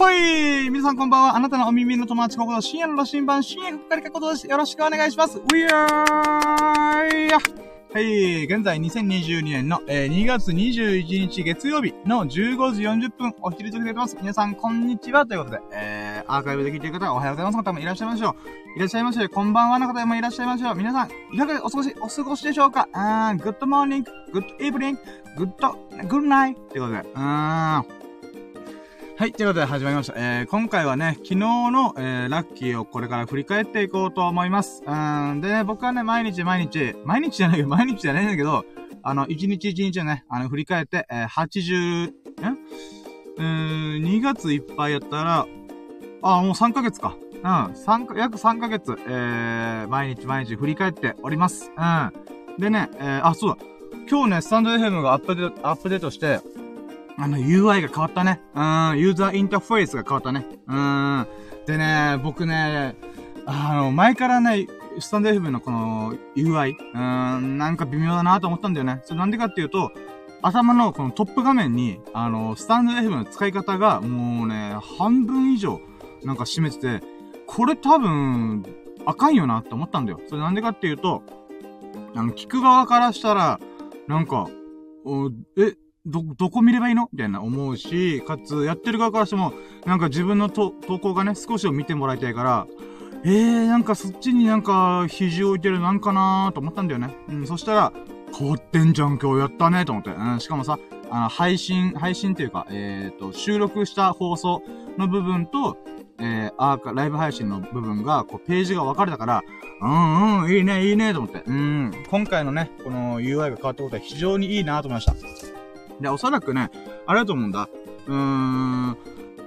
ほい皆さんこんばんは。あなたのお耳の友達ここと深夜の羅針盤、深夜かかりかことです。よろしくお願いします。ウィーはい、現在2022年の、えー、2月21日月曜日の15時40分お昼時でございます。皆さんこんにちはということで、えー、アーカイブで聞いている方おはようございます方もいらっしゃいましょう。いらっしゃいましょう。こんばんはの方もいらっしゃいましょう。皆さん、いかがお過ごし、お過ごしでしょうか？あー、 good morning、good evening、good、good night ということで、うーん。はい。ということで始まりました。えー、今回はね、昨日の、えー、ラッキーをこれから振り返っていこうと思います。うん。でね、僕はね、毎日毎日、毎日じゃないけど、毎日じゃないんだけど、あの、一日一日ね、あの、振り返って、えー、80、んうーん、2月いっぱいやったら、あ、もう3ヶ月か。うん、三か、約3ヶ月、えー、毎日毎日振り返っております。うん。でね、えー、あ、そうだ。今日ね、スタンド FM がアップデート、アップデートして、あの UI が変わったね。うん、ユーザーインターフェースが変わったね。うん。でね、僕ね、あの、前からね、スタンド FM のこの UI、うん、なんか微妙だなと思ったんだよね。それなんでかっていうと、頭のこのトップ画面に、あの、スタンド FM の使い方がもうね、半分以上なんか占めてて、これ多分、あかんよなって思ったんだよ。それなんでかっていうと、あの、聞く側からしたら、なんか、え、ど、どこ見ればいいの？みたいな思うし、かつ、やってる側からしても、なんか自分のと投稿がね、少しを見てもらいたいから、えー、なんかそっちになんか、肘置いてるなんかなーと思ったんだよね。うん、そしたら、変わってんじゃん、今日やったね、と思って。うん、しかもさ、あの、配信、配信っていうか、えっ、ー、と、収録した放送の部分と、えー、アーカ、ライブ配信の部分が、こう、ページが分かれたから、うんうん、いいね、いいね、と思って。うん、今回のね、この UI が変わったことは非常にいいなと思いました。で、おそらくね、あれだと思うんだ。うーん、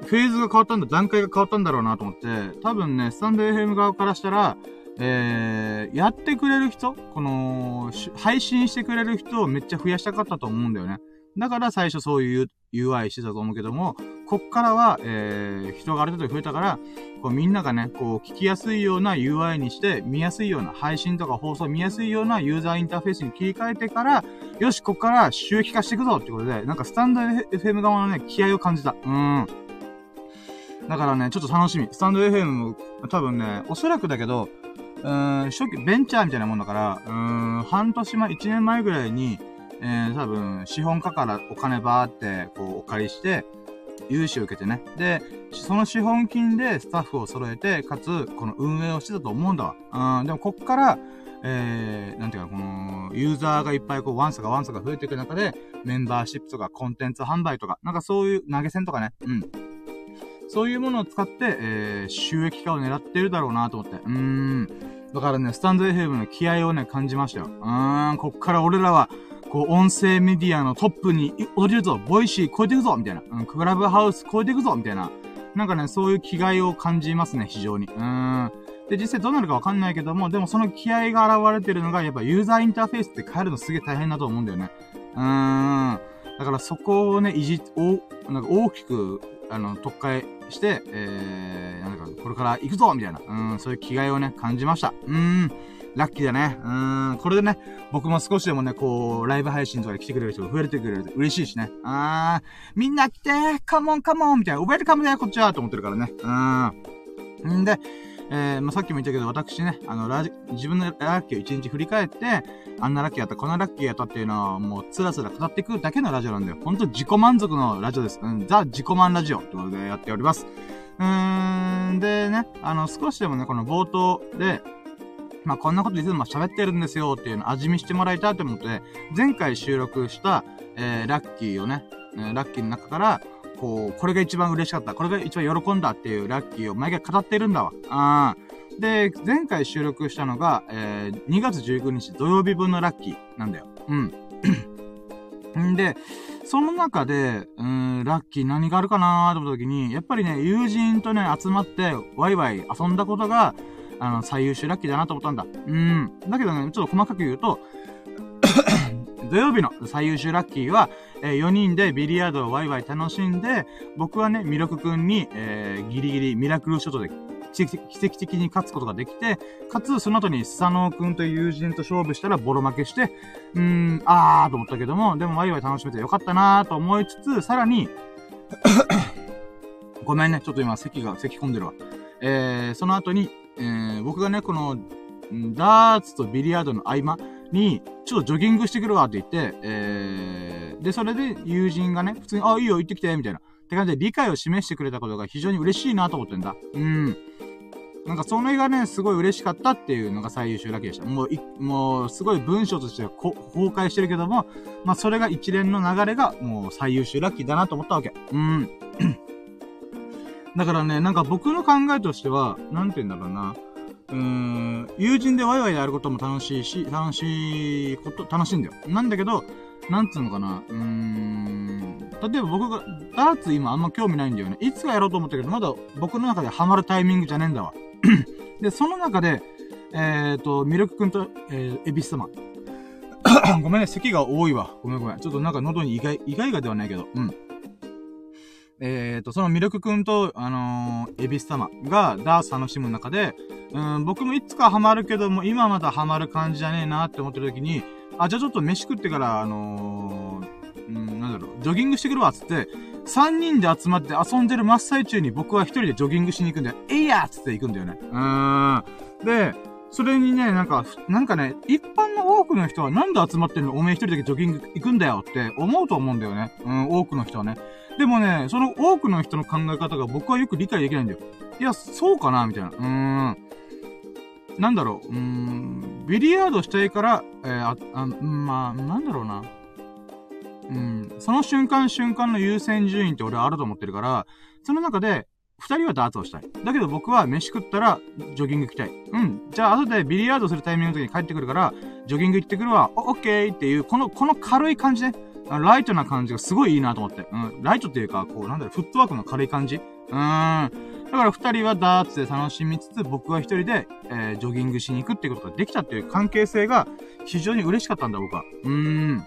フェーズが変わったんだ、段階が変わったんだろうなと思って、多分ね、スタンド FM 側からしたら、えー、やってくれる人この、配信してくれる人をめっちゃ増やしたかったと思うんだよね。だから最初そういう UI してたと思うけども、こっからは、えー、人がある程度増えたから、こうみんながね、こう聞きやすいような UI にして、見やすいような、配信とか放送見やすいようなユーザーインターフェースに切り替えてから、よし、こっから収益化していくぞってことで、なんかスタンド FM 側のね、気合を感じた。うん。だからね、ちょっと楽しみ。スタンド FM も、多分ね、おそらくだけど、うーん、初期、ベンチャーみたいなもんだから、うーん、半年前、1年前ぐらいに、えー、多分、資本家からお金ばーって、こう、お借りして、融資を受けてね。で、その資本金でスタッフを揃えて、かつ、この運営をしてたと思うんだわ。うん、でもこっから、えー、なんていうか、この、ユーザーがいっぱいこう、ワンサがワンサが増えていく中で、メンバーシップとかコンテンツ販売とか、なんかそういう投げ銭とかね、うん。そういうものを使って、えー、収益化を狙ってるだろうなと思って。うーん。だからね、スタンド FM の気合をね、感じましたよ。うーん、こっから俺らは、こう、音声メディアのトップに躍り出るぞボイシー超えていくぞみたいな。うん、クラブハウス超えていくぞみたいな。なんかね、そういう気概を感じますね、非常に。うーん。で、実際どうなるかわかんないけども、でもその気合が現れてるのが、やっぱユーザーインターフェースって変えるのすげえ大変だと思うんだよね。うーん。だからそこをね、いじ、お、なんか大きく、あの、特化して、えー、なんか、これから行くぞみたいな、うん、そういう気概をね、感じました。うーん。ラッキーだね。うーん。これでね、僕も少しでもね、こう、ライブ配信とかで来てくれる人が増えてくれると嬉しいしね。あー、みんな来てカモンカモンみたいな、ウェルカムだよ、こっちはと思ってるからね。うーん。んで、えー、まあ、さっきも言ったけど、私ね、あの、ラジ、自分のラッキーを一日振り返って、あんなラッキーやった、こんなラッキーやったっていうのは、もう、つらつら語っていくだけのラジオなんだよ。ほんと自己満足のラジオです。うん、ザ・自己満ラジオってことでやっております。うーん、でね、あの、少しでもね、この冒頭で、まあ、こんなこといつも喋ってるんですよっていうのを味見してもらいたいと思って、前回収録した、えー、ラッキーをね、え、ラッキーの中から、こう、これが一番嬉しかった、これが一番喜んだっていうラッキーを毎回語ってるんだわ。あで、前回収録したのが、えー、2月19日土曜日分のラッキーなんだよ。うん。んで、その中で、うん、ラッキー何があるかなーと思った時に、やっぱりね、友人とね、集まって、ワイワイ遊んだことが、あの、最優秀ラッキーだなと思ったんだ。うん。だけどね、ちょっと細かく言うと、土曜日の最優秀ラッキーは、えー、4人でビリヤードをワイワイ楽しんで、僕はね、ミロクくんに、えー、ギリギリミラクルショットで奇跡的に勝つことができて、かつ、その後にスサノーくんという友人と勝負したらボロ負けして、うーん、あーと思ったけども、でもワイワイ楽しめてよかったなーと思いつつ、さらに ごめんね。ちょっと今、咳が、咳込んでるわ。えー、その後に、えー、僕がね、この、ダーツとビリヤードの合間に、ちょっとジョギングしてくるわって言って、えー、で、それで友人がね、普通に、あ、いいよ、行ってきて、みたいな。って感じで理解を示してくれたことが非常に嬉しいなと思ってんだ。うん。なんかその絵がね、すごい嬉しかったっていうのが最優秀だけでした。もう、い、もう、すごい文章としては崩壊してるけども、まあそれが一連の流れがもう最優秀ラッキーだなと思ったわけ。うん。だからね、なんか僕の考えとしては、なんて言うんだろうな。うーん、友人でワイワイやることも楽しいし、楽しいこと、楽しいんだよ。なんだけど、なんつうのかな、うーん、例えば僕が、ダーツ今あんま興味ないんだよね。いつかやろうと思ったけど、まだ僕の中でハマるタイミングじゃねえんだわ。で、その中で、えっ、ー、と、ミルクくんと、えー、エビス様。ごめんね、咳が多いわ。ごめんごめん。ちょっとなんか喉に意外、意外がではないけど、うん。えっ、ー、と、そのミルクくんと、あのー、エビス様がダース楽しむ中で、うん、僕もいつかハマるけども、今まだハマる感じじゃねえなって思ってる時に、あ、じゃあちょっと飯食ってから、あのー、うん、なんだろう、ジョギングしてくるわ、つって、3人で集まって遊んでる真っ最中に僕は一人でジョギングしに行くんだよ。えいやっつって行くんだよね。うーん。で、それにね、なんか、なんかね、一般の多くの人はなんで集まってんのおめえ一人だけジョギング行くんだよって思うと思うんだよね。うん、多くの人はね。でもね、その多くの人の考え方が僕はよく理解できないんだよ。いや、そうかなみたいな。うーん。なんだろう。うーん。ビリヤードしたいから、えー、あ、あ、まあ、なんだろうな。うん。その瞬間瞬間の優先順位って俺はあると思ってるから、その中で、二人はダーツをしたい。だけど僕は飯食ったら、ジョギング行きたい。うん。じゃあ後でビリヤードするタイミングの時に帰ってくるから、ジョギング行ってくるわ。オッケーっていう、この、この軽い感じね。ライトな感じがすごいいいなと思って。うん。ライトっていうか、こう、なんだろ、フットワークの軽い感じ？うーん。だから二人はダーツで楽しみつつ、僕は一人で、えー、ジョギングしに行くっていうことができたっていう関係性が非常に嬉しかったんだ、僕は。うーん。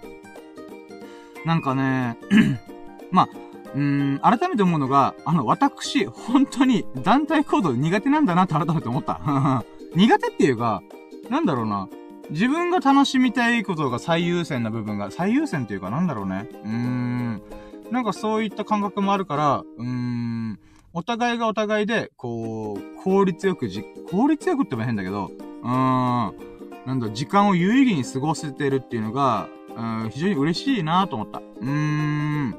なんかね、まあ、うーん、改めて思うのが、あの、私、本当に団体行動苦手なんだなって改めて思った。苦手っていうか、なんだろうな。自分が楽しみたいことが最優先な部分が、最優先っていうかなんだろうね。うーん。なんかそういった感覚もあるから、うーん。お互いがお互いで、こう、効率よくじ、効率よくっても変だけど、うーん。なんだ、時間を有意義に過ごせてるっていうのが、うん、非常に嬉しいなと思った。うーん。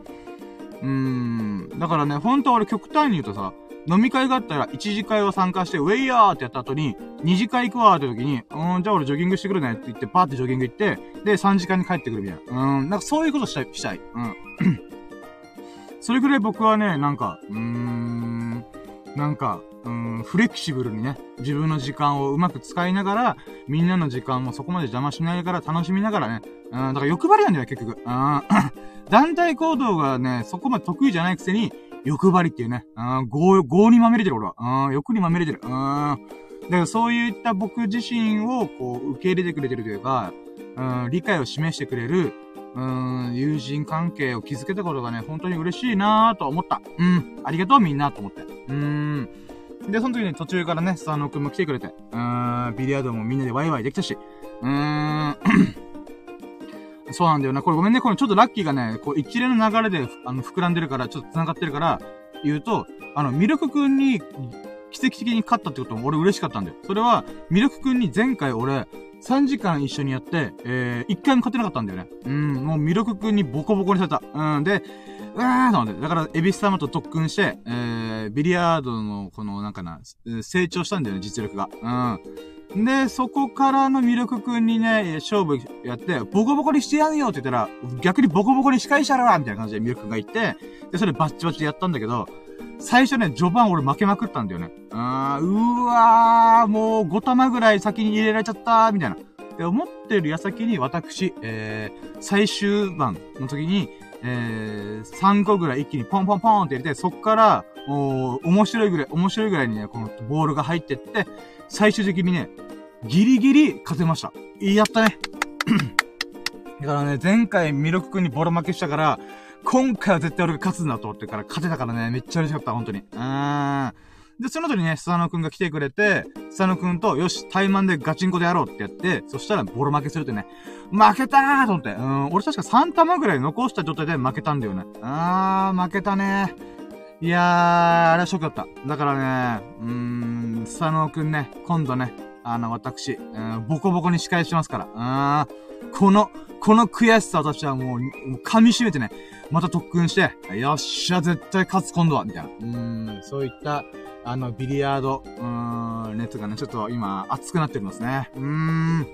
うーん。だからね、本当は俺極端に言うとさ、飲み会があったら、1次会を参加して、ウェイヤーってやった後に、2次会行くわーって時に、うん、じゃあ俺ジョギングしてくるねって言って、パーってジョギング行って、で、3時間に帰ってくるみたいな。うん、なんかそういうことしたい、したい。うん。それぐらい僕はね、なんか、うーん、なんか、うん、フレキシブルにね、自分の時間をうまく使いながら、みんなの時間もそこまで邪魔しないから楽しみながらね、うん、だから欲張りなんだよ、結局。うん、団体行動がね、そこまで得意じゃないくせに、欲張りっていうね、うん、業、業にまみれてる、俺は。うん、欲にまみれてる。うん。だからそういった僕自身を、こう、受け入れてくれてるというか、うん、理解を示してくれる、うん、友人関係を築けたことがね、本当に嬉しいなぁと思った。うん、ありがとうみんなと思って。うん。で、その時に途中からね、スターノくんも来てくれて、うーん、ビリヤードもみんなでワイワイできたし、うーん、そうなんだよな。これごめんね、これちょっとラッキーがね、こう一連の流れで、あの、膨らんでるから、ちょっと繋がってるから、言うと、あの、ミルクくんに、奇跡的に勝ったってことも俺嬉しかったんだよ。それは、ミルクくんに前回俺、3時間一緒にやって、えー、1回も勝てなかったんだよね。うん、もうミルクくんにボコボコにされた。うん、で、うわーと思って。だから、エビス様と特訓して、えー、ビリヤードの、この、なんかな、成長したんだよね、実力が。うん。で、そこからの魅力くんにね、勝負やって、ボコボコにしてやんよって言ったら、逆にボコボコに仕返したらみたいな感じで魅力くんが言って、で、それバッチバチでやったんだけど、最初ね、序盤俺負けまくったんだよね。あー、うわー、もう5玉ぐらい先に入れられちゃったみたいな。で、思ってる矢先に私、えー、最終盤の時に、えー、3個ぐらい一気にポンポンポンって入れて、そっから、もう、面白いぐらい、面白いぐらいにね、このボールが入ってって、最終的にね、ギリギリ勝てました。やったね。だからね、前回ミルク君にボロ負けしたから、今回は絶対俺が勝つんだと思ってから勝てたからね、めっちゃ嬉しかった、本当に。うーん。で、その後にね、スサノくんが来てくれて、スサノくんと、よし、対マンでガチンコでやろうってやって、そしたらボロ負けするってね、負けたーと思って。うん、俺確か3玉ぐらい残した状態で負けたんだよね。あー、負けたねいやー、あれはショックだった。だからね、うーん、佐野くんね、今度ね、あの、私、うん、ボコボコに仕返しますから。うん、この、この悔しさ私はもう、噛み締めてね、また特訓して、よっしゃ、絶対勝つ今度は、みたいな。うん、そういった、あの、ビリヤード、うーん、熱がね、ちょっと今、熱くなってるんですね。うーん。ん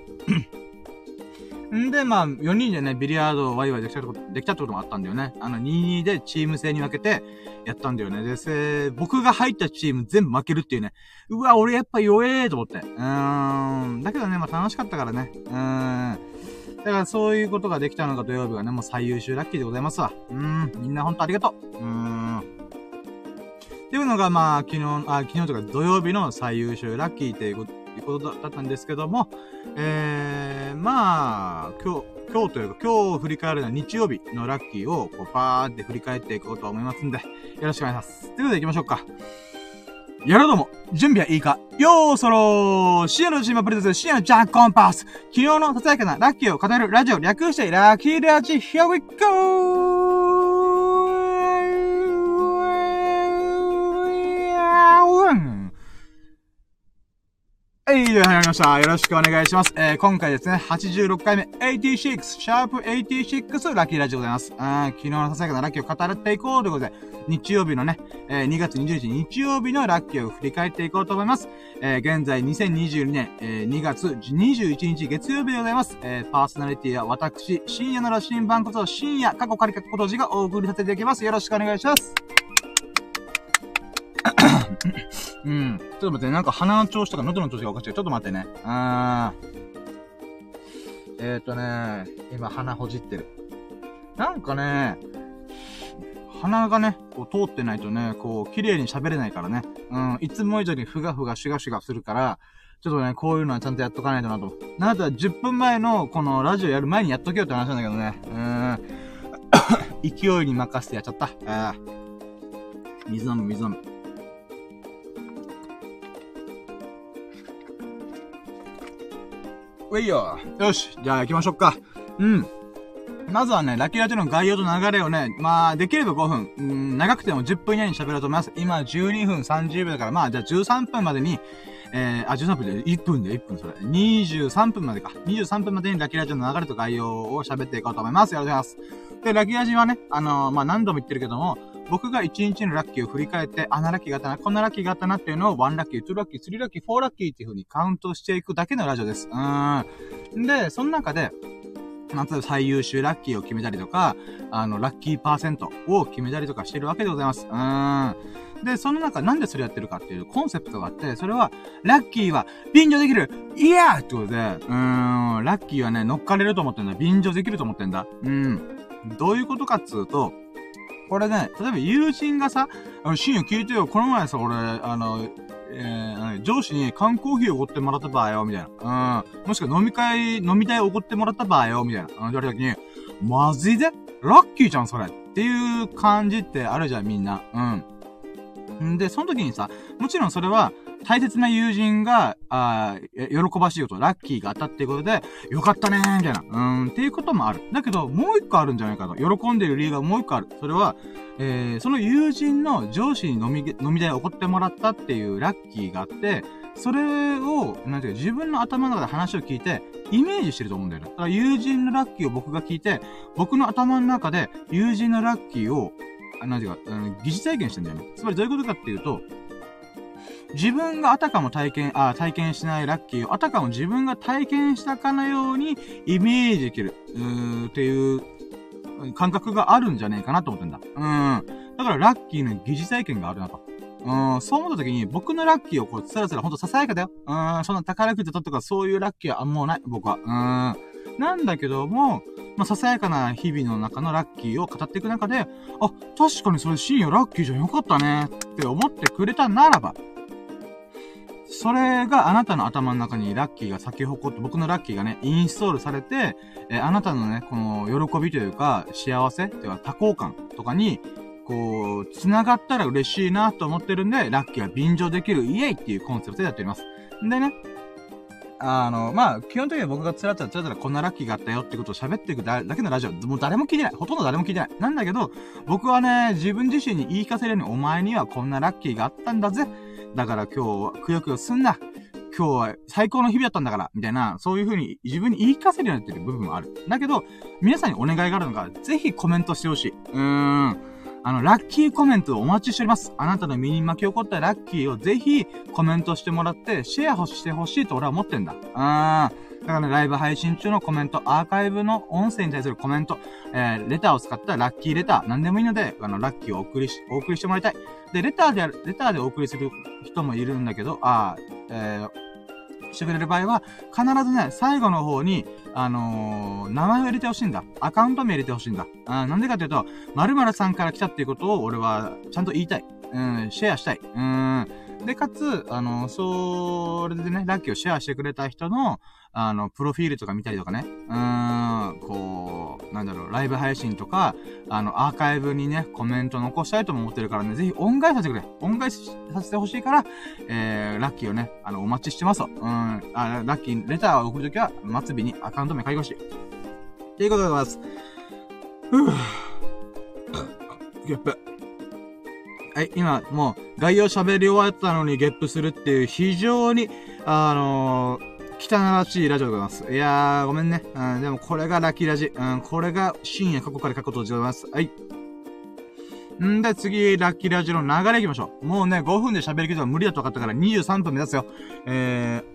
で、まあ、4人でね、ビリヤードをワイワイできたこと、できたってこともあったんだよね。あの、2-2でチーム制に分けて、やったんだよね。で、せ僕が入ったチーム全部負けるっていうね。うわ、俺やっぱ弱えーと思って。うーん。だけどね、まあ楽しかったからね。うーん。だからそういうことができたのが土曜日はね、もう最優秀ラッキーでございますわ。うーん。みんなほんとありがとう。うーん。っていうのが、まあ、昨日、あ、昨日とか土曜日の最優秀ラッキーっていうこと、だったんですけども、えー、まあ、今日、今日というか、今日振り返るのは日曜日のラッキーを、こう、パーって振り返っていこうと思いますんで、よろしくお願いします。ということで行きましょうか。やろうども、準備はいいかよーそろー深夜のチームプレゼント深夜のジャンコンパス昨日のささやかなラッキーを語るラジオ略してラッキーラジ Here we go! はい、始まりました。よろしくお願いします。えー、今回ですね、86回目、86、シャープ86、ラッキーラジオでございます。あ昨日のささやかなラッキーを語っていこうということで、日曜日のね、えー、2月21日日曜日のラッキーを振り返っていこうと思います。えー、現在2022年、えー、2月21日月曜日でございます。え、パーソナリティは私、深夜の羅針盤こと深夜過去仮書ことじがお送りさせていただきます。よろしくお願いします。うん。ちょっと待って、なんか鼻の調子とか喉の調子がおかしい。ちょっと待ってね。あー。えーとね、今鼻ほじってる。なんかね、鼻がね、こう通ってないとね、こう、綺麗に喋れないからね。うん、いつも以上にふがふがシュガシュガするから、ちょっとね、こういうのはちゃんとやっとかないとなと。なんだったら10分前のこのラジオやる前にやっとけよって話なんだけどね。うん。勢いに任せてやっちゃった。あ水飲む、水飲む。ういよ。よし。じゃあ行きましょうか。うん。まずはね、ラッキーラジオの概要と流れをね、まあ、できれば5分、うん、長くても10分以内に喋ろうと思います。今12分30秒だから、まあ、じゃあ13分までに、えー、あ、13分で、1分で1分それ。23分までか。23分までにラッキーラジオの流れと概要を喋っていこうと思います。よろしくお願いします。で、ラッキーラジオはね、あのー、まあ、何度も言ってるけども、僕が1日のラッキーを振り返って、あんなラッキーがあったな、こんなラッキーがあったなっていうのを1ラッキー、2ラッキー、3ラッキー、4ラッキーっていう風にカウントしていくだけのラジオです。うーん。で、その中で、なんと最優秀ラッキーを決めたりとか、あの、ラッキーパーセントを決めたりとかしてるわけでございます。うーん。で、その中、なんでそれやってるかっていうコンセプトがあって、それは、ラッキーは便乗できるイヤーってことで、うーん、ラッキーはね、乗っかれると思ってんだ。便乗できると思ってんだ。うん。どういうことかっつうと、これね、例えば友人がさ、あの、深夜聞いてよ、この前さ、俺、あの、えー、上司に缶コーヒーおごってもらった場合よ、みたいな。うん。もしくは飲み会、飲み代おごってもらった場合よ、みたいな。言われた時に、マジで？ラッキーじゃん、それ。っていう感じってあるじゃん、みんな。うん。んで、その時にさ、もちろんそれは、大切な友人が、あ喜ばしいこと、ラッキーが当たっていうことで、よかったねー、みたいな。うん、っていうこともある。だけど、もう一個あるんじゃないかと。喜んでる理由がもう一個ある。それは、えー、その友人の上司に飲み、飲み代を送ってもらったっていうラッキーがあって、それを、なんていうか、自分の頭の中で話を聞いて、イメージしてると思うんだよね。だから友人のラッキーを僕が聞いて、僕の頭の中で友人のラッキーを、なんていうか、疑似体験してんだよね。つまりどういうことかっていうと、自分があたかも体験、あ体験しないラッキーをあたかも自分が体験したかのようにイメージできる、うーっていう感覚があるんじゃねえかなと思ってんだ。うん。だからラッキーの疑似体験があるなと。うん、そう思った時に、僕のラッキーをこう、つらつらほんとささやかだよ。うん、そんな宝くじ取ったとかそういうラッキーはあんまない、僕は。うん。なんだけども、まあ、ささやかな日々の中のラッキーを語っていく中で、あ、確かにそれ深夜ラッキーじゃんよかったねって思ってくれたならば、それがあなたの頭の中にラッキーが咲き誇って、僕のラッキーがね、インストールされて、えー、あなたのね、この喜びというか、幸せというか多幸感とかに、こう、繋がったら嬉しいなと思ってるんで、ラッキーは便乗できるイエイっていうコンセプトでやっております。でね、あの、まあ、基本的には僕がつらつらつらつらこんなラッキーがあったよってことを喋っていくだけのラジオ、もう誰も聞いてない。ほとんど誰も聞いてない。なんだけど、僕はね、自分自身に言い聞かせるように、お前にはこんなラッキーがあったんだぜ。だから今日はくよくよすんな。今日は最高の日々だったんだから、みたいな、そういう風に自分に言い聞かせるようになってる部分もある。だけど、皆さんにお願いがあるのが、ぜひコメントしてほしい。うーん。あの、ラッキーコメントをお待ちしております。あなたの身に巻き起こったラッキーをぜひコメントしてもらって、シェアしてほしいと俺は思ってんだ。うーん。だからね、ライブ配信中のコメント、アーカイブの音声に対するコメント、えー、レターを使ったラッキーレター、なんでもいいので、あの、ラッキーをお送りし、お送りしてもらいたい。で、レターである、レターでお送りする人もいるんだけど、あえー、してくれる場合は、必ずね、最後の方に、あのー、名前を入れてほしいんだ。アカウント名入れてほしいんだ。あなんでかっていうと、〇〇さんから来たっていうことを俺はちゃんと言いたい。うん、シェアしたい。うん。で、かつ、あの、それでね、ラッキーをシェアしてくれた人の、あの、プロフィールとか見たりとかね、うーん、こう、なんだろう、ライブ配信とか、あの、アーカイブにね、コメント残したいとも思ってるからね、ぜひ恩返しさせてくれ。恩返しさせてほしいから、えー、ラッキーをね、あの、お待ちしてますと。うん、あ、ラッキー、レターを送るときは、末尾にアカウント名書きまし。ということでございます。ふぅ。ゲップ。はい、今、もう、概要喋り終わったのにゲップするっていう、非常に、あのー汚らしいラジオでございます。いやー、ごめんね。うん、でもこれがラッキーラジ。うん、これが深夜過去から過去とでございます。はい。んで、次、ラッキーラジオの流れ行きましょう。もうね、5分で喋るけど無理だと分かったから23分目指すよ。えー、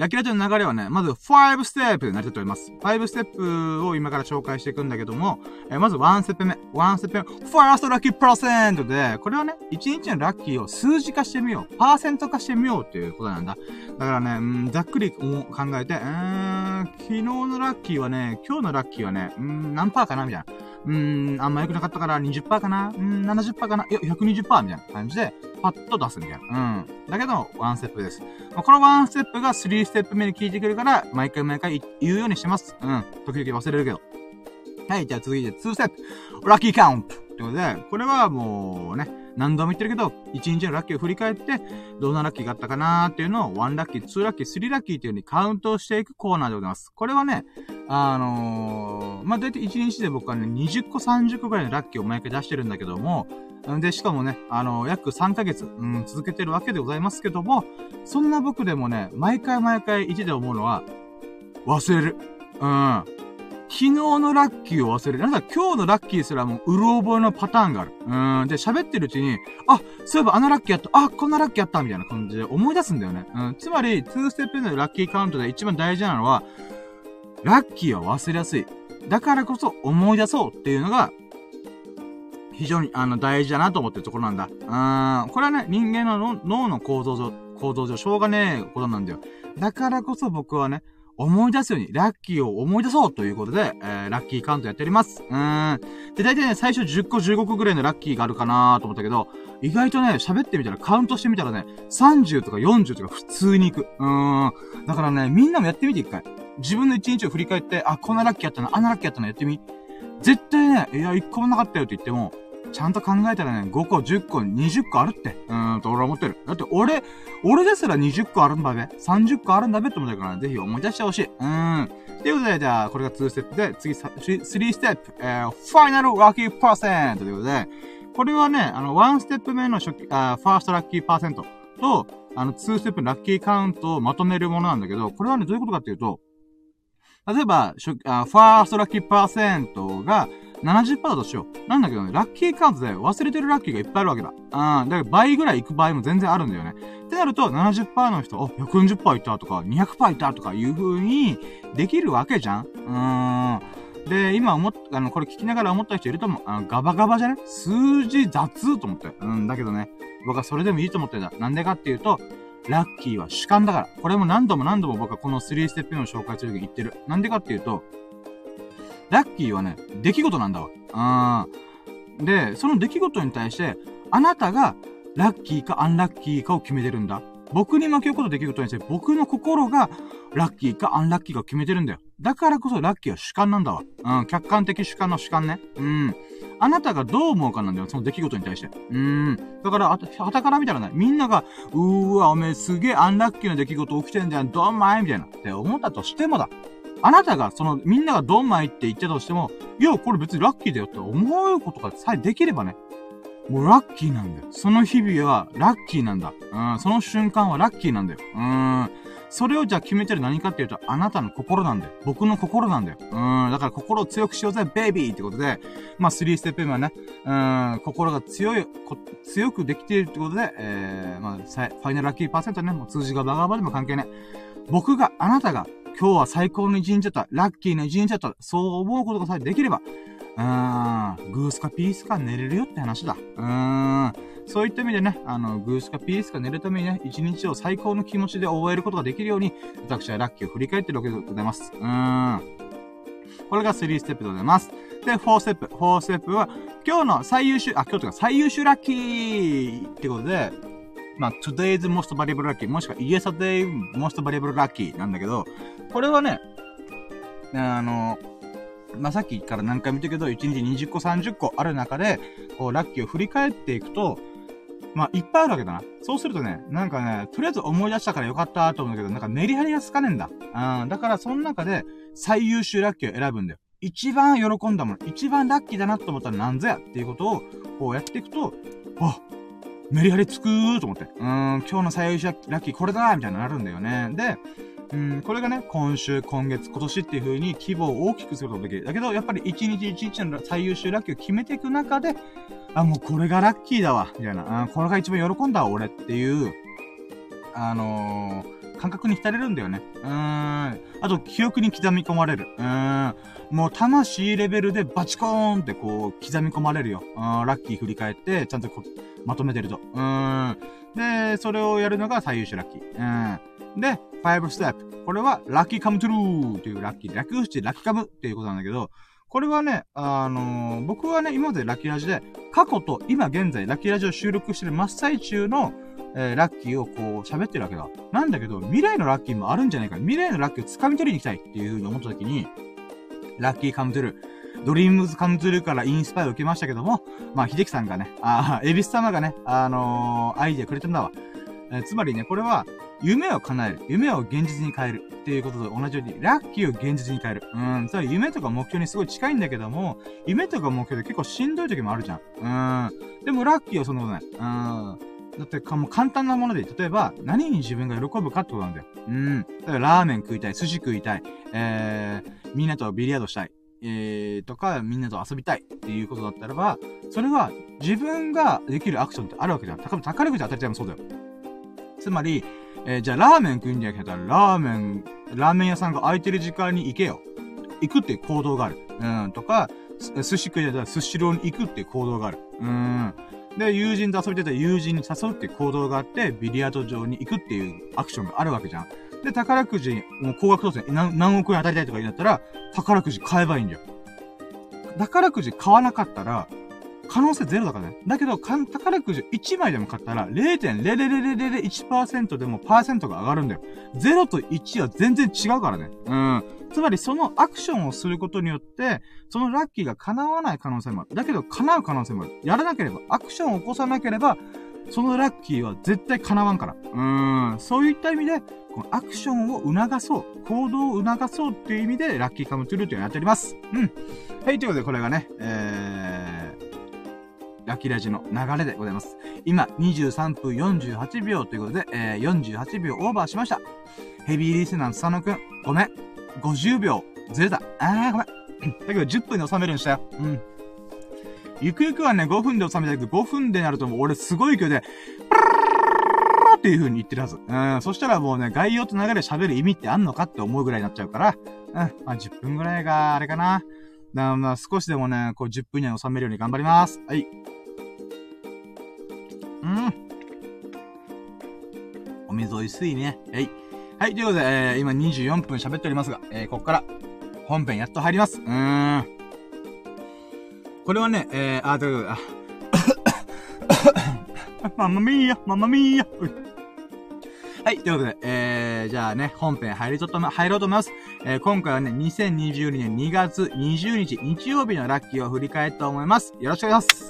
ラッキーラジオの流れはね、まず5ステップで成り立っております。5ステップを今から紹介していくんだけども、えー、まず1ステップ目。1ステップ目。ファーストラッキーパーセントで、これはね、1日のラッキーを数字化してみよう。パーセント化してみようっていうことなんだ。だからね、うん、ざっくり考えて、うーん、昨日のラッキーはね、今日のラッキーはね、うん、何パーかなみたいな。うーん、あんま良くなかったから20%かな？うん、70%かな？いや、120%みたいな感じで、パッと出すみたいな。うん。だけど、ワンステップです。このワンステップが3ステップ目に効いてくるから、毎回毎回言うようにしてます。うん。時々忘れるけど。はい、じゃあ続いて2ステップ。ラッキーカウント。ということで、これはもうね、何度も言ってるけど、1日のラッキーを振り返って、どんなラッキーがあったかなーっていうのを、1ラッキー、2ラッキー、3ラッキーっていう風にカウントしていくコーナーでございます。これはね、あのー、まあ、だいたい1日で僕はね、20個、30個ぐらいのラッキーを毎回出してるんだけども、で、しかもね、あの、約3ヶ月、うん、続けてるわけでございますけども、そんな僕でもね、毎回毎回1で思うのは、忘れる。うん。昨日のラッキーを忘れる。なんだ、今日のラッキーすらもう、うる覚えのパターンがある。うん。で、喋ってるうちに、あ、そういえばあのラッキーやった。あ、こんなラッキーやった。みたいな感じで思い出すんだよね。うん。つまり、2ステップのラッキーカウントで一番大事なのは、ラッキーは忘れやすい。だからこそ思い出そうっていうのが、非常に、あの、大事だなと思ってるところなんだ。うーん。これはね、人間の脳の構造上、構造上、しょうがねえことなんだよ。だからこそ僕はね、思い出すように、ラッキーを思い出そうということで、えー、ラッキーカウントやっております。うーん。で、大体ね、最初10個15個ぐらいのラッキーがあるかなと思ったけど、意外とね、喋ってみたら、カウントしてみたらね、30とか40とか普通に行く。うーん。だからね、みんなもやってみて一回。自分の一日を振り返って、あ、こんなラッキーやったな、あんなラッキーやったな、やってみ。絶対ね、いや、一個もなかったよって言っても、ちゃんと考えたらね、5個、10個、20個あるって。うーんと俺は思ってる。だって俺、俺ですら20個あるんだべ。30個あるんだべって思ってるから、ぜひ思い出してほしい。うーん。ということで、じゃあ、これが2ステップで、次、3ステップ、えー、ファイナルラッキーパーセントということで、これはね、あの、1ステップ目の初期、あファーストラッキーパーセントと、あの、2ステップのラッキーカウントをまとめるものなんだけど、これはね、どういうことかっていうと、例えば、あファーストラッキーパーセントが、70%だとしよう。なんだけどね、ラッキーカウントで忘れてるラッキーがいっぱいあるわけだ。うん。だから倍ぐらい行く場合も全然あるんだよね。ってなると、70%の人、あ、140%いったとか、200%いったとかいう風にできるわけじゃんうーん。で、今思っ、あの、これ聞きながら思った人いると思う。あの、ガバガバじゃね？数字雑と思って。うん、だけどね、僕はそれでもいいと思ってた。なんでかっていうと、ラッキーは主観だから。これも何度も何度も僕はこの3ステップの紹介するとき言ってる。なんでかっていうと、ラッキーはね、出来事なんだわ。うん。で、その出来事に対して、あなたがラッキーかアンラッキーかを決めてるんだ。僕に巻き起こる出来事にして、僕の心が、ラッキーかアンラッキーか決めてるんだよ。だからこそラッキーは主観なんだわ。うん、客観的主観の主観ね。うん。あなたがどう思うかなんだよ、その出来事に対して。うん。だから、あと、旗から見たらね、みんなが、うーわ、おめえすげえアンラッキーな出来事起きてんじゃん、どんまいみたいな。って思ったとしてもだ。あなたが、その、みんながドンマイって言ってたとしても、いや、これ別にラッキーだよって思うことがさえできればね、もうラッキーなんだよ。その日々はラッキーなんだ。うん、その瞬間はラッキーなんだよ。うん。それをじゃあ決めてる何かっていうと、あなたの心なんだよ。僕の心なんだよ。うん。だから心を強くしようぜ、ベイビーってことで、まあ、3ステップ目はね、うん、心が強い、強くできているってことで、えー、まあ、ファイナルラッキーパーセントね、もう数字がバカバカでも関係ない。僕が、あなたが、今日は最高の一日だった、ラッキーな一日だった、そう思うことがさえできれば、うーん、グースかピースか寝れるよって話だ。うーん。そういった意味でね、あの、グースかピースか寝るためにね、一日を最高の気持ちで終えることができるように、私はラッキーを振り返ってるわけでございます。うーん。これが3ステップでございます。で、4ステップ。4ステップは、今日の最優秀、あ、今日というか最優秀ラッキーってことで、まあ、today's most valuable lucky もしくは yesterday's most valuable lucky なんだけど、これはね、あの、まあ、さっきから何回も言ったけど、1日20個30個ある中で、こう、ラッキーを振り返っていくと、まあ、いっぱいあるわけだな。そうするとね、なんかね、とりあえず思い出したからよかったと思うんだけど、なんかメリハリがつかねえんだ。うん。だから、その中で、最優秀ラッキーを選ぶんだよ。一番喜んだもの、一番ラッキーだなと思ったらなんぞやっていうことを、こうやっていくと、あ、メリハリつくーと思って。うーん、今日の最優秀ラッキーこれだみたいになるんだよね。で、うん、これがね、今週、今月、今年っていう風に規模を大きくすることができる。だけど、やっぱり一日一日の最優秀ラッキーを決めていく中で、あ、もうこれがラッキーだわ、みたいな。あこれが一番喜んだわ、俺っていう、あのー、感覚に浸れるんだよね。うーん。あと、記憶に刻み込まれる。うーん。もう、魂レベルでバチコーンってこう、刻み込まれるよ。うん、ラッキー振り返って、ちゃんとこまとめてると。うん。で、それをやるのが最優秀ラッキー。うん。で、5ステップ。これは、 lucky come true っていうラッキー、略して lucky come っていうことなんだけど、これはね、あのー、僕はね、今までラッキーラジで、過去と今現在、ラッキーラジを収録してる真っ最中の、えー、ラッキーをこう喋ってるわけだ。なんだけど、未来のラッキーもあるんじゃないか。未来のラッキーを掴み取りに行きたいっていうふうに思った時に、 lucky come true。ドリームズカムトゥルーからインスパイを受けましたけども、まあ、秀樹さんがね、ああ、エビス様がね、あのー、アイディアくれてんだわ。え、つまりね、これは、夢を叶える。夢を現実に変える。っていうことと同じように、ラッキーを現実に変える。うん。つまり夢とか目標にすごい近いんだけども、夢とか目標で結構しんどい時もあるじゃん。うん。でもラッキーはそんなことない。うん。だってか、もう簡単なもので、例えば、何に自分が喜ぶかってことなんだよ。うん。だからラーメン食いたい、寿司食いたい、えー、みんなとビリヤードしたい。えー、とか、みんなと遊びたいっていうことだったらば、それは自分ができるアクションってあるわけじゃん。宝くじ当たりたいもそうだよ。つまり、えー、じゃあラーメン食うんじゃなくて、ラーメン、ラーメン屋さんが空いてる時間に行けよ。行くっていう行動がある。うん、とか、寿司食いだったら寿司ローに行くっていう行動がある。うん。で、友人と遊びたいたら友人に誘うっていう行動があって、ビリヤード場に行くっていうアクションがあるわけじゃん。で、宝くじ、もう高額当選何何億円当たりたいとか言うんだったら、宝くじ買えばいいんだよ。宝くじ買わなかったら、可能性ゼロだからね。だけど、宝くじ1枚でも買ったら、0.0001%でもパーセントが上がるんだよ。0と1は全然違うからね。うん。つまり、そのアクションをすることによって、そのラッキーが叶わない可能性もある。だけど、叶う可能性もある。やらなければ、アクションを起こさなければ、そのラッキーは絶対叶わんから。うーん。そういった意味で、このアクションを促そう。行動を促そうっていう意味で、ラッキーカムトゥルーというのをやっております。うん。はい、ということで、これがね、えー、ラッキーラジの流れでございます。今、23分48秒ということで、えー、48秒オーバーしました。ヘビーリスナーの佐野くん、ごめん。50秒、ずれた。あー、ごめん。だけど10分で収めるんしたよ。うん。ゆくゆくはね、5分で収めたけど、5分でなるともう俺すごい勢いで、プルーっていう風に言ってるはず。うん、そしたらもうね、概要と流れ喋る意味ってあんのかって思うぐらいになっちゃうから、うん、まあ10分ぐらいが、あれかな。だまあ少しでもね、こう10分以内に収めるように頑張ります。はい。うん。お水美味しいね。はい。はい、ということで、えー、今24分喋っておりますが、えー、ここから本編やっと入ります。うーん。これはね、えー、あ、だから、ママミーヤ、ママミーヤ。はい、ということで、えー、じゃあね、本編入りとと、入ろうと思います。えー、今回はね、2022年2月20日、日曜日のラッキーを振り返って思います。よろしくお願いします。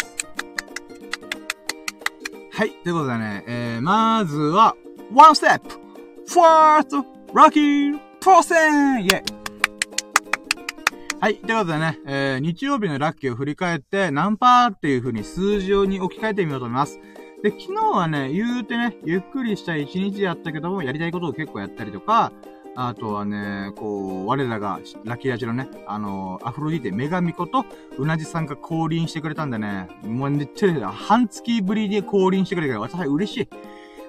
はい、ということでね、えー、まずは、one step, first, lucky person! イェイはい。ということでね、えー、日曜日のラッキーを振り返って、何パーっていう風に数字に置き換えてみようと思います。で、昨日はね、言うてね、ゆっくりした一日やったけども、やりたいことを結構やったりとか、あとはね、こう、我らが、ラッキーラジのね、あのー、アフロディーテ、女神子と、うなじさんが降臨してくれたんでね、もうめっちゃ、半月ぶりで降臨してくれたから、私は嬉しい。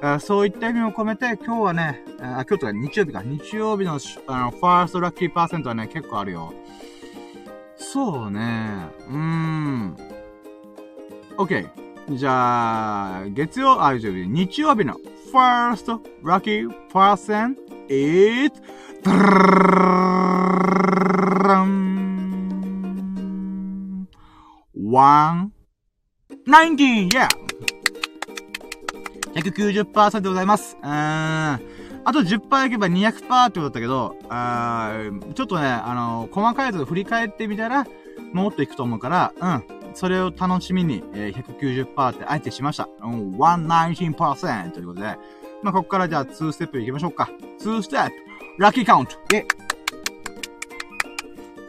あそういった意味を込めて、今日はね、あ、今日とか日曜日か、日曜日の、あの、ファーストラッキーパーセントはね、結構あるよ。そうね、うーん。OK。じゃあ、月曜、あ、日曜日の first lucky person is, 190! Yeah! 190%でございます。うん。あと10%いけば200%ってことだったけど、あちょっとね、あの、細かいやつ振り返ってみたら、もっといくと思うから、うん。それを楽しみに、えー、190%ってあえてしました。うん、119%ということで、まあ、ここからじゃあ2ステップ行きましょうか。2ステップラッキーカウントえ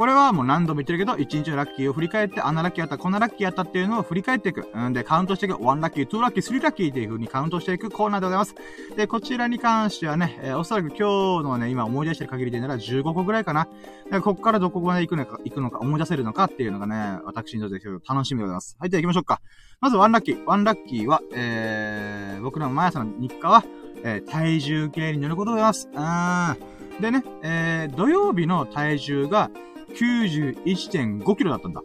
これはもう何度も言ってるけど、1日のラッキーを振り返って、あんなラッキーやった、こんなラッキーやったっていうのを振り返っていく。うんで、カウントしていく。1ラッキー、2ラッキー、3ラッキーっていう風にカウントしていくコーナーでございます。で、こちらに関してはね、えー、おそらく今日のね、今思い出してる限りでなら15個ぐらいかな。で、ここからどこまで行くのか、行くのか、思い出せるのかっていうのがね、私にとって楽しみでございます。はい、では行きましょうか。まず1ラッキー。1ラッキーは、えー、僕の毎朝の日課は、えー、体重計に乗ることでございます。あー。でね、えー、土曜日の体重が、91.5キロだったんだ。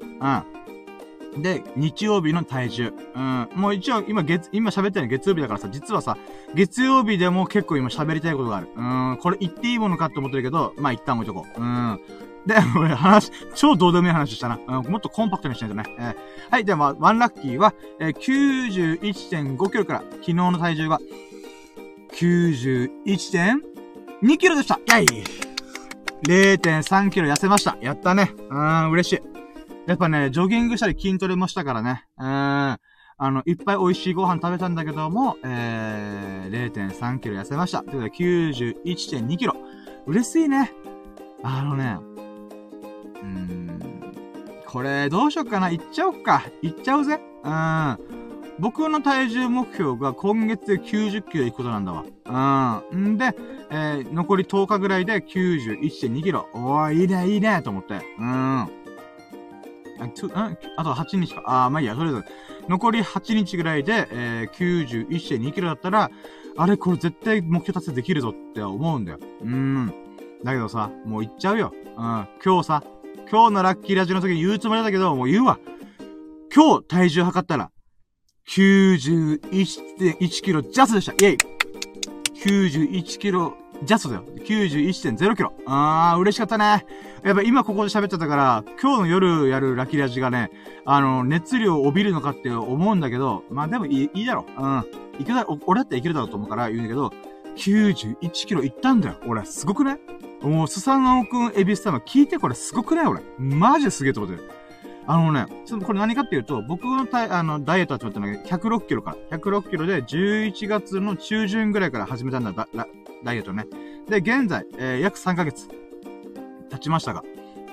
うん。で、日曜日の体重。うん。もう一応、今月、今喋ってるの月曜日だからさ、実はさ、月曜日でも結構今喋りたいことがある。うん。これ言っていいものかって思ってるけど、まあ一旦置いとこう。うん。で、話、超どうでもいい話したな。うん、もっとコンパクトにしないとね。えー、はい、では、ワンラッキーは、えー、91.5キロから、昨日の体重が、91.2キロでしたイェイ0.3キロ痩せました。やったね。うーん、嬉しい。やっぱね、ジョギングしたり筋トレもしたからね。うーん。あの、いっぱい美味しいご飯食べたんだけども、えー、0.3キロ痩せました。ということで、91.2キロ。嬉しいね。あのね、うーん。これ、どうしよっかな。行っちゃおっか。行っちゃうぜ。うん。僕の体重目標が今月で90キロ行くことなんだわ。うん。んで、えー、残り10日ぐらいで91.2キロ。おー、いいね、いいね、と思って。うん。あ、つ、ん？あと8日か。あー、まあいいや、とりあえず。残り8日ぐらいで、えー、91.2キロだったら、あれ、これ絶対目標達成できるぞって思うんだよ。うん。だけどさ、もう行っちゃうよ。うん。今日さ、今日のラッキーラジオの時に言うつもりだけど、もう言うわ。今日体重測ったら、91.1キロジャスでした。イェイ !91 キロジャスだよ。91.0キロ。あー、嬉しかったね。やっぱ今ここで喋っちゃったから、今日の夜やるラキラジがね、あの、熱量を帯びるのかって思うんだけど、まあでもいい、いいだろ。うん。いけだ、俺だっていけるだろうと思うから言うんだけど、91キロいったんだよ。俺、すごくねもう、スサノオくん、エビス様聞いてこれすごくない俺。マジですげえと思ってる。あのね、ちょっとこれ何かっていうと、僕のあのダイエットはちょっとね、106キロから。106キロで11月の中旬ぐらいから始めたんだ、ダダイエットね。で、現在、えー、約3ヶ月経ちましたが、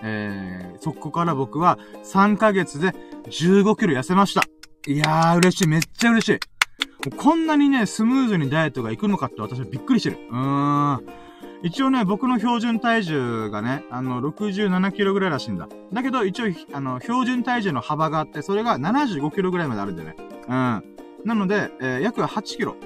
えー、そこから僕は3ヶ月で15キロ痩せました。いやー、嬉しい。めっちゃ嬉しい。こんなにね、スムーズにダイエットがいくのかって私はびっくりしてる。うーん。一応ね、僕の標準体重がね、あの、67キロぐらいらしいんだ。だけど、一応、あの、標準体重の幅があって、それが75キロぐらいまであるんだよね。うん。なので、えー、約8キロ。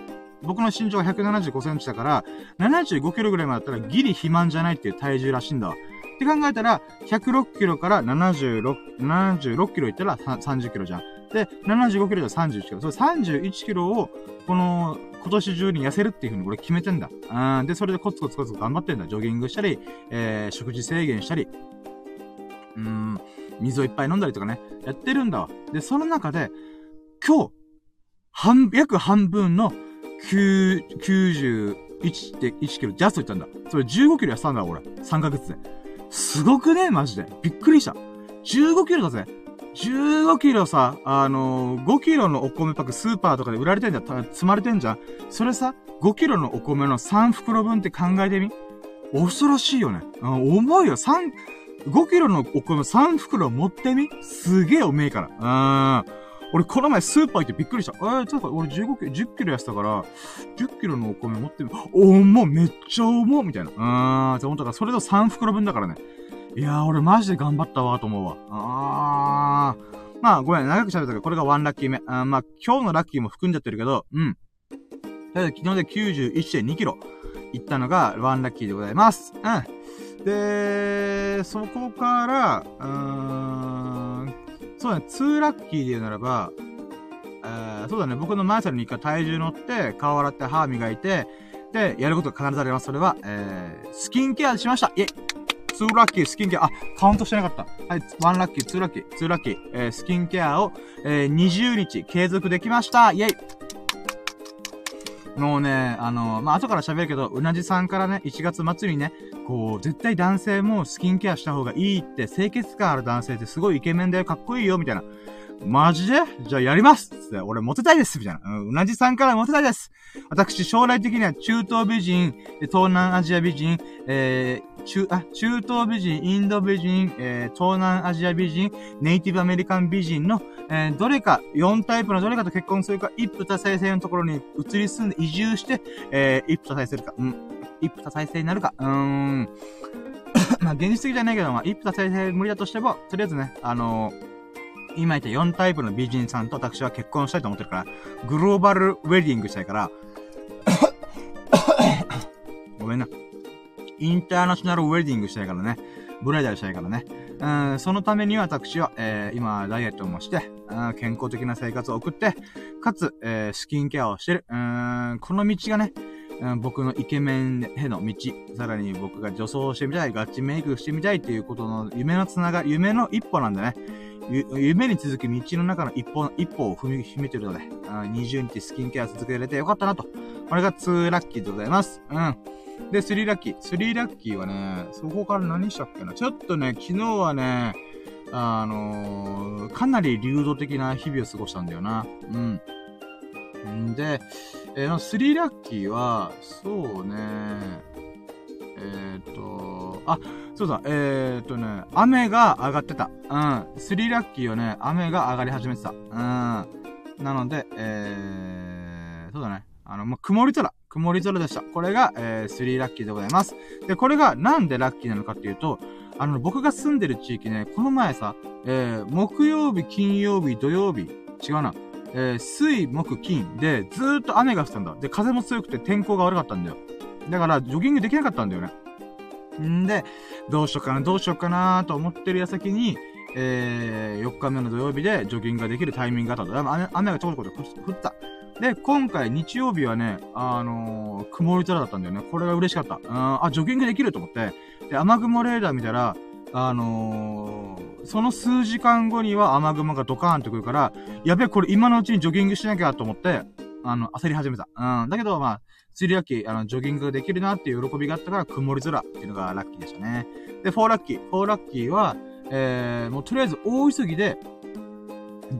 僕の身長が175センチだから、75キロぐらいまでだったらギリ肥満じゃないっていう体重らしいんだわ。って考えたら、106キロから76、76キロいったら30キロじゃん。で、75キロで31キロ。それ31キロを、この、今年中に痩せるっていうふうに俺決めてんだ。うん。で、それでコツコツコツ頑張ってんだ。ジョギングしたり、えー、食事制限したり、うん、水をいっぱい飲んだりとかね、やってるんだわ。で、その中で、今日、半、約半分の9、90、1.1キロジャストいったんだ。それ15キロ痩せたんだ、俺。3ヶ月で。すごくねマジで。びっくりした。15キロだぜ。15キロさ、あのー、5キロのお米パックスーパーとかで売られてんじゃん。積まれてんじゃん。それさ、5キロのお米の3袋分って考えてみ？恐ろしいよね。うん重いよ。3、5キロのお米3袋持ってみ？すげえ重いから。うん。俺、この前スーパー行ってびっくりした。えー、ちょっと俺15キロ、10キロ痩せたから、10キロのお米持ってみ、おもめっちゃ重みたいな。うーん、って思ったから、それと3袋分だからね。いやー、俺マジで頑張ったわ、と思うわ。あー。まあ、ごめん、長く喋ったけど、これが1ラッキー目。あまあ、今日のラッキーも含んじゃってるけど、うん。とりあえず昨日で91.2キロ行ったのが1ラッキーでございます。うん。で、そこから、うーん、そうだね、2ラッキーで言うならば、えー、そうだね、僕のマイサルに一回体重乗って、顔洗って歯磨いて、で、やることが必ずあります。それは、えー、スキンケアしましたイェイツーラッキー、スキンケア、あ、カウントしてなかった。はい、1ラッキー、2ラッキー、2ラッキー、えー、スキンケアを、えー、20日継続できました。イェイ。もうね、あの、まあ、後から喋るけど、うなじさんからね、1月末にね、こう、絶対男性もスキンケアした方がいいって、清潔感ある男性ってすごいイケメンだよ、かっこいいよ、みたいな。マジで？じゃあやります。つって、俺モテたいです。みたいな。うん、うなじさんからモテたいです。私、将来的には中東美人、東南アジア美人、えー、中、あ、中東美人、インド美人、えー、東南アジア美人、ネイティブアメリカン美人の、えー、どれか、4タイプのどれかと結婚するか、一夫多妻制のところに移り住んで移住して、えー、一夫多妻するか、うん、一夫多妻制になるか、うーん。まあ、現実的じゃないけど、まあ、一夫多妻制無理だとしても、とりあえずね、あのー、今言った4タイプの美人さんと私は結婚したいと思ってるから、グローバルウェディングしたいから、ごめんな。インターナショナルウェディングしたいからね。ブライダルしたいからね。うん、そのために私は、えー、今、ダイエットもして、うん、健康的な生活を送って、かつ、えー、スキンケアをしてる。うん、この道がね、うん、僕のイケメンへの道、さらに僕が女装してみたい、ガチメイクしてみたいっていうことの夢のつながり、夢の一歩なんでね。夢に続く道の中の一歩、一歩を踏み、踏めてるので、20日スキンケア続けられてよかったなと。これが2ラッキーでございます。うん。で、3ラッキー。3ラッキーはね、そこから何したっけな。ちょっとね、昨日はね、あのー、かなり流動的な日々を過ごしたんだよな。うん。んで、えー、3ラッキーは、そうね、えっ、と、あ、そうだ、えっ、とね、雨が上がってた。うん。スリーラッキーはね、雨が上がり始めてた。うん。なので、えー、そうだね。あの、ま、曇り空。曇り空でした。これが、えー、スリーラッキーでございます。で、これがなんでラッキーなのかっていうと、あの、僕が住んでる地域ね、この前さ、えー、木曜日、金曜日、土曜日、違うな。えー、水、木、金で、ずーっと雨が降ったんだ。で、風も強くて天候が悪かったんだよ。だから、ジョギングできなかったんだよね。んで、どうしようかな、どうしようかなと思ってる矢先に、えー、4日目の土曜日でジョギングができるタイミングがあったと。雨雨がちょこちょこ降った。で、今回日曜日はね、あのー、曇り空だったんだよね。これが嬉しかった。あ、あジョギングできると思って。で、雨雲レーダー見たら、あのー、その数時間後には雨雲がドカーンとくるから、やべえ、これ今のうちにジョギングしなきゃと思って、あの、焦り始めた。うん。だけど、まあ、釣りラッキー、あの、ジョギングができるなっていう喜びがあったから、曇り空っていうのがラッキーでしたね。で、4ラッキー。4ラッキーは、えー、もうとりあえず大急ぎで、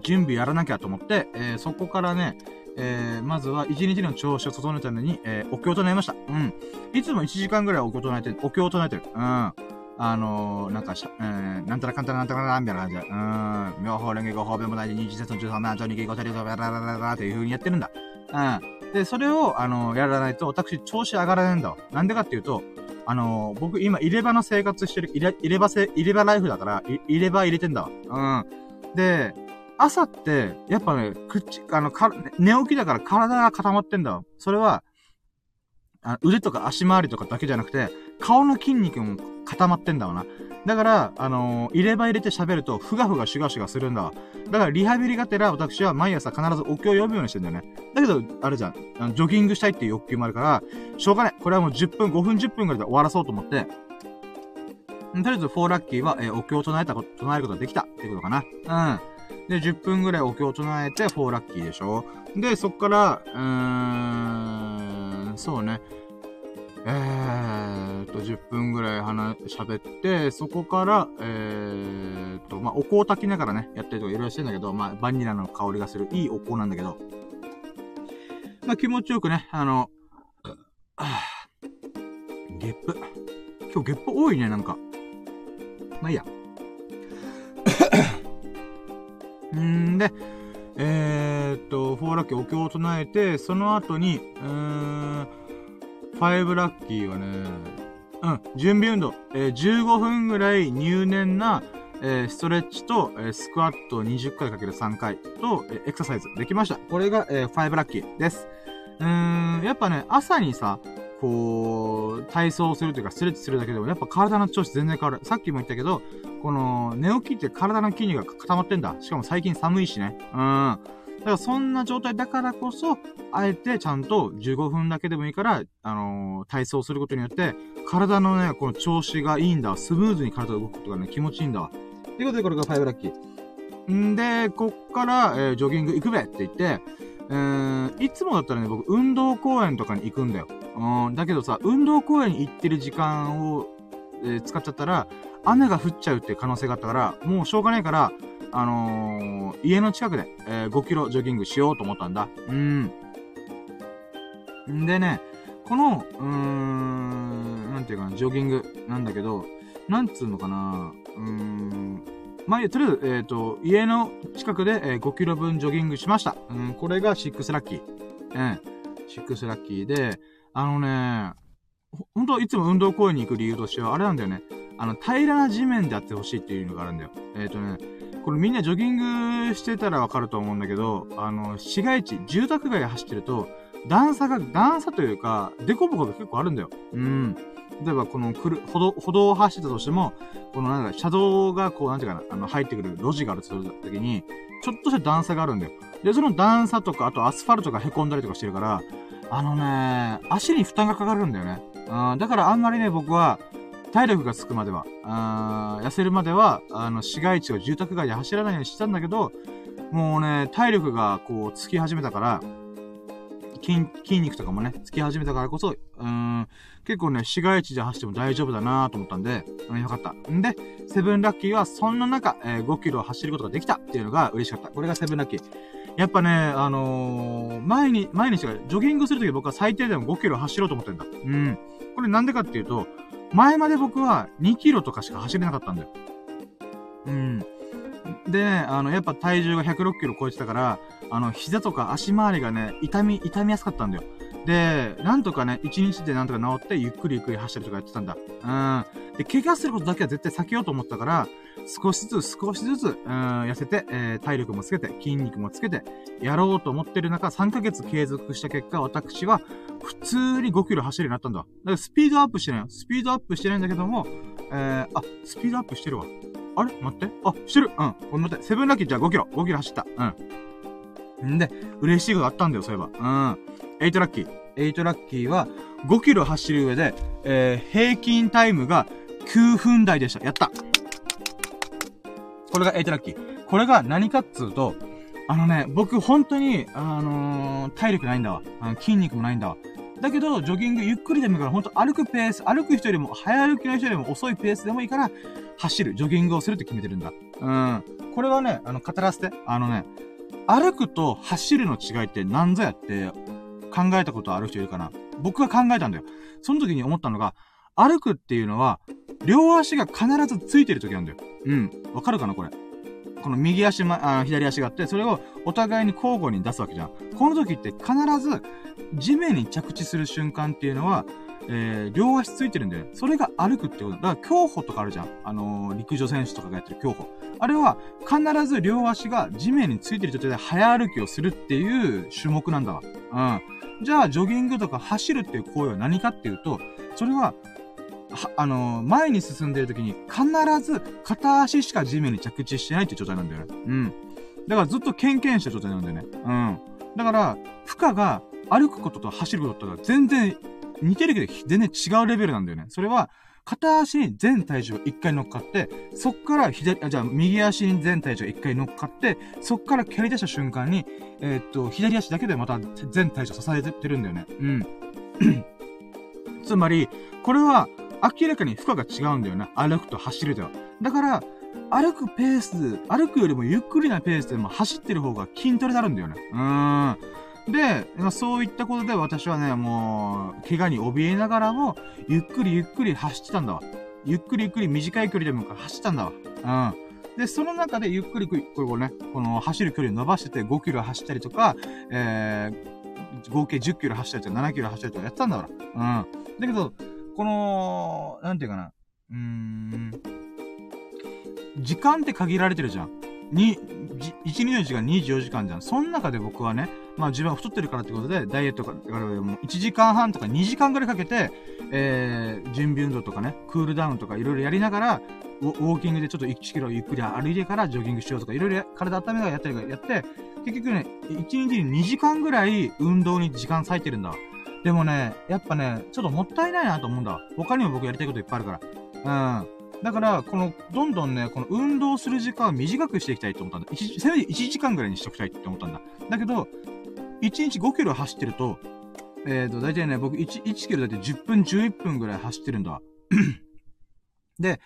準備やらなきゃと思って、えー、そこからね、えー、まずは一日の調子を整えるために、えー、お経を唱えました。うん。いつも1時間ぐらいお経を唱えてる。お経を唱えてる。うん。あのー、なんかし、えー、なんたらかんたらなんたらなんみたいな感じで、うん。妙法蓮華語法弁も大事、二次節の十三万条に下語たりと、ラララララっていう風にやってるんだ。うん。で、それを、あの、やらないと、私、調子上がらないんだわ。なんでかっていうと、あの、僕、今、入れ歯の生活してる、入れ、入れ歯せ、入れ歯ライフだから、入れ歯入れてんだわ。うん。で、朝って、やっぱね、口、あの、か、寝起きだから体が固まってんだわ。それは、あ腕とか足回りとかだけじゃなくて、顔の筋肉も固まってんだわな。だから、あのー、入れ歯入れて喋ると、ふがふがシュガシュガするんだわ。だから、リハビリがてら、私は毎朝必ずお経を読むようにしてんだよね。だけど、あれじゃん。あのジョギングしたいっていう欲求もあるから、しょうがない。これはもう10分、5分、10分ぐらいで終わらそうと思って、とりあえず、4ラッキーは、えー、お経を唱えたこと、唱えることができたってことかな。うん。で、10分ぐらいお経を唱えて、4ラッキーでしょ。で、そっから、うーん、そうね。えーと、10分ぐらい話、喋って、そこから、えーと、まあ、お香を炊きながらね、やったりとかいろいろしてんだけど、まあ、バニラの香りがする、いいお香なんだけど、まあ、気持ちよくね、あの、あゲップ。今日ゲップ多いね、なんか。まあいいや。んで、えー、っと、フォーラッキーお経を唱えて、その後に、うーん、ファイブラッキーはね、うん、準備運動、えー、15分ぐらい入念な、えー、ストレッチと、えー、スクワット20回かける3回と、え、エクササイズできました。これが、えー、ファイブラッキーです。うーん、やっぱね、朝にさ、こう、体操するというか、ストレッチするだけでも、やっぱ体の調子全然変わる。さっきも言ったけど、この、寝起きって体の筋肉が固まってんだ。しかも最近寒いしね。うん。だからそんな状態だからこそ、あえてちゃんと15分だけでもいいから、あのー、体操することによって、体のね、この調子がいいんだ。スムーズに体が動くことがね、気持ちいいんだわ。ということで、これが5ラッキー。んで、こっから、えー、ジョギング行くべって言って、えー、いつもだったらね、僕、運動公園とかに行くんだよ。うん、だけどさ、運動公園に行ってる時間を、えー、使っちゃったら、雨が降っちゃうっていう可能性があったから、もうしょうがないから、あのー、家の近くで、えー、5キロジョギングしようと思ったんだ。うん。んでね、この、うーん、なんていうかな、ジョギングなんだけど、なんつうのかな、うーん、まあ、とりあえず、えっ、ー、と、家の近くで、えー、5キロ分ジョギングしました。うん、これが6ラッキー。うん、6ラッキーで、あのね、ほんといつも運動公園に行く理由としては、あれなんだよね。あの、平らな地面でやってほしいっていうのがあるんだよ。えっ、ー、とね、これみんなジョギングしてたらわかると思うんだけど、あの、市街地、住宅街走ってると、段差が、段差というか、デコボコが結構あるんだよ。うん。例えば、この、くる、歩道、歩道を走ってたとしても、このなんか、車道がこう、なんていうかな、あの、入ってくる路地があるとするときに、ちょっとした段差があるんだよ。で、その段差とか、あとアスファルトが凹んだりとかしてるから、あのね、足に負担がかかるんだよね。うん、だからあんまりね、僕は、体力がつくまでは、あ痩せるまでは、あの、市街地を住宅街で走らないようにしたんだけど、もうね、体力がこう、つき始めたから、筋、筋肉とかもね、つき始めたからこそ、うん、結構ね、市街地で走っても大丈夫だなと思ったんで、うん、よかった。んで、セブンラッキーはそんな中、えー、5キロ走ることができたっていうのが嬉しかった。これがセブンラッキー。やっぱね、あのー、前に、毎日が、ジョギングするとき僕は最低でも5キロ走ろうと思ってんだ。うん。これなんでかっていうと、前まで僕は2キロとかしか走れなかったんだよ。うん。で、あの、やっぱ体重が106キロ超えてたから、あの、膝とか足回りがね、痛み、痛みやすかったんだよ。で、なんとかね、1日でなんとか治って、ゆっくりゆっくり走ったりとかやってたんだ。うん。で、怪我することだけは絶対避けようと思ったから、少しずつ少しずつ、うん、痩せて、えー、体力もつけて、筋肉もつけて、やろうと思ってる中、3ヶ月継続した結果、私は、普通に5キロ走るようになったんだ。だからスピードアップしてないよ。スピードアップしてないんだけども、えー、あ、スピードアップしてるわ。あれ？待って。あ、してる。うん。ごめん待って。セブンラッキーじゃあ5キロ。5キロ走った。うん。んで、嬉しいことあったんだよ、そういえば。うん。8ラッキー。8ラッキーは、5キロ走る上で、えー、平均タイムが9分台でした。やったこれが8ラッキー。これが何かっつうと、あのね、僕本当に、あのー、体力ないんだわ。あの筋肉もないんだわ。だけど、ジョギングゆっくりでもいいから、ほんと歩くペース、歩く人よりも、早歩きの人よりも遅いペースでもいいから、走る、ジョギングをするって決めてるんだ。うん。これはね、あの、語らせて。あのね、歩くと走るの違いって何ぞやって考えたことある人いるかな僕は考えたんだよ。その時に思ったのが、歩くっていうのは、両足が必ずついてる時なんだよ。うん。わかるかなこれ？この右足ま、あ左足があって、それをお互いに交互に出すわけじゃん。この時って必ず、地面に着地する瞬間っていうのは、えー、両足ついてるんだよ。それが歩くってことだ。から競歩とかあるじゃん。あのー、陸上選手とかがやってる競歩。あれは、必ず両足が地面についてる状態で早歩きをするっていう種目なんだわ。うん。じゃあ、ジョギングとか走るっていう行為は何かっていうと、それ、は、あのー、前に進んでる時に必ず片足しか地面に着地してないっていう状態なんだよね。うん。だからずっとケンケンした状態なんだよね。うん。だから、負荷が歩くことと走ることとは全然似てるけど全然違うレベルなんだよね。それは、片足に全体重が一回乗っかって、そっから左、あ、じゃあ右足に全体重が一回乗っかって、そっから蹴り出した瞬間に、えー、っと、左足だけでまた全体重支えてるんだよね。うん。つまり、これは明らかに負荷が違うんだよね。歩くと走るでは。だから、歩くペース、歩くよりもゆっくりなペースでも走ってる方が筋トレになるんだよね。うーん。で、そういったことで私はね、もう、怪我に怯えながらも、ゆっくりゆっくり走ってたんだわ。ゆっくりゆっくり短い距離でも走ったんだわ。うん。で、その中でゆっくり、これをね、この走る距離を伸ばしてて5キロ走ったりとか、えー、合計10キロ走ったりとか7キロ走ったりとかやってたんだから。うん。だけど、この、なんていうかな。うーん。時間って限られてるじゃん。に、1、2の時間24時間じゃん。その中で僕はね、まあ自分は太ってるからってことで、ダイエットから、もう1時間半とか2時間ぐらいかけて、えー、準備運動とかね、クールダウンとかいろいろやりながら、ウォーキングでちょっと1キロゆっくり歩いてからジョギングしようとか、いろいろ体温めながらやったりやって、結局ね、1日に2時間ぐらい運動に時間割いてるんだ。でもね、やっぱね、ちょっともったいないなと思うんだ。他にも僕やりたいこといっぱいあるから。うん。だから、この、どんどんね、この運動する時間を短くしていきたいと思ったんだ。せめて1時間ぐらいにしときたいって思ったんだ。だけど、1日5キロ走ってると、えっ、ー、と、だいたいね、僕1、1キロだって10分、11分ぐらい走ってるんだ。で、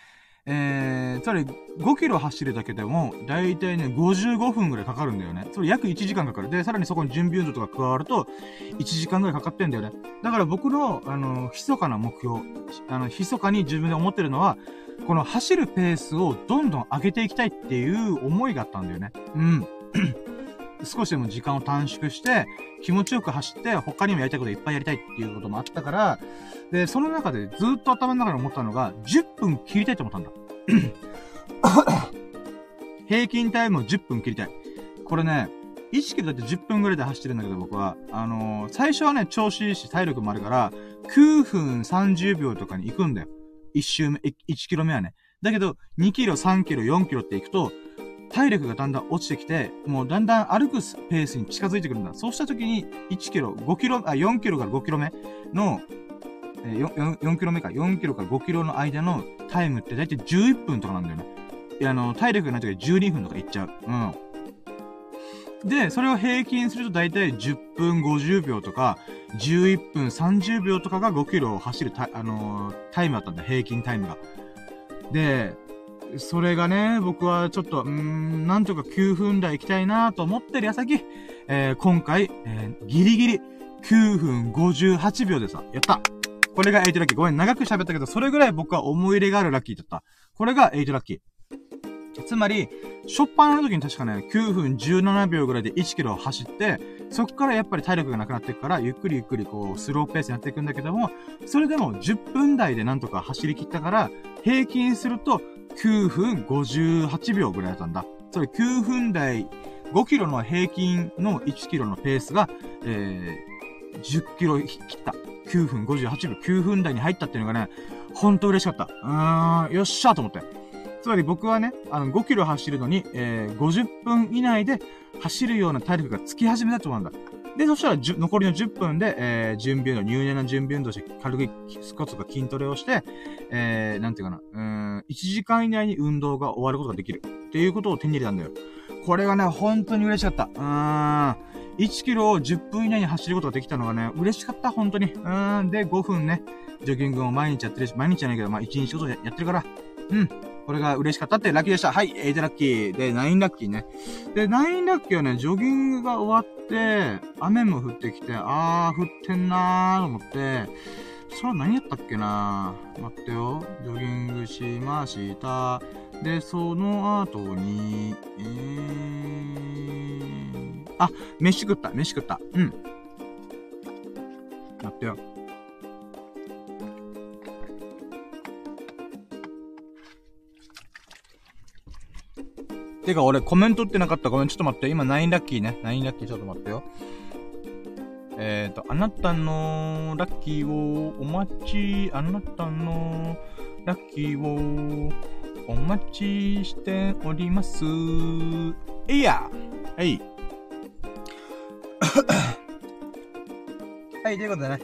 えー、つまり5キロ走るだけでも、だいたいね、55分ぐらいかかるんだよね。それ約1時間かかる。で、さらにそこに準備運動とか加わると、1時間ぐらいかかってんだよね。だから僕の、あの、密かな目標、あの、密かに自分で思ってるのは、この走るペースをどんどん上げていきたいっていう思いがあったんだよね。うん。少しでも時間を短縮して、気持ちよく走って、他にもやりたいこといっぱいやりたいっていうこともあったから、で、その中でずっと頭の中に思ったのが、10分切りたいと思ったんだ。平均タイムを10分切りたい。これね、1キロだって10分ぐらいで走ってるんだけど僕は、あのー、最初はね、調子いいし体力もあるから、9分30秒とかに行くんだよ。1周目、1キロ目はね。だけど、2キロ、3キロ、4キロって行くと、体力がだんだん落ちてきて、もうだんだん歩くペースに近づいてくるんだ。そうした時に、1キロ、5キロ、あ、4キロから5キロ目の、えー、4, 4キロ目か、4キロから5キロの間のタイムってだいたい11分とかなんだよね。いや、あの、体力がない時は12分とかいっちゃう。うん。で、それを平均するとだいたい10分50秒とか、11分30秒とかが5キロを走るタ,、あのー、タイムだったんだ、平均タイムが。で、それがね、僕はちょっと、うーん、なんとか9分台行きたいなと思ってる矢先、えー、今回、えー、ギリギリ9分58秒でさ、やったこれが8ラッキー。ごめん、長く喋ったけど、それぐらい僕は思い入れがあるラッキーだった。これが8ラッキー。つまり、しょっぱなの時に確かね、9分17秒ぐらいで1キロ走って、そこからやっぱり体力がなくなっていくから、ゆっくりゆっくりこう、スローペースになっていくんだけども、それでも10分台でなんとか走り切ったから、平均すると9分58秒ぐらいだったんだ。それ9分台、5キロの平均の1キロのペースが、えー、10キロ切った。9分58秒、9分台に入ったっていうのがね、ほんと嬉しかった。うーん、よっしゃと思って。つまり僕はね、あの、5キロ走るのに、えー、50分以内で走るような体力がつき始めたと思うんだ。で、そしたら、残りの10分で、えー、準備運動、入念な準備運動して、軽くスコツとか筋トレをして、えー、なんていうかな、うん、1時間以内に運動が終わることができる。っていうことを手に入れたんだよ。これがね、本当に嬉しかった。うーん。1キロを10分以内に走ることができたのがね、嬉しかった、本当に。うーん。で、5分ね、ジョギングを毎日やってるし、毎日じゃないけど、まあ1日ごとやってるから、うん。これが嬉しかったってラッキーでした。はい、8ラッキー。で、9ラッキーね。で、9ラッキーはね、ジョギングが終わって、雨も降ってきて、あー、降ってんなーと思って、それは何やったっけな待ってよ。ジョギングしました。で、その後に、えー、あ、飯食った、飯食った。うん。待ってよ。てか俺コメントってなかったごめん、ちょっと待って。今9ラッキーね。9ラッキーちょっと待ってよ。えっ、ー、と、あなたのラッキーをお待ち、あなたのラッキーをお待ちしております。えいやはい。はい、ということでね、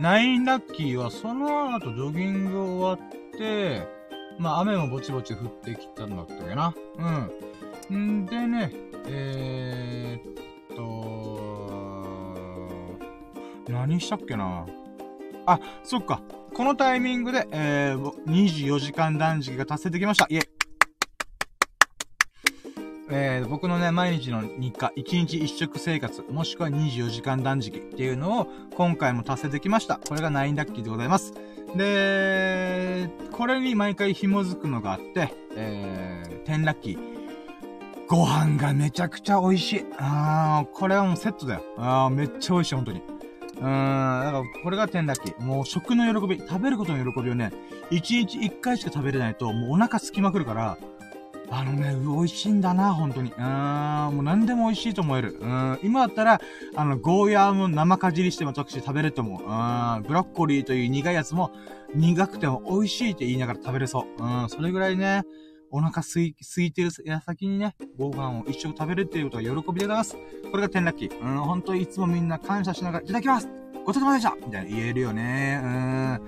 9ラッキーはその後ジョギング終わって、まあ雨もぼちぼち降ってきたんだったっけな。うん。んでね、えー、っと、何したっけなあ、そっか。このタイミングで、えー、24時間断食が達成できました。イェイ。えー、僕のね、毎日の日課、1日1食生活、もしくは24時間断食っていうのを今回も達成できました。これが9ラッキーでございます。で、これに毎回紐づくのがあって、えー、10ラッキー。ご飯がめちゃくちゃ美味しい。あー、これはもうセットだよ。あー、めっちゃ美味しい、本当に。うーん、だからこれが10ラッキー。もう食の喜び、食べることの喜びをね、1日1回しか食べれないと、もうお腹空きまくるから、あのね、美味しいんだな、本当に。うーん、もう何でも美味しいと思える。うん、今だったら、あの、ゴーヤーも生かじりしても私食べれると思う。うん、ブロッコリーという苦いやつも、苦くても美味しいって言いながら食べれそう。うん、それぐらいね、お腹すい、空いてる矢先にね、ご飯を一食食べるっていうことが喜びでございます。これが天ラッキー。うん、本当いつもみんな感謝しながら、いただきますごちそうさまでしたみたいな言えるよね。うん。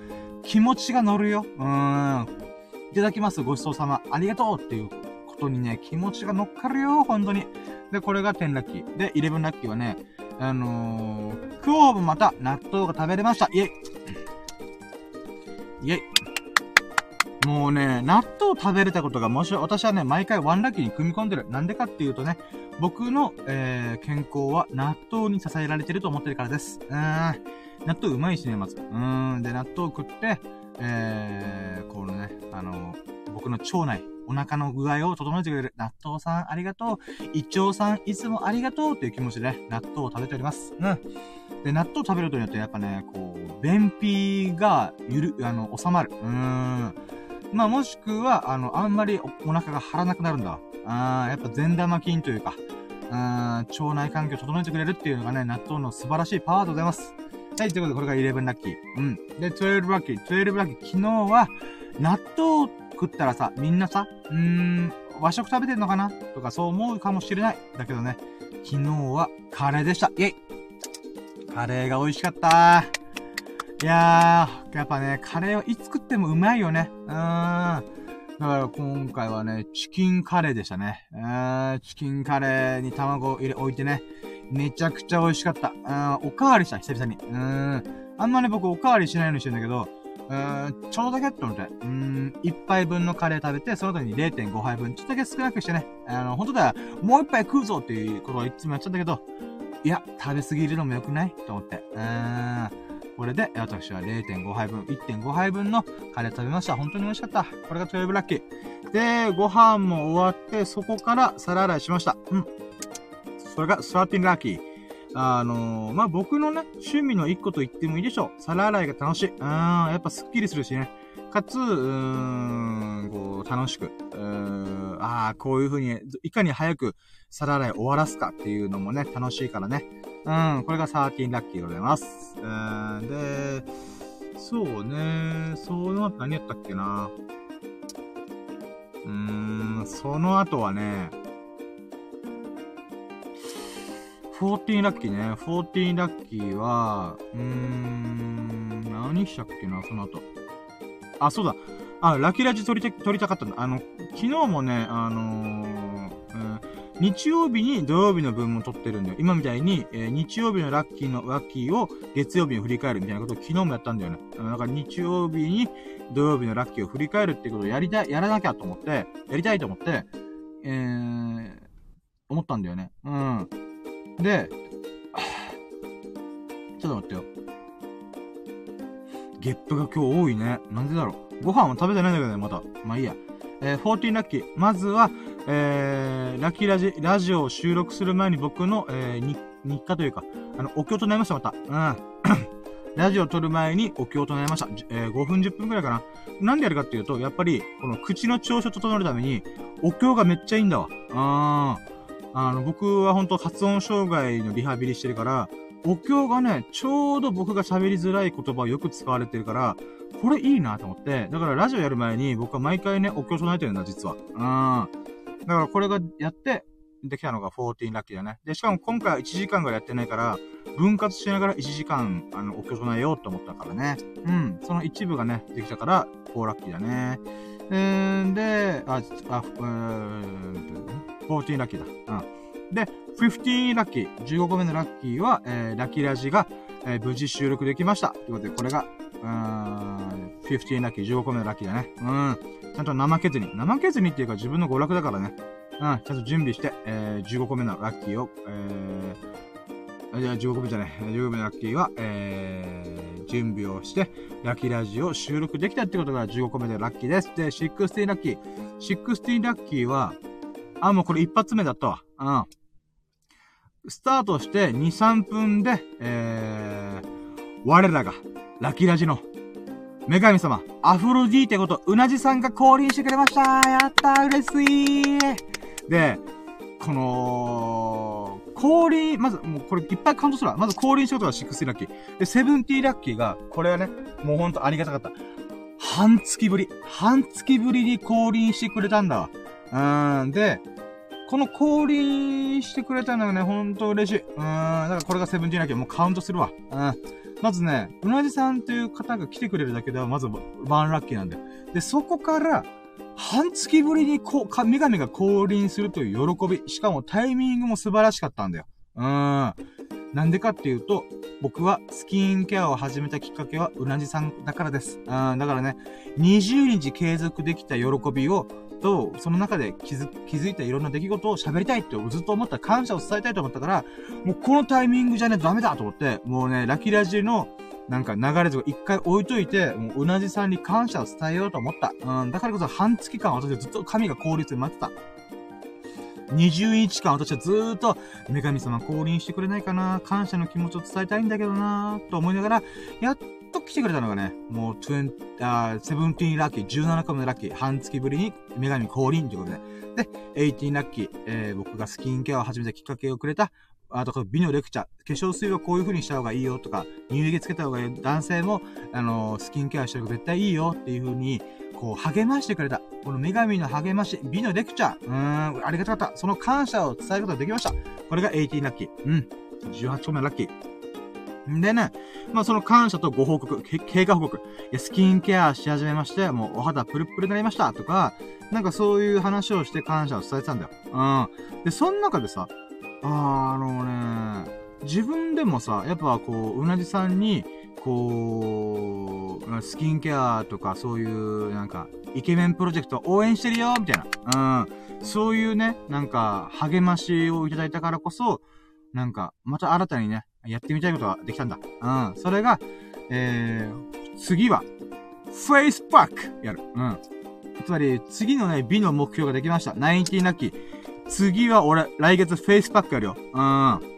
気持ちが乗るよ。うん。いただきます。ごちそうさま。ありがとうっていうことにね、気持ちが乗っかるよ、本当に。で、これが10ラッキー。で、11ラッキーはね、あのー、今日もまた納豆が食べれました。イェイイェイもうね、納豆食べれたことが、もし、私はね、毎回ワンラッキーに組み込んでる。なんでかっていうとね、僕の、えー、健康は納豆に支えられてると思ってるからです。うーん。納豆うまいしね、まず。うーん。で、納豆を食って、えー、このね、あのー、僕の腸内、お腹の具合を整えてくれる納豆さんありがとう。胃腸さんいつもありがとうという気持ちで、納豆を食べております。うん。で、納豆食べることによってやっぱね、こう、便秘がゆる、あの、収まる。うーん。まあ、もしくは、あの、あんまりお腹が張らなくなるんだ。あやっぱ善玉菌というか、腸内環境を整えてくれるっていうのがね、納豆の素晴らしいパワーでございます。はい、ということで、これが11ラッキー。うん。で、12ラッキー。12ラッキー。昨日は、納豆食ったらさ、みんなさ、うーん、和食食べてんのかな？とかそう思うかもしれない。だけどね、昨日はカレーでした。イェイカレーが美味しかったいやー、やっぱね、カレーはいつ食ってもうまいよね。うーん。だから今回はね、チキンカレーでしたね。うーチキンカレーに卵を入れ、置いてね、めちゃくちゃ美味しかった。うん、おかわりした、久々に。うん。あんまね、僕おかわりしないようにしてるんだけど、うん、ちょうどだけって思って。うん、一杯分のカレー食べて、その時に0.5杯分、ちょっとだけ少なくしてね。あの、本当だよ、もう一杯食うぞっていうことをいつもやっちゃったけど、いや、食べ過ぎるのも良くないと思って。うん。これで、私は0.5杯分、1.5杯分のカレー食べました。本当に美味しかった。これが12ラッキー。で、ご飯も終わって、そこから皿洗いしました。うん。それが13ラッキー。あのー、まあ、僕のね、趣味の一個と言ってもいいでしょう。皿洗いが楽しい。うん、やっぱスッキリするしね。かつ、うーん、こう、楽しく、うーん、ああ、こういう風に、いかに早く皿洗い終わらすかっていうのもね、楽しいからね。うん、これが13ラッキーでございます。うん、で、そうね、その後何やったっけな。うーん、その後はね、14ラッキーね。14ラッキーは、うーん、何したっけな、その後。あ、そうだ。あ、ラキーラジ撮りた、撮りたかったんだ。あの、昨日もね、あのー、うん、日曜日に土曜日の分も撮ってるんだよ。今みたいに、えー、日曜日のラッキーのラッキーを月曜日に振り返るみたいなことを昨日もやったんだよね。だから日曜日に土曜日のラッキーを振り返るってことをやりたい、やらなきゃと思って、やりたいと思って、えー、思ったんだよね。うん。で、ちょっと待ってよ。ゲップが今日多いね。なんでだろう。ご飯は食べてないんだけどね、まだ。まあいいや。えー、14ラッキー。まずは、えー、ラッキーラジ、ラジオを収録する前に僕の、えー、日課というか、あの、お経となりました、また。うん。ラジオを撮る前にお経となりました。えー、5分10分くらいかな。なんでやるかっていうと、やっぱり、この口の調子を整えるために、お経がめっちゃいいんだわ。あー。あの、僕は本当発音障害のリハビリしてるから、お経がね、ちょうど僕が喋りづらい言葉をよく使われてるから、これいいなと思って、だからラジオやる前に僕は毎回ね、お経唱えてるんだ、実は。うん。だからこれがやって、できたのが14ラッキーだね。で、しかも今回は1時間ぐらいやってないから、分割しながら1時間、あの、お経唱えようと思ったからね。うん。その一部がね、できたから、4ラッキーだね。えーん、で、あ、あ、うーん、14ラッキーだ。うん。で、15ラッキー、15個目のラッキーは、えー、ラッキーラジが、えー、無事収録できました。ということで、これが、うーん、15ラッキー、15個目のラッキーだね。うん。ちゃんと怠けずに。怠けずにっていうか自分の娯楽だからね。うん。ちゃんと準備して、えー、15個目のラッキーを、えー、じゃあ15個目じゃない。15個目のラッキーは、えー、準備をして、ラッキーラジオを収録できたってことが15個目でラッキーです。で、16ラッキー。16ラッキーは、あ、もうこれ一発目だったわ。うん。スタートして2、3分で、えー、我らが、ラキラジの、女神様、アフロディーテこと、うなじさんが降臨してくれましたやったー嬉しいで、この、降臨、まず、もうこれいっぱいカウントするわ。まず降臨したことが6ラッキー。で、70ラッキーが、これはね、もうほんとありがたかった。半月ぶり。半月ぶりに降臨してくれたんだわ。うん、で、この降臨してくれたのがね、ほんと嬉しい。うーん、だからこれがセブンティーなきゃもうカウントするわ。うん。まずね、うなじさんという方が来てくれるだけでは、まずワンラッキーなんで。で、そこから、半月ぶりにこう、か、女神が降臨するという喜び。しかもタイミングも素晴らしかったんだよ。うーん。なんでかっていうと、僕はスキンケアを始めたきっかけはうなじさんだからです。うん、だからね、20日継続できた喜びをと、その中で気づ、気づいたいろんな出来事を喋りたいってずっと思った感謝を伝えたいと思ったから、もうこのタイミングじゃねダメだと思って、もうね、ラキラジのなんか流れとか一回置いといて、もううなじさんに感謝を伝えようと思った。うん、だからこそ半月間私はずっと神が降臨する待ってた。20日間私はずーっと、女神様降臨してくれないかな感謝の気持ちを伝えたいんだけどなと思いながら、やっと来てくれたのがね、もう20、あ17ラッキー、17個目のラッキー、半月ぶりに女神降臨ということで。で、18ラッキー、えー、僕がスキンケアを始めたきっかけをくれた、あと、美のレクチャー、化粧水はこういう風にした方がいいよとか、乳液つけた方がいい。男性も、あのー、スキンケアした方が絶対いいよっていう風に、こう、励ましてくれた。この女神の励まし、美のレクチャー。うーん、ありがたかった。その感謝を伝えることができました。これが18ラッキー。うん。18個目のラッキー。でね、まあその感謝とご報告、経過報告、いやスキンケアし始めまして、もうお肌プルプルになりましたとか、なんかそういう話をして感謝を伝えてたんだよ。うん。で、その中でさ、あー、あのね、自分でもさ、やっぱこう、うなじさんに、こう、スキンケアとかそういう、なんか、イケメンプロジェクト応援してるよみたいな。うん。そういうね、なんか、励ましをいただいたからこそ、なんか、また新たにね、やってみたいことができたんだ。うん。それが、えー、次は、フェイスパックやる。うん。つまり、次のね、美の目標ができました。19ラッキー。次は俺、来月フェイスパックやるよ。うん。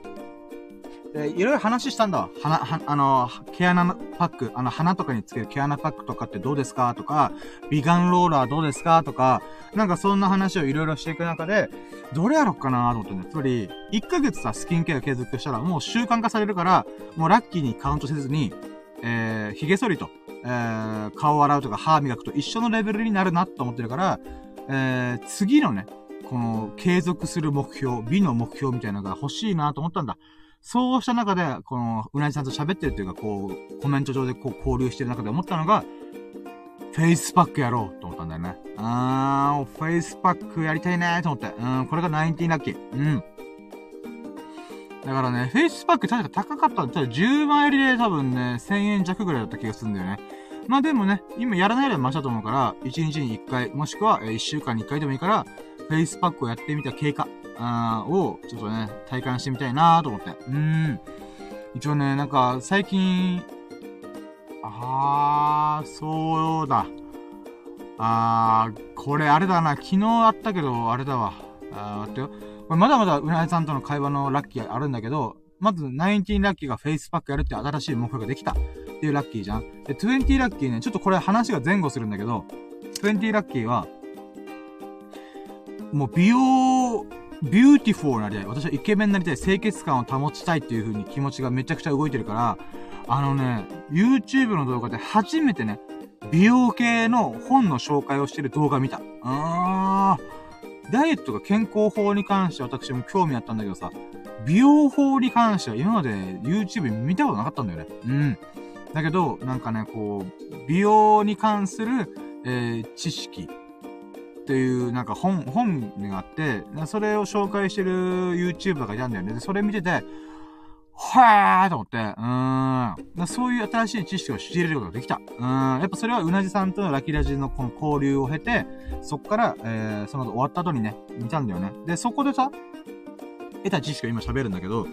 で、いろいろ話したんだわ。鼻、は、あの、毛穴のパック、あの、鼻とかにつける毛穴パックとかってどうですか？とか、美顔ローラーどうですか？とか、なんかそんな話をいろいろしていく中で、どれやろっかなと思ってね。つまり、1ヶ月さ、スキンケア継続したら、もう習慣化されるから、もうラッキーにカウントせずに、えー、髭剃りと、えー、顔洗うとか歯磨くと一緒のレベルになるなと思ってるから、えー、次のね、この継続する目標、美の目標みたいなのが欲しいなと思ったんだ。そうした中で、この、うなじさんと喋ってるっていうか、こう、コメント上でこう交流してる中で思ったのが、フェイスパックやろうと思ったんだよね。あー、フェイスパックやりたいねーと思って。うん、これが19ラッキー。うん。だからね、フェイスパック確か高かった。ただ10枚入りで多分ね、1000円弱ぐらいだった気がするんだよね。まあでもね、今やらないよりマシだと思うから、1日に1回、もしくは1週間に1回でもいいから、フェイスパックをやってみた経過を、ちょっとね、体感してみたいなと思って。うーん。一応ね、なんか、最近、あー、そうだ。あー、これあれだな。昨日あったけど、あれだわ。あー、待ってよ。これまだまだうなぎさんとの会話のラッキーあるんだけど、まず、19ラッキーがフェイスパックやるって新しい目標ができたっていうラッキーじゃん。で、20ラッキーね、ちょっとこれ話が前後するんだけど、20ラッキーは、もう美容 beautiful なりたい。私はイケメンになりたい。清潔感を保ちたいっていう風に気持ちがめちゃくちゃ動いてるから、あのね、YouTube の動画で初めてね、美容系の本の紹介をしてる動画見た。あー。ダイエットか健康法に関して私も興味あったんだけどさ、美容法に関しては今まで YouTube 見たことなかったんだよね。うん。だけど、なんかね、こう、美容に関する、えー、知識っていうなんか本、本があって、それを紹介してる YouTuber がいたんだよね。で、それ見てて、はーと思って、うーん。そういう新しい知識を知れることができた。うん。やっぱそれはうなじさんとのラキラジのこの交流を経て、そっから、えー、その後終わった後にね、見たんだよね。で、そこでさ、得た知識を今喋るんだけど、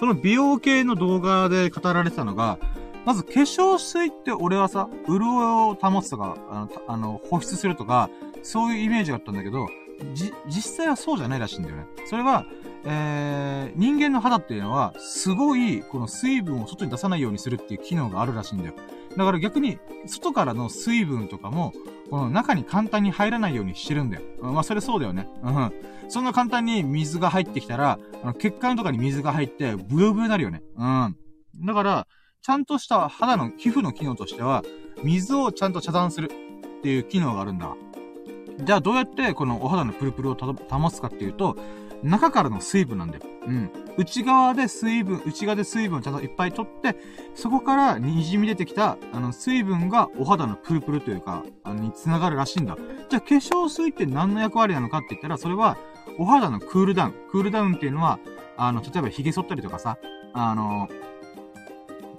その美容系の動画で語られてたのが、まず化粧水って俺はさ、潤いを保つとか、あの、あの保湿するとか、そういうイメージがあったんだけど、じ、実際はそうじゃないらしいんだよね。それは、えー、人間の肌っていうのは、すごい、この水分を外に出さないようにするっていう機能があるらしいんだよ。だから逆に、外からの水分とかも、この中に簡単に入らないようにしてるんだよ。うん、まあ、それそうだよね。うん。そんな簡単に水が入ってきたら、あの血管とかに水が入って、ブヨブヨになるよね。うん。だから、ちゃんとした肌の、皮膚の機能としては、水をちゃんと遮断するっていう機能があるんだ。じゃあどうやってこのお肌のプルプルを保つかっていうと、中からの水分なんだよ。うん。内側で水分、内側で水分をちゃんといっぱい取って、そこから滲み出てきた、あの、水分がお肌のプルプルというか、あの、に繋がるらしいんだ。じゃあ化粧水って何の役割なのかって言ったら、それは、お肌のクールダウン。クールダウンっていうのは、あの、例えば髭剃ったりとかさ、あの、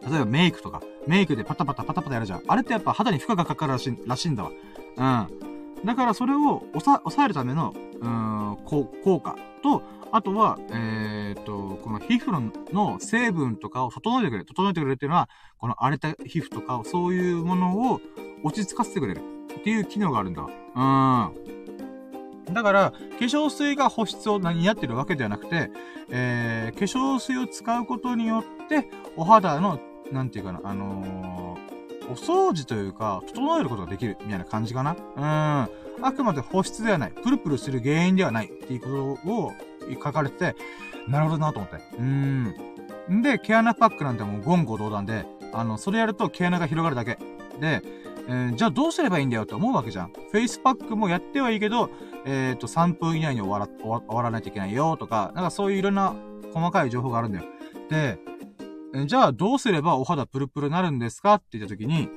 例えばメイクとか、メイクでパタパタパタパタやるじゃん。あれってやっぱ肌に負荷がかかるらしいらしいんだわ。うん。だからそれを抑えるための、うん、効果と、あとは、えー、と、この皮膚の成分とかを整えてくれる。整えてくれるっていうのは、この荒れた皮膚とか、そういうものを落ち着かせてくれるっていう機能があるんだ。うん。だから、化粧水が保湿を何やってるわけではなくて、えー、化粧水を使うことによって、お肌の、なんていうかな、あのーお掃除というか、整えることができる、みたいな感じかな。うん。あくまで保湿ではない。プルプルする原因ではない。っていうことを書かれてて、なるほどなと思って。うん。んで、毛穴パックなんてもう言語道断で、あの、それやると毛穴が広がるだけ。で、えー、じゃあどうすればいいんだよって思うわけじゃん。フェイスパックもやってはいいけど、えっ、ー、と、3分以内に終わら、終わらないといけないよとか、なんかそういういろんな細かい情報があるんだよ。で、じゃあどうすればお肌プルプルになるんですか？って言った時に、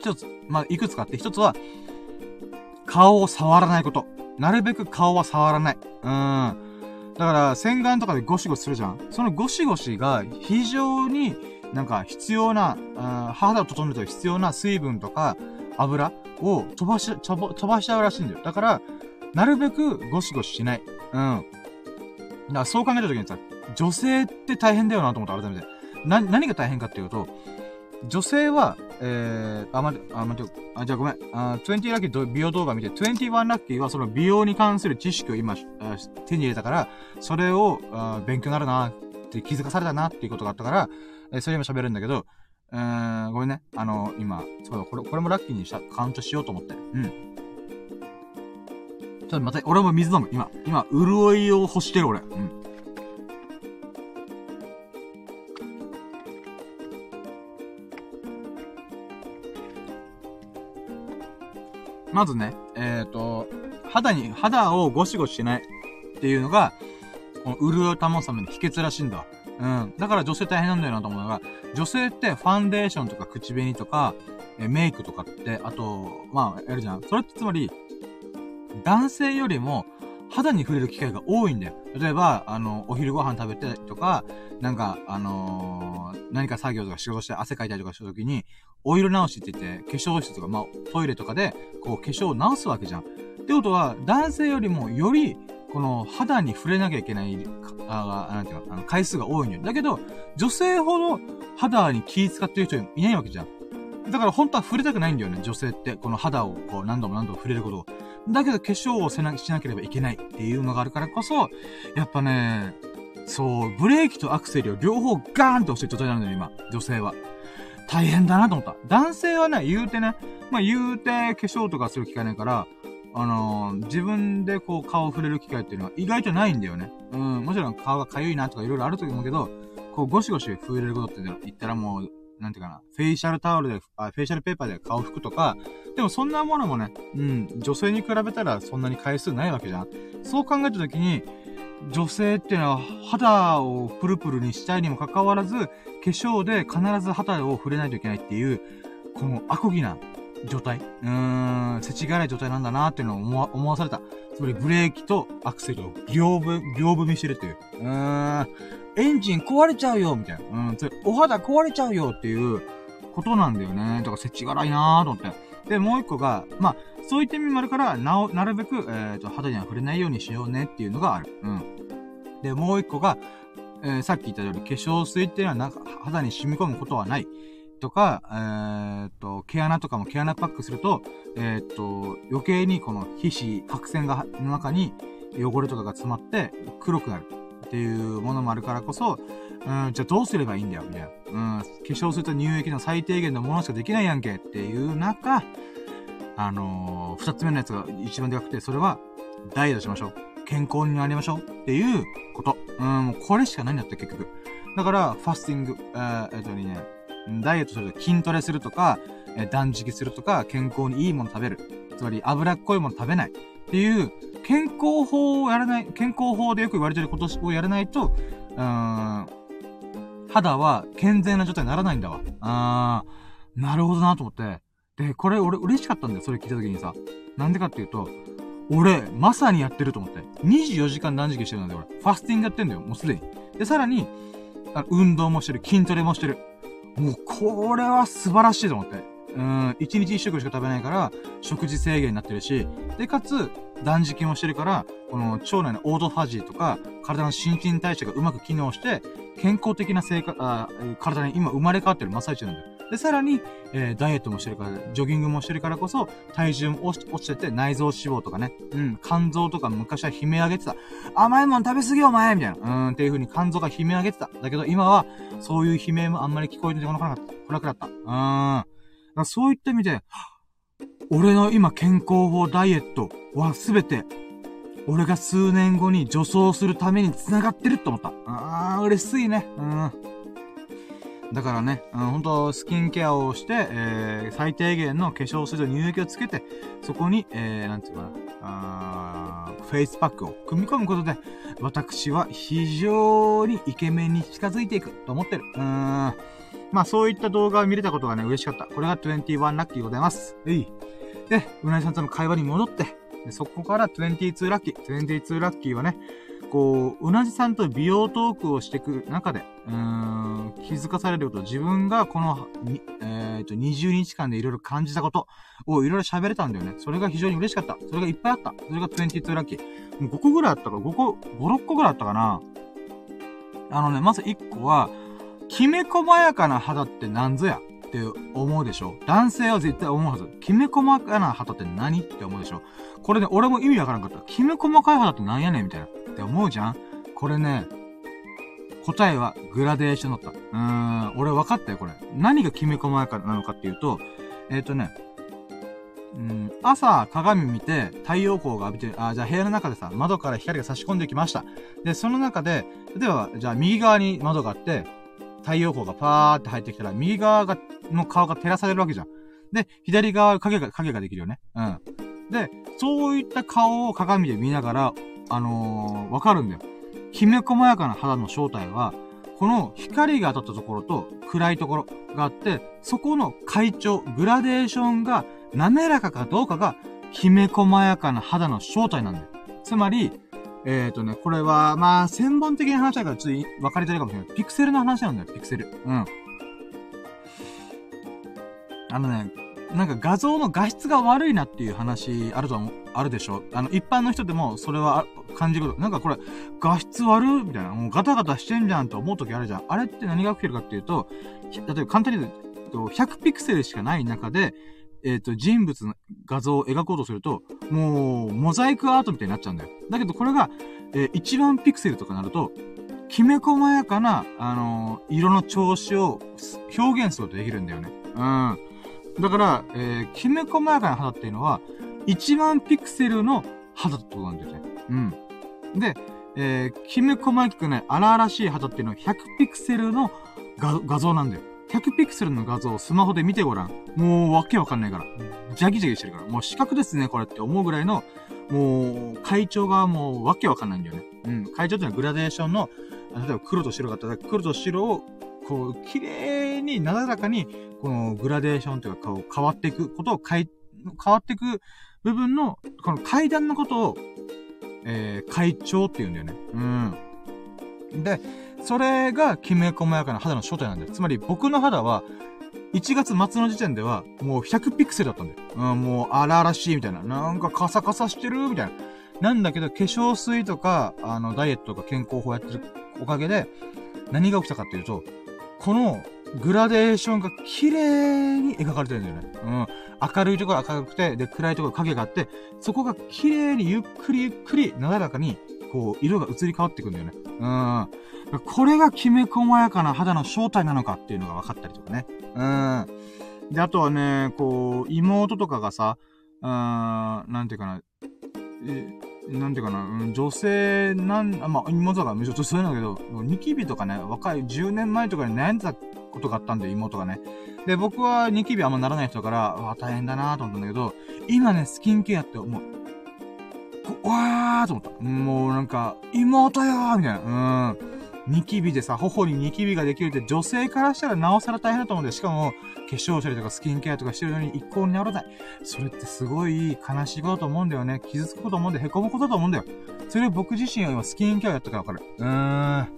一つ、まあ、いくつかあって、一つは、顔を触らないこと。なるべく顔は触らない。うん。だから、洗顔とかでゴシゴシするじゃん。そのゴシゴシが非常になんか必要な、うん、肌を整えると必要な水分とか油を飛ばし、飛ばしちゃうらしいんだよ。だから、なるべくゴシゴシしない。うん。だからそう考えた時にさ、女性って大変だよなと思った、改めて。な、何が大変かっていうと、女性は、えー、あ、待って、あ、待って、あ、じゃあごめん。あ、20ラッキー美容動画見て、21ラッキーはその美容に関する知識を今、手に入れたから、それを、あ勉強になるなって気づかされたなっていうことがあったから、えー、それ今喋るんだけど、えー、ごめんね。あの、今、そうこれ、これもラッキーにした、カウントしようと思って。うん。ちょっと待って、俺も水飲む。今、今、潤いを欲してる俺。うん。まずね、えっ、ー、と、肌に、肌をゴシゴシしないっていうのが、この潤いを保つための秘訣らしいんだ。うん。だから女性大変なんだよなと思うのが、女性ってファンデーションとか口紅とか、えメイクとかって、あと、まあ、やるじゃん。それってつまり、男性よりも肌に触れる機会が多いんだよ。例えば、あの、お昼ご飯食べてとか、なんか、あのー、何か作業とか仕事して汗かいたりとかした時に、オイル直しって言って、化粧室とか、まあ、トイレとかで、こう、化粧を直すわけじゃん。ってことは、男性よりもより、この肌に触れなきゃいけない、あなんていうか、あの、回数が多いんよ。だけど、女性ほど肌に気使ってる人いないわけじゃん。だから本当は触れたくないんだよね、女性って。この肌をこう何度も何度も触れることを。だけど化粧をしなしなければいけないっていうのがあるからこそ、やっぱね、そう、ブレーキとアクセルを両方ガーンと押してる状態なんだよ、今。女性は。大変だなと思った。男性はね、言うてね、まあ言うて化粧とかする機会ないから、あのー、自分でこう顔触れる機会っていうのは意外とないんだよね。うん、もちろん顔が痒いなとかいろいろあると思うけど、こうゴシゴシ触れることって言ったらもう、なんていうかな、フェイシャルタオルで、あフェイシャルペーパーで顔拭くとか、でもそんなものもね、うん、女性に比べたらそんなに回数ないわけじゃん。そう考えたときに、女性っていうのは肌をプルプルにしたいにもかかわらず、化粧で必ず肌を触れないといけないっていう、このアコギな状態。うーん、世知辛い状態なんだなっていうのを思わ思わされた。つまりブレーキとアクセルを行部、行踏みしてるっていう。うーん、エンジン壊れちゃうよ、みたいな。うん、それ、お肌壊れちゃうよっていうことなんだよね。だから、せちがらいなーと思って。で、もう一個が、まあ、そういった意味もあるから、なお、なるべく、えっ、ー、と、肌には触れないようにしようねっていうのがある。うん。で、もう一個が、えー、さっき言ったように、化粧水っていうのはなんか肌に染み込むことはない。とか、えー、っと、毛穴とかも毛穴パックすると、えー、っと、余計にこの皮脂、角栓が、の中に汚れとかが詰まって黒くなるっていうものもあるからこそ、うん、じゃあどうすればいいんだよ、みたいな。うん、化粧水と乳液の最低限のものしかできないやんけっていう中、あのー、二つ目のやつが一番でかくて、それは、ダイエットしましょう。健康になりましょうっていうこと。うん、もうこれしかないんだって、結局。だから、ファスティング、えー、えっとね、ダイエットすると筋トレするとか、えー、断食するとか、健康にいいもの食べる。つまり、脂っこいもの食べない。っていう、健康法をやらない、健康法でよく言われてることをやらないと、うーん、肌は健全な状態にならないんだわ。あー、なるほどなと思って。で、これ俺嬉しかったんだよ、それ聞いた時にさ。なんでかっていうと、俺、まさにやってると思って。24時間断食してるんだよ、俺。ファスティングやってんだよ、もうすでに。で、さらに、あ運動もしてる、筋トレもしてる。もう、これは素晴らしいと思って。うん、1日1食しか食べないから、食事制限になってるし、で、かつ、断食もしてるから、この腸内のオートファジーとか、体の新陳代謝がうまく機能して、健康的な生活、あ体に今生まれ変わってる真っ最中なんだよ。で、さらに、えー、ダイエットもしてるから、ジョギングもしてるからこそ、体重も落ちてて内臓脂肪とかね、うん、肝臓とか昔は悲鳴上げてた。甘いもん食べ過ぎお前みたいな。うん、っていう風に肝臓が悲鳴上げてた。だけど今は、そういう悲鳴もあんまり聞こえてこなくなった。来なくなった。うん。そういった意味で、俺の今健康法ダイエットはすべて、俺が数年後に女装するために繋がってると思った。あー、嬉しいね。うん。だからね、うん、本当スキンケアをして、えー、最低限の化粧水と乳液をつけて、そこに、えー、なんていうかな、あフェイスパックを組み込むことで、私は非常にイケメンに近づいていくと思ってる。うーん。まあそういった動画を見れたことがね、嬉しかった。これが21ラッキーございます。えい。で、うなぎさんとの会話に戻って、そこから22ラッキー。22ラッキーはね、こう、うなじさんと美容トークをしていく中で、うーん、気づかされること、自分がこの、えっ、ー、と、20日間でいろいろ感じたことをいろいろ喋れたんだよね。それが非常に嬉しかった。それがいっぱいあった。それが22ラッキー。もう5個ぐらいあったか、5個、5、6個ぐらいあったかな。あのね、まず1個は、きめ細やかな肌って何ぞやって思うでしょ？男性は絶対思うはず。きめ細かな肌って何って思うでしょ？これね、俺も意味わからんかった。きめ細かい肌って何やねんみたいな。って思うじゃん？これね、答えはグラデーションだった。うーん、俺分かったよ、これ。何がきめ細やかなのかっていうと、えっ、ー、とね、うん、朝鏡見て太陽光が浴びて、あ、じゃあ部屋の中でさ、窓から光が差し込んできました。で、その中で、例えば、じゃあ右側に窓があって、太陽光がパーって入ってきたら、右側が、の顔が照らされるわけじゃん。で、左側影が、影ができるよね。うん。で、そういった顔を鏡で見ながら、あのー、わかるんだよ。きめ細やかな肌の正体は、この光が当たったところと暗いところがあって、そこの階調、グラデーションが滑らかかどうかが、きめ細やかな肌の正体なんだよ。つまり、えっ、ー、とね、これは、まあ、専門的な話だからちょっと分かりづらいかもしれない。ピクセルの話なんだよ、ピクセル。うん。あのね、なんか画像の画質が悪いなっていう話あると思う、あるでしょ？あの、一般の人でもそれは感じること。なんかこれ、画質悪みたいな。もうガタガタしてんじゃんと思う時あるじゃん。あれって何が起きてるかっていうと、例えば簡単に言うと、100ピクセルしかない中で、えっ、ー、と、人物の画像を描こうとすると、もう、モザイクアートみたいになっちゃうんだよ。だけどこれが、えー、1万ピクセルとかなると、きめ細やかな、あのー、色の調子を表現することできるんだよね。うん。だから、えー、きめ細やかな肌っていうのは、1万ピクセルの肌ってことなんだよね。うん。で、えー、きめ細やかくな荒々しい肌っていうのは100ピクセルの画像なんだよ。100ピクセルの画像をスマホで見てごらん。もうわけわかんないから。ジャギジャギしてるから。もう四角ですね、これって思うぐらいの、もう、会長がもうわけわかんないんだよね。うん。会長っていうのはグラデーションの、例えば黒と白があったら、黒と白を、こう、綺麗に、なだらかに、このグラデーションというか、こう、変わっていくことを変変わっていく部分の、この階段のことを、えー、会長って言うんだよね。うん。で、それがきめ細やかな肌の正体なんだよ。つまり僕の肌は、1月末の時点では、もう100ピクセルだったんだよ。うん、もう荒々しいみたいな。なんかカサカサしてるみたいな。なんだけど、化粧水とか、あの、ダイエットとか健康法やってるおかげで、何が起きたかっていうと、このグラデーションが綺麗に描かれてるんだよね。うん。明るいところ明るくて、で、暗いところ影があって、そこが綺麗にゆっくりゆっくり、なだらかに、こう、色が移り変わっていくんだよね。うん。これがきめ細やかな肌の正体なのかっていうのが分かったりとかね。うん。で、あとはね、こう、妹とかがさ、うん、なんていうかな、え、なんていうかな、うん、女性なん、あまあ、妹だから、女性なんだけど、ニキビとかね、若い10年前とかに悩んでたことがあったんだよ、妹がね。で、僕はニキビあんまならない人だから、わ、大変だなと思ったんだけど、今ね、スキンケアって思う。わーと思った。もうなんか、妹よーみたいな。うん。ニキビでさ、頬にニキビができるって女性からしたらなおさら大変だと思うんで、しかも、化粧したりとかスキンケアとかしてるのに一向に治らない。それってすごい悲しいことだと思うんだよね。傷つくこと思うんで、凹むことだと思うんだよ。それを僕自身は今スキンケアやったからわかる。うーん。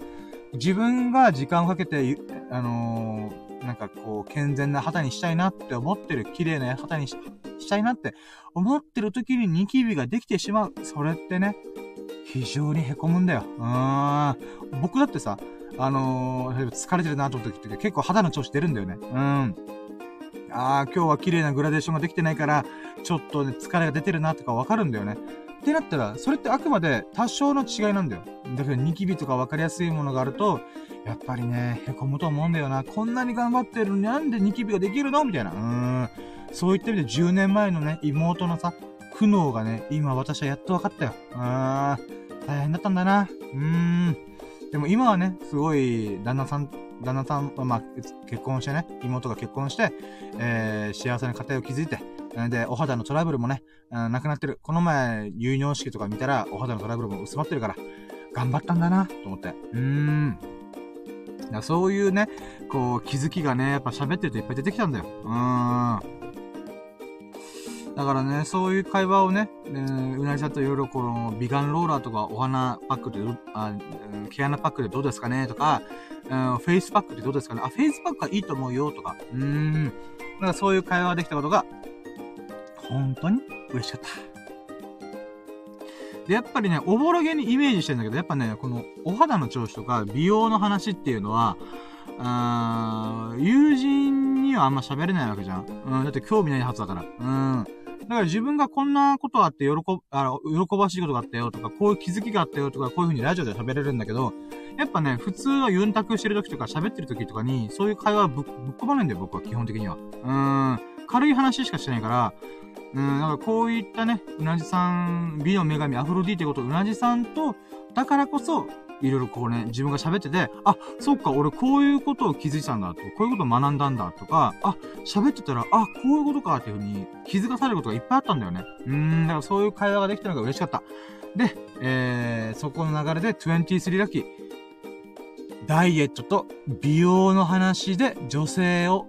自分が時間をかけて、あのー、なんかこう、健全な肌にしたいなって思ってる、綺麗な肌にしたいなって思ってる時にニキビができてしまう。それってね、非常に凹むんだよ。うーん。僕だってさ、あのー、疲れてるなと思った時って結構肌の調子出るんだよね。うん。ああ、今日は綺麗なグラデーションができてないから、ちょっとね、疲れが出てるなとかわかるんだよね。ってなったら、それってあくまで多少の違いなんだよ。だけど、ニキビとか分かりやすいものがあると、やっぱりね、凹むと思うんだよな。こんなに頑張ってるのになんでニキビができるのみたいな。うーん。そういった意味で10年前のね、妹のさ、苦悩がね、今私はやっと分かったよ。うーん。大変だったんだな。うーん。でも今はね、すごい、旦那さん、旦那さん、まあ、結婚してね、妹が結婚して、えー、幸せな家庭を築いて、で、お肌のトラブルもね、なくなってる。この前、有尿式とか見たら、お肌のトラブルも薄まってるから、頑張ったんだな、と思って。うーん。そういうね、こう、気づきがね、やっぱ喋ってるといっぱい出てきたんだよ。うーん。だからね、そういう会話をね、えー、うなぎさんといろいろこの、ビガンローラーとか、お鼻パックで、あ、毛穴パックでどうですかねとか、うん、フェイスパックでどうですかね？あ、フェイスパックはいいと思うよとか、うーん。だからそういう会話ができたことが、本当に嬉しかった。で、やっぱりね、おぼろげにイメージしてんだけど、やっぱね、このお肌の調子とか美容の話っていうのは、あ友人にはあんま喋れないわけじゃん。うん、だって興味ないはずだから。うん。だから自分がこんなことあって喜、あの、喜ばしいことがあったよとか、こういう気づきがあったよとか、こういう風にラジオで喋れるんだけど、やっぱね、普通はユンタクしてる時とか喋ってる時とかに、そういう会話ぶぶっ込まないんだよ、僕は基本的には。うーん。軽い話しかしてないから、うん、なんかこういったね、うなじさん、美の女神アフロディーってこと、うなじさんと、だからこそ、いろいろこうね、自分が喋ってて、あ、そっか、俺こういうことを気づいたんだと、こういうことを学んだんだとか、あ、喋ってたら、あ、こういうことかっていうふうに気づかされることがいっぱいあったんだよね。うーん、だからそういう会話ができたのが嬉しかった。で、えー、そこの流れで23ラッキー。ダイエットと美容の話で女性を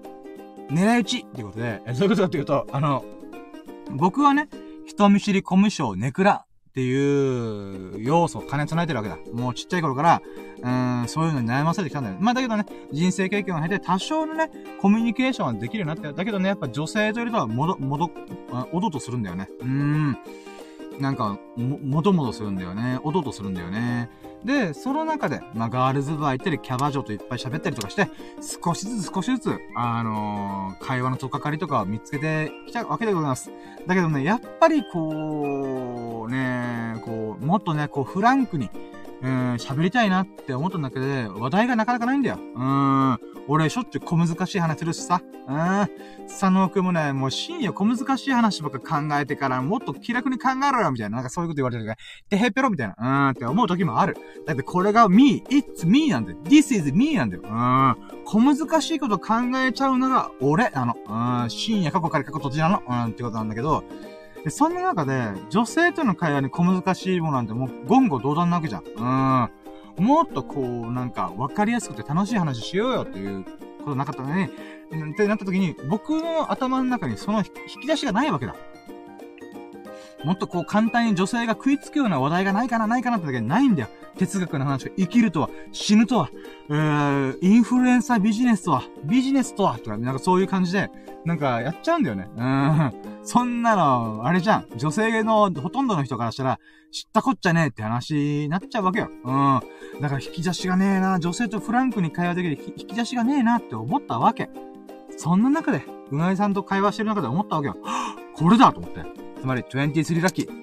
狙い撃ちっていうことで、え、そういうことかっていうと、あの、僕はね、人見知りコミュ障ネクラっていう要素を兼ね備えてるわけだ。もうちっちゃい頃から、うーん、そういうのに悩まされてきたんだよ。まあだけどね、人生経験を経て多少のね、コミュニケーションはできるようになって、だけどね、やっぱ女性といるとはもど、もど、おどとするんだよね。うーん。なんか、も、もともとするんだよね。おどとするんだよね。で、その中で、まあ、ガールズバー行ったり、キャバ嬢といっぱい喋ったりとかして、少しずつ少しずつ、あのー、会話のとっかかりとかを見つけてきたわけでございます。だけどね、やっぱりこう、ね、こう、もっとね、こう、フランクに、うん、喋りたいなって思ったんだけど、話題がなかなかないんだよ。うん。俺、しょっちゅう小難しい話するしさ。うん。佐野くんもね、もう深夜小難しい話ばっか考えてから、もっと気楽に考えろよみたいな。なんかそういうこと言われてるから、てへぺろみたいな。うん、って思う時もある。だってこれが me, it's me なんだよ。this is me なんだよ。うん。小難しいこと考えちゃうのが俺なの。うん。深夜過去から過去閉じなの。うん、ってことなんだけど、そんな中で、女性との会話に小難しいものなんてもう言語道断なわけじゃん。うん。もっとこう、なんか、わかりやすくて楽しい話しようよっていうことなかったのに、ってなった時に、僕の頭の中にその引き出しがないわけだ。もっとこう簡単に女性が食いつくような話題がないかな、ないかなってだけないんだよ。哲学の話が生きるとは、死ぬとは、えー、インフルエンサービジネスとは、ビジネスとは、とか、なんかそういう感じで、なんかやっちゃうんだよね。うん。そんなの、あれじゃん。女性のほとんどの人からしたら、知ったこっちゃねえって話になっちゃうわけよ。うん。だから引き出しがねえな、女性とフランクに会話できる引き出しがねえなって思ったわけ。そんな中で、うなぎさんと会話してる中で思ったわけよ。これだと思って。つまり、23ラッキー。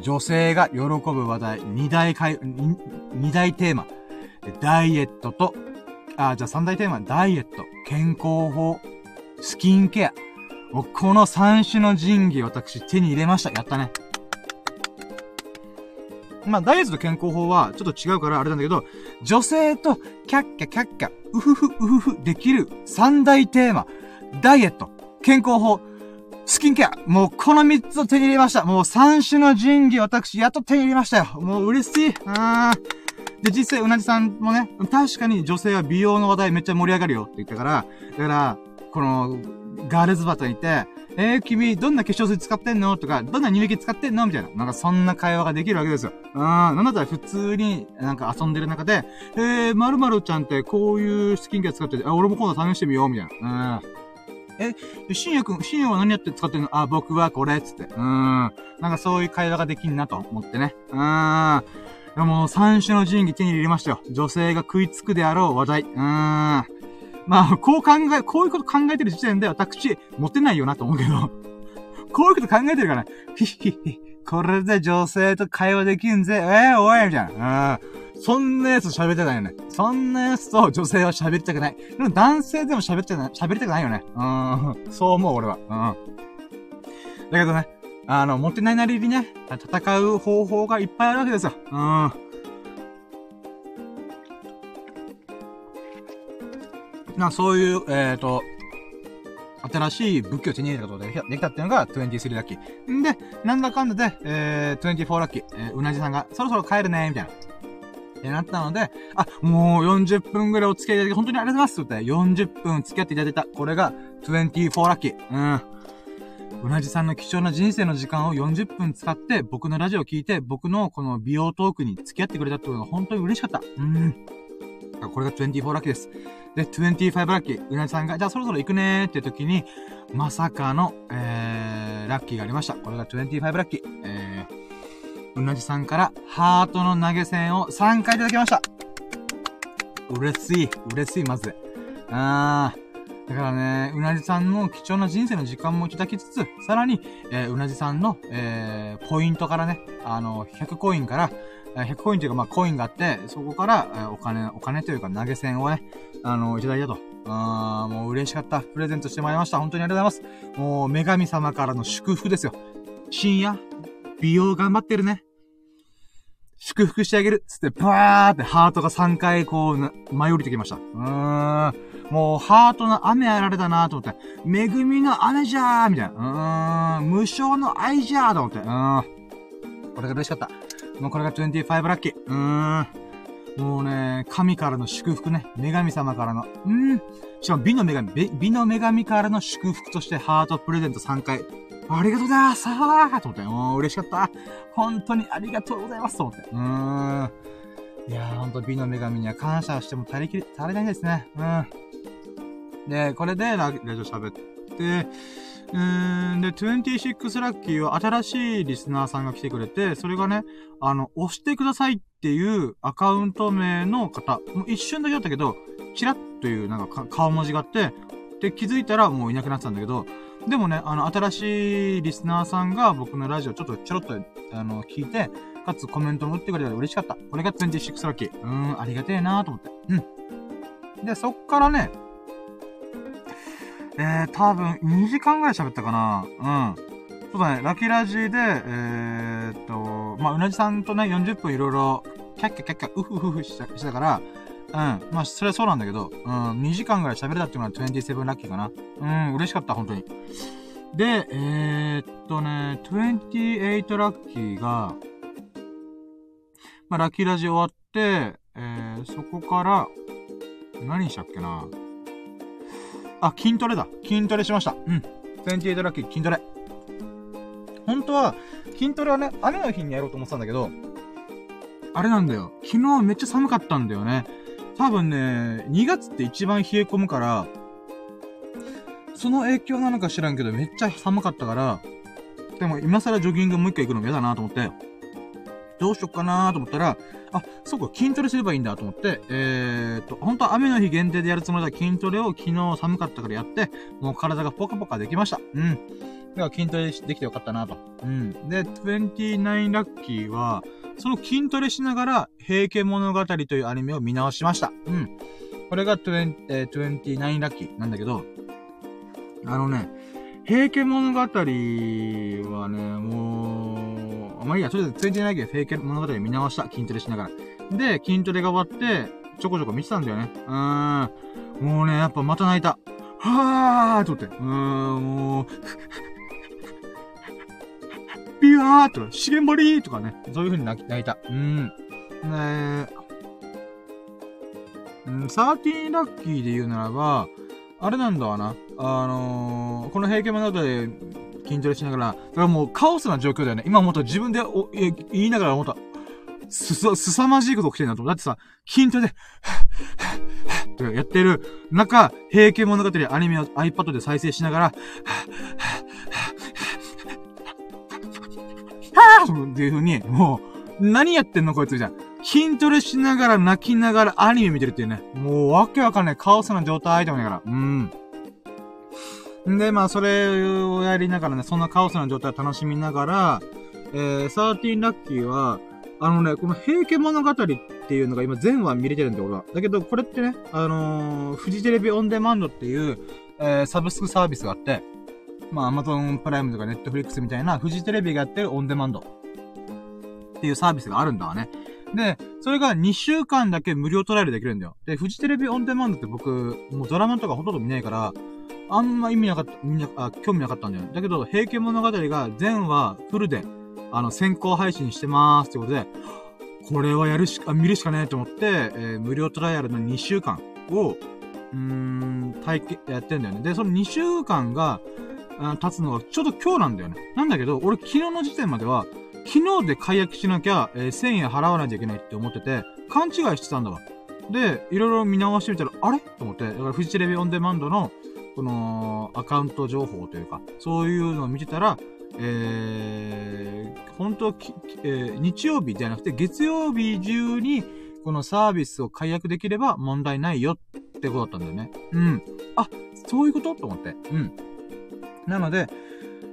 女性が喜ぶ話題、二大会、二大テーマ。ダイエットと、あ、じゃあ三大テーマ、ダイエット、健康法、スキンケア。この三種の神器私手に入れました。やったね。まあ、ダイエットと健康法はちょっと違うからあれなんだけど、女性とキャッキャキャッキャ、うふふうふふできる三大テーマ。ダイエット、健康法、スキンケア。もうこの三つを手に入れました。もう三種の神器私やっと手に入れましたよ。もう嬉しい。あーん。で、実際、うなじさんもね、確かに女性は美容の話題めっちゃ盛り上がるよって言ったから、だから、この、ガールズバトに行って、えー、君、どんな化粧水使ってんの？とか、どんな乳液使ってんの？みたいな。なんかそんな会話ができるわけですよ。うん。なんだったら普通になんか遊んでる中で、えー、〇〇ちゃんってこういうスキンケア使ってて、あ、俺も今度試してみようみたいな。うん。え、深夜くん、深夜は何やって使ってるの？あ、僕はこれ、つって。うん。なんかそういう会話ができんなと思ってね。うん。でも三種の神器手に入れましたよ。女性が食いつくであろう話題。うーん。まあ、こう考え、こういうこと考えてる時点で私、モテないよなと思うけど。こういうこと考えてるから、ひひひ、これで女性と会話できんぜ。えー、おいみたいな。うん。そんなやつ喋ってないよね。そんなやつと女性は喋りたくない。でも男性でも喋ってない、喋りたくないよね。うん。そう思う、俺は。うん。だけどね、あの、持ってないなりにね、戦う方法がいっぱいあるわけですよ。うん。な、そういう、えっ、ー、と、新しい武器を手に入れたことでできたっていうのが23ラッキー。んで、なんだかんだで、えー、24ラッキー。えー、うなじさんが、そろそろ帰るね、みたいな。ってなったので、あ、もう40分ぐらいお付き合いいただき、本当にありがとうございますって言って40分付き合っていただいた。これが24ラッキー。うん。うなじさんの貴重な人生の時間を40分使って、僕のラジオを聞いて、僕のこの美容トークに付き合ってくれたってことが本当に嬉しかった。うん。これが24ラッキーです。で、25ラッキー。うなじさんが、じゃあそろそろ行くねーって時に、まさかの、えー、ラッキーがありました。これが25ラッキー。えー、うなじさんからハートの投げ銭を3回いただきました。嬉しい。嬉しい、まず。あー。だからね、うなじさんの貴重な人生の時間もいただきつつ、さらに、えー、うなじさんの、えー、ポイントからね、あの、100コインから、100コインというか、まあ、コインがあって、そこから、え、お金、お金というか投げ銭をね、あの、いただいたと。あー、もう嬉しかった。プレゼントしてもらいました。本当にありがとうございます。もう、女神様からの祝福ですよ。深夜、美容頑張ってるね。祝福してあげるつって、バーってハートが3回こう、舞い降りてきました。うーん。もう、ハートの雨あられだなと思って、恵みの雨じゃーみたいな。うーん。無償の愛じゃーと思って。うーん。これが嬉しかった。もうこれが25ラッキー。うーん。もうね、神からの祝福ね。女神様からの。うん。しかも美の女神、美の女神からの祝福としてハートプレゼント3回。ありがとうございますさーと思って、もう嬉しかった。本当にありがとうございますと思って。うーん。いやー、ほんと美の女神には感謝しても足りきり、足りないですね。うん。で、これでラジオ喋って、うーん、で、26ラッキーは新しいリスナーさんが来てくれて、それがね、あの、押してくださいっていうアカウント名の方、もう一瞬だけだったけど、チラッというなんか顔文字があって、で、気づいたらもういなくなってたんだけど、でもね、あの、新しいリスナーさんが僕のラジオちょっとちょろっと、あの、聞いて、かつコメントも打ってくれたら嬉しかった。これが26ラッキー。うーん、ありがてえなーと思って。うん。で、そっからね、えー、多分2時間ぐらい喋ったかな。うん。そうだね、ラキラジで、えー、っと、まあ、うなじさんとね、40分いろいろ、キャッキャキャッキャ、うふふふしたしたから、うん。まあ、それはそうなんだけど、うん、2時間ぐらい喋れたっていうのは27ラッキーかな。うん、嬉しかった、本当に。で、えー、っとね、28ラッキーが、まあ、ラッキーラジ終わって、えー、そこから、何したっけなあ、筋トレだ。筋トレしました。うん。28ラッキー、筋トレ。本当は、筋トレはね、雨の日にやろうと思ってたんだけど、あれなんだよ。昨日めっちゃ寒かったんだよね。多分ね、2月って一番冷え込むから、その影響なのか知らんけど、めっちゃ寒かったから、でも今更ジョギングもう一回行くのも嫌だなと思って、どうしよっかなと思ったら、あ、そうか、筋トレすればいいんだと思って、えー、っと、本当は雨の日限定でやるつもりだ筋トレを昨日寒かったからやって、もう体がポカポカできました。うん。だから筋トレできてよかったなと。うん。で、29ラッキーは、その筋トレしながら、平家物語というアニメを見直しました。うん。これが20、えー、29ラッキーなんだけど、あのね、平家物語はね、もう、まあいいや、とりあえず29ラッキー平家物語見直した。筋トレしながら。で、筋トレが終わって、ちょこちょこ見てたんだよね。うーん。もうね、やっぱまた泣いた。はーと思って。うーん、もう、ビワーとか、資源堀とかね、そういう風に泣き、泣いた。うん。ねえ。うん、サーティーラッキーで言うならば、あれなんだわな。あのー、この平家物語で筋トレしながら、だからもうカオスな状況だよね。今もっと自分でお言いながら思った。すさ、すさまじいこと起きてるなと。だってさ、筋トレで、とやってる中、平家物語アニメを iPad で再生しながら、っていう風に、もう、何やってんのこいつじゃん。筋トレしながら泣きながらアニメ見てるっていうね。もうわけわかんないカオスな状態でもないから。うん。んで、まあ、それをやりながらね、そんなカオスな状態を楽しみながら、えー、サーティーラッキーは、あのね、この平家物語っていうのが今全話見れてるんで、俺は。だけど、これってね、あのー、フジテレビオンデマンドっていう、えー、サブスクサービスがあって、まあ、アマゾンプライムとかネットフリックスみたいな、フジテレビがやってるオンデマンドっていうサービスがあるんだわね。で、それが2週間だけ無料トライアルできるんだよ。で、フジテレビオンデマンドって僕、もうドラマとかほとんど見ないから、あんま意味なかった、みんな、あ、興味なかったんだよね。だけど、平家物語が全話フルで、あの、先行配信してまーすってことで、これはやるしか、見るしかねえと思って、えー、無料トライアルの2週間を、うーん、体験、やってんだよね。で、その2週間が、経つのがちょうど今日なんだよね。なんだけど、俺昨日の時点までは、昨日で解約しなきゃ、えー、1000円払わないといけないって思ってて、勘違いしてたんだわ。で、いろいろ見直してみたら、あれ？と思って、だからフジテレビオンデマンドの、この、アカウント情報というか、そういうのを見てたら、えー、本当き、えー、日曜日じゃなくて月曜日中に、このサービスを解約できれば問題ないよってことだったんだよね。うん。あ、そういうこと？と思って。うん。なので、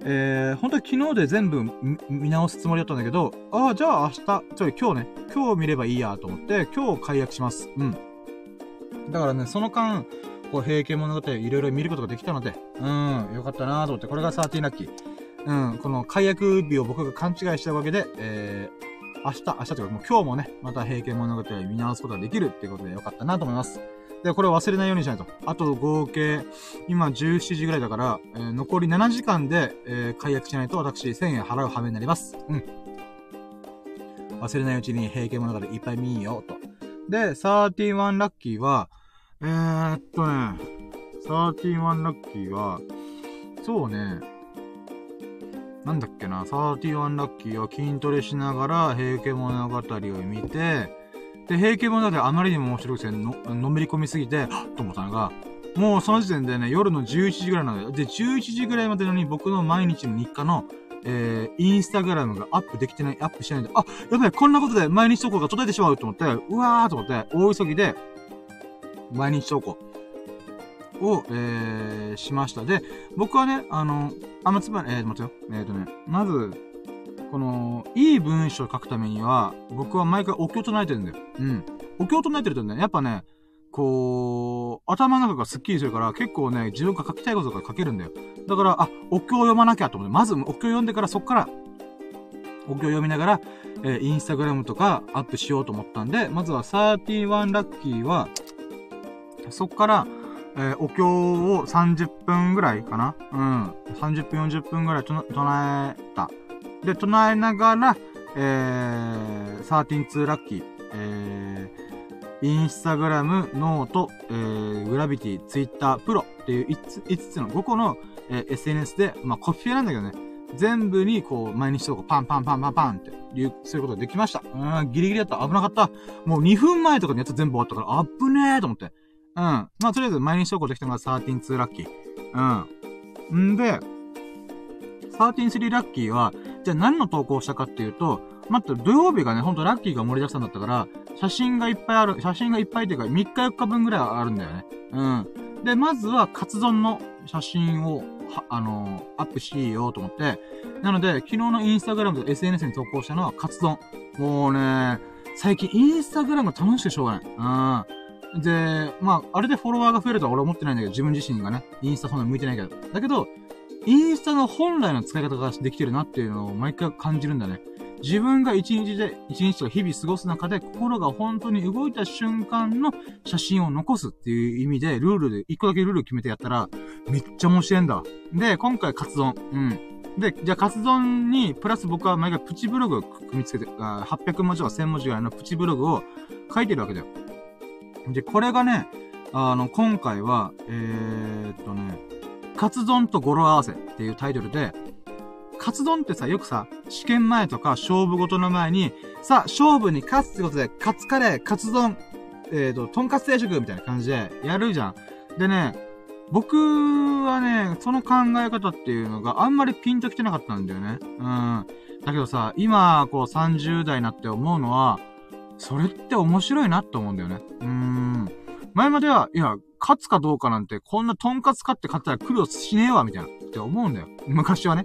えー、本当は昨日で全部見直すつもりだったんだけど、ああ、じゃあ明日、ちょい今日ね、今日見ればいいやと思って、今日解約します。うん。だからね、その間、こう、平家物語いろいろ見ることができたので、うん、よかったなと思って、これが13ラッキー。うん、この解約日を僕が勘違いしたわけで、えー、明日、明日というかもう今日もね、また平家物語を見直すことができるっていうことでよかったなと思います。で、これを忘れないようにしないと。あと合計、今17時ぐらいだから、えー、残り7時間で、えー、解約しないと私1000円払う羽目になります。うん。忘れないうちに平家物語いっぱい見ようと。で、31ラッキーは、えー、っとね、31ラッキーは、そうね、なんだっけな、31ラッキーは筋トレしながら平家物語を見て、で、平家物語あまりにも面白くての、のめり込みすぎて、はっと思ったのが、もうその時点でね、夜の11時ぐらいなのよ。で、11時ぐらいまでのに僕の毎日の日課の、えー、インスタグラムがアップできてない、アップしてないんで、あ、やばい、こんなことで毎日投稿が途絶えてしまうと思って、うわーと思って、大急ぎで、毎日投稿を、えー、しました。で、僕はね、あの、あの、つまり、えー、待ってよ。えっ、ー、とね、まず、この、いい文章を書くためには、僕は毎回お経唱えてるんだよ。うん。お経唱えてるとね、やっぱね、こう、頭の中がスッキリするから、結構ね、自分が書きたいことが書けるんだよ。だから、あ、お経を読まなきゃと思って、まずお経を読んでから、そっから、お経を読みながら、えー、インスタグラムとかアップしようと思ったんで、まずは31ラッキーは、そっから、えー、お経を30分ぐらいかなうん。30分、40分ぐらい唱えた。で、唱えながら、えー、132ラッキー、えー、インスタグラム、 note、えー、グラビティ、ツイッター、ブログっていう5つ ,5 つの5個の、えー、SNS で、まあ、コピペなんだけどね、全部にこう、毎日とかパンパンパンパンパンって、いうそういうことができました。うん、ギリギリだった。危なかった。もう2分前とかにやつ全部終わったから、あっぶねーと思って。うん。まあ、とりあえず毎日投稿できたのが132ラッキー。うん。んで、133ラッキーは、じゃあ何の投稿したかっていうと、待って、土曜日がね、ほんとラッキーが盛りだくさんだったから、写真がいっぱいある、写真がいっぱいっていうか、3日4日分ぐらいあるんだよね。うん。で、まずは、カツ丼の写真を、は、あのー、アップしようと思って、なので、昨日のインスタグラムと SNS に投稿したのはカツ丼。もうね、最近インスタグラム楽しくてしょうがない。うん。で、まあ、あれでフォロワーが増えるとは俺は思ってないんだけど、自分自身がね、インスタそんな向いてないけど。だけど、インスタの本来の使い方ができてるなっていうのを毎回感じるんだね。自分が一日で、一日とか日々過ごす中で心が本当に動いた瞬間の写真を残すっていう意味で、ルールで、一個だけルール決めてやったら、めっちゃ面白いんだ。で、今回カツ丼。うん。で、じゃあカツ丼に、プラス僕は毎回プチブログを組み付けて、800文字とか1000文字ぐらいのプチブログを書いてるわけだよ。で、これがね、あの、今回は、えー、っとね、カツ丼と語呂合わせっていうタイトルで、カツ丼ってさ、よくさ、試験前とか勝負ごとの前に、さ、勝負に勝つってことで、カツカレー、カツ丼、えっ、ー、と、とんかつ定食みたいな感じでやるじゃん。でね、僕はね、その考え方っていうのがあんまりピンときてなかったんだよね。うん。だけどさ、今、こう30代になって思うのは、それって面白いなって思うんだよね。うーん。前までは、いや、勝つかどうかなんて、こんなトンカツ買って買ったら苦労しねえわ、みたいな、って思うんだよ。昔はね。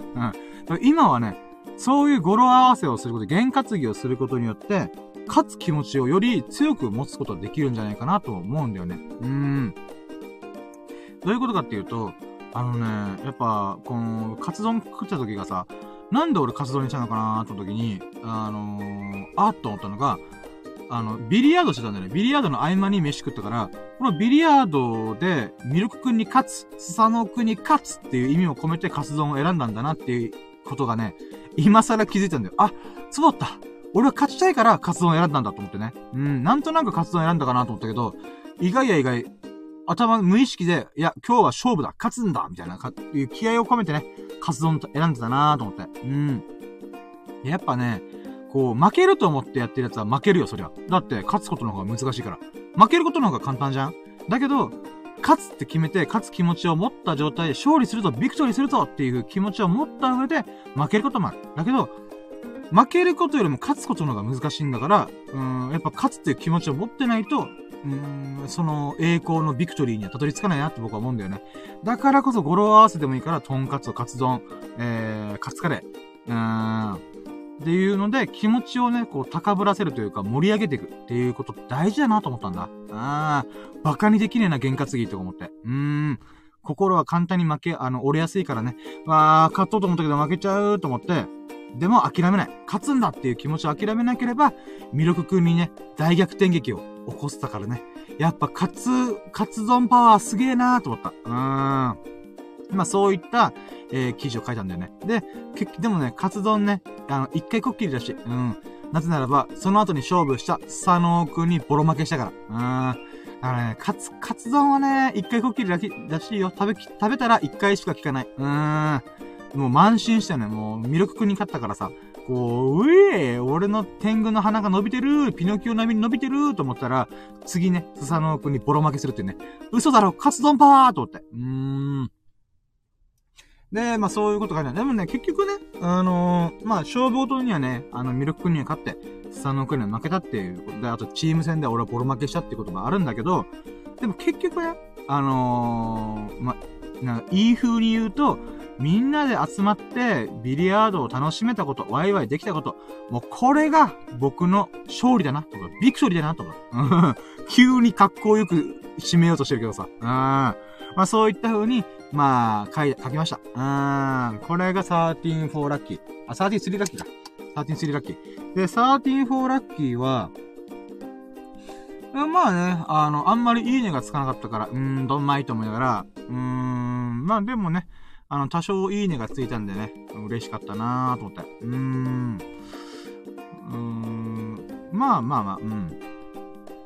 うん。今はね、そういう語呂合わせをすること、験担ぎをすることによって、勝つ気持ちをより強く持つことができるんじゃないかなと思うんだよね。うーん。どういうことかっていうと、あのね、やっぱ、この、カツ丼食った時がさ、なんで俺カツ丼にしたのかなーって時に、あのー、あっと思ったのが、あの、ビリヤードしてたんだよね。ビリヤードの合間に飯食ったから、このビリヤードで、ミルク君に勝つ、スサノ君に勝つっていう意味を込めてカツ丼を選んだんだなっていうことがね、今更気づいたんだよ。あ、そうだった俺は勝ちたいからカツ丼を選んだんだと思ってね。うん、なんとなくカツ丼選んだかなと思ったけど、意外や意外、頭、無意識で、いや、今日は勝負だ勝つんだみたいな、か、いう気合を込めてね、カツ丼選んでたなと思って。うん。やっぱね、こう、負けると思ってやってるやつは負けるよ、そりゃ。だって、勝つことの方が難しいから。負けることの方が簡単じゃんだけど、勝つって決めて、勝つ気持ちを持った状態で勝利するぞ、ビクトリーするぞっていう気持ちを持った上で、負けることもある。だけど、負けることよりも勝つことの方が難しいんだから、うん、やっぱ勝つっていう気持ちを持ってないと、うん、その栄光のビクトリーにはたどり着かないなって僕は思うんだよね。だからこそ語呂合わせでもいいから、とんかつ、カツ丼、えー、カツカレー、うーん、っていうので、気持ちをね、こう、高ぶらせるというか、盛り上げていくっていうこと大事だなと思ったんだ。ああ、バカにできねえな、験担ぎとか思って。うーん。心は簡単に負け、あの、折れやすいからね。わあ、勝とうと思ったけど負けちゃうと思って、でも諦めない。勝つんだっていう気持ちを諦めなければ、ミルク君にね、大逆転劇を起こしたからね。やっぱ、勝つ、勝つゾンパワーすげえなーと思った。うーん。まあそういった、えー、記事を書いたんだよね。で、でもね、カツ丼ね、あの、一回こっきりだし、うん。なぜならば、その後に勝負した佐野くんにボロ負けしたから。うん。だからね、カツ、カツ丼はね、一回こっきりらしらしいよ。食べ、食べたら一回しか効かない。うーん。もう慢心したよね。もう、ミルクくんに勝ったからさ、こう、うえー、俺の天狗の鼻が伸びてる、ピノキオ並みに伸びてると思ったら、次ね、スサノオくんにボロ負けするってね。嘘だろ、カツ丼パーと思って。うーん。で、まあそういうことがね、でもね、結局ね、あのー、まあ勝負ごとにはね、あの、ミルク君には勝って、スサノオ君には負けたっていうことで、あとチーム戦で俺はボロ負けしたっていうこともあるんだけど、でも結局ね、あのー、まあ、なんか、いい風に言うと、みんなで集まって、ビリヤードを楽しめたこと、ワイワイできたこと、もうこれが僕の勝利だな、と。か、ビクトリーだな、と。か、急に格好よく締めようとしてるけどさ、うん。まあそういった風に、まあ、書い、書きました。うーん。これが13-4ラッキー。あ、13-3ラッキーだ。13-3ラッキー。で、13-4ラッキーは、まあね、あの、あんまりいいねがつかなかったから、うーん、どんまいと思いながら、うーん、まあでもね、あの、多少いいねがついたんでね、嬉しかったなーと思って。うーん。うーん、まあまあまあ、うん。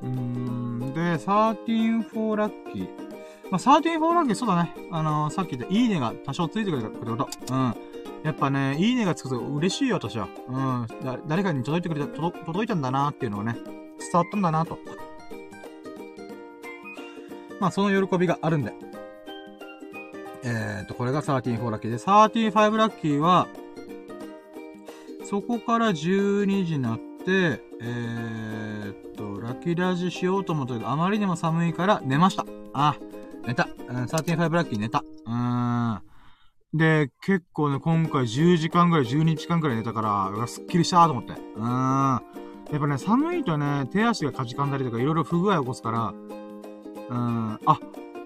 うーん、で、13-4ラッキー。まあ、34ランキーそうだね。あのー、さっき言ったいいねが多少ついてくれたってこと。うん。やっぱね、いいねがつくと嬉しいよ、私は。うん。だ誰かに届いてくれた、届、届いたんだなっていうのがね、伝わったんだなと。まあ、その喜びがあるんで。えーと、これが134ラッキーで、35ラッキーは、そこから12時になって、えーと、ラッキーラジしようと思ったけど、あまりにも寒いから寝ました。あ、寝た。うん、35ラッキー寝た。うーん。で、結構ね、今回10時間ぐらい、12時間ぐらい寝たから、すっきりしたと思って。うーん。やっぱね、寒いとね、手足がかじかんだりとか、いろいろ不具合を起こすから、うーん、あ、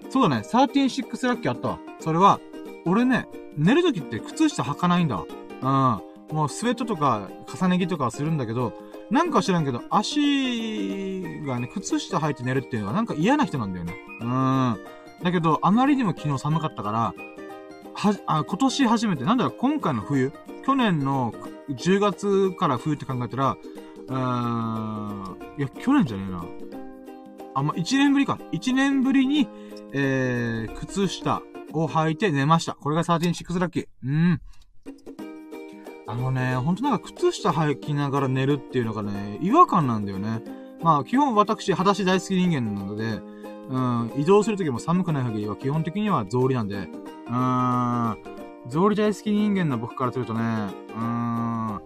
そうだね、136ラッキーあったわ。それは、俺ね、寝るときって靴下履かないんだ。うん。もうスウェットとか重ね着とかはするんだけど、なんか知らんけど、足がね、靴下履いて寝るっていうのはなんか嫌な人なんだよね。うん。だけど、あまりにも昨日寒かったから、は、あ、今年初めて、なんだろう、今回の冬、去年の10月から冬って考えたら、うーん、いや、去年じゃねえな。あ、まあ、1年ぶりか。1年ぶりに、えー、靴下を履いて寝ました。これが136ラッキー。うん。あのね、ほんとなんか靴下履きながら寝るっていうのがね、違和感なんだよね。まあ、基本私、裸足大好き人間なので、うん、移動するときも寒くない限りは基本的には草履なんで、うーん、草履大好き人間の僕からするとね、うーん、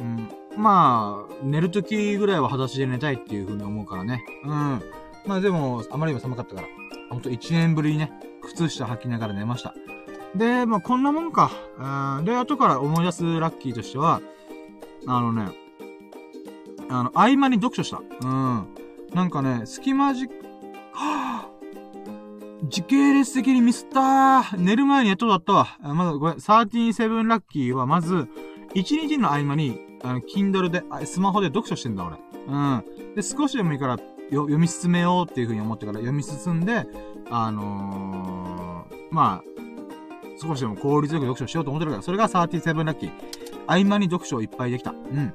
うん、まあ、寝るときぐらいは裸足で寝たいっていう風に思うからね。うん。まあでも、あまりにも寒かったから、ほんと1年ぶりにね、靴下履きながら寝ました。で、まあ、こんなもんか。うん。で、後から思い出すラッキーとしては、あのね、あの、合間に読書した。うん。なんかね、隙間じ、時系列的にミスったー。寝る前にやっとだったわ。まず、これ、137ラッキーは、まず、1日の合間に、あの、Kindle で、スマホで読書してんだ、俺。うん。で、少しでもいいから、読み進めようっていう風に思ってから読み進んで、あのー、まあ、少しでも効率よく読書しようと思ってるから、それが37ラッキー。合間に読書をいっぱいできた。うん。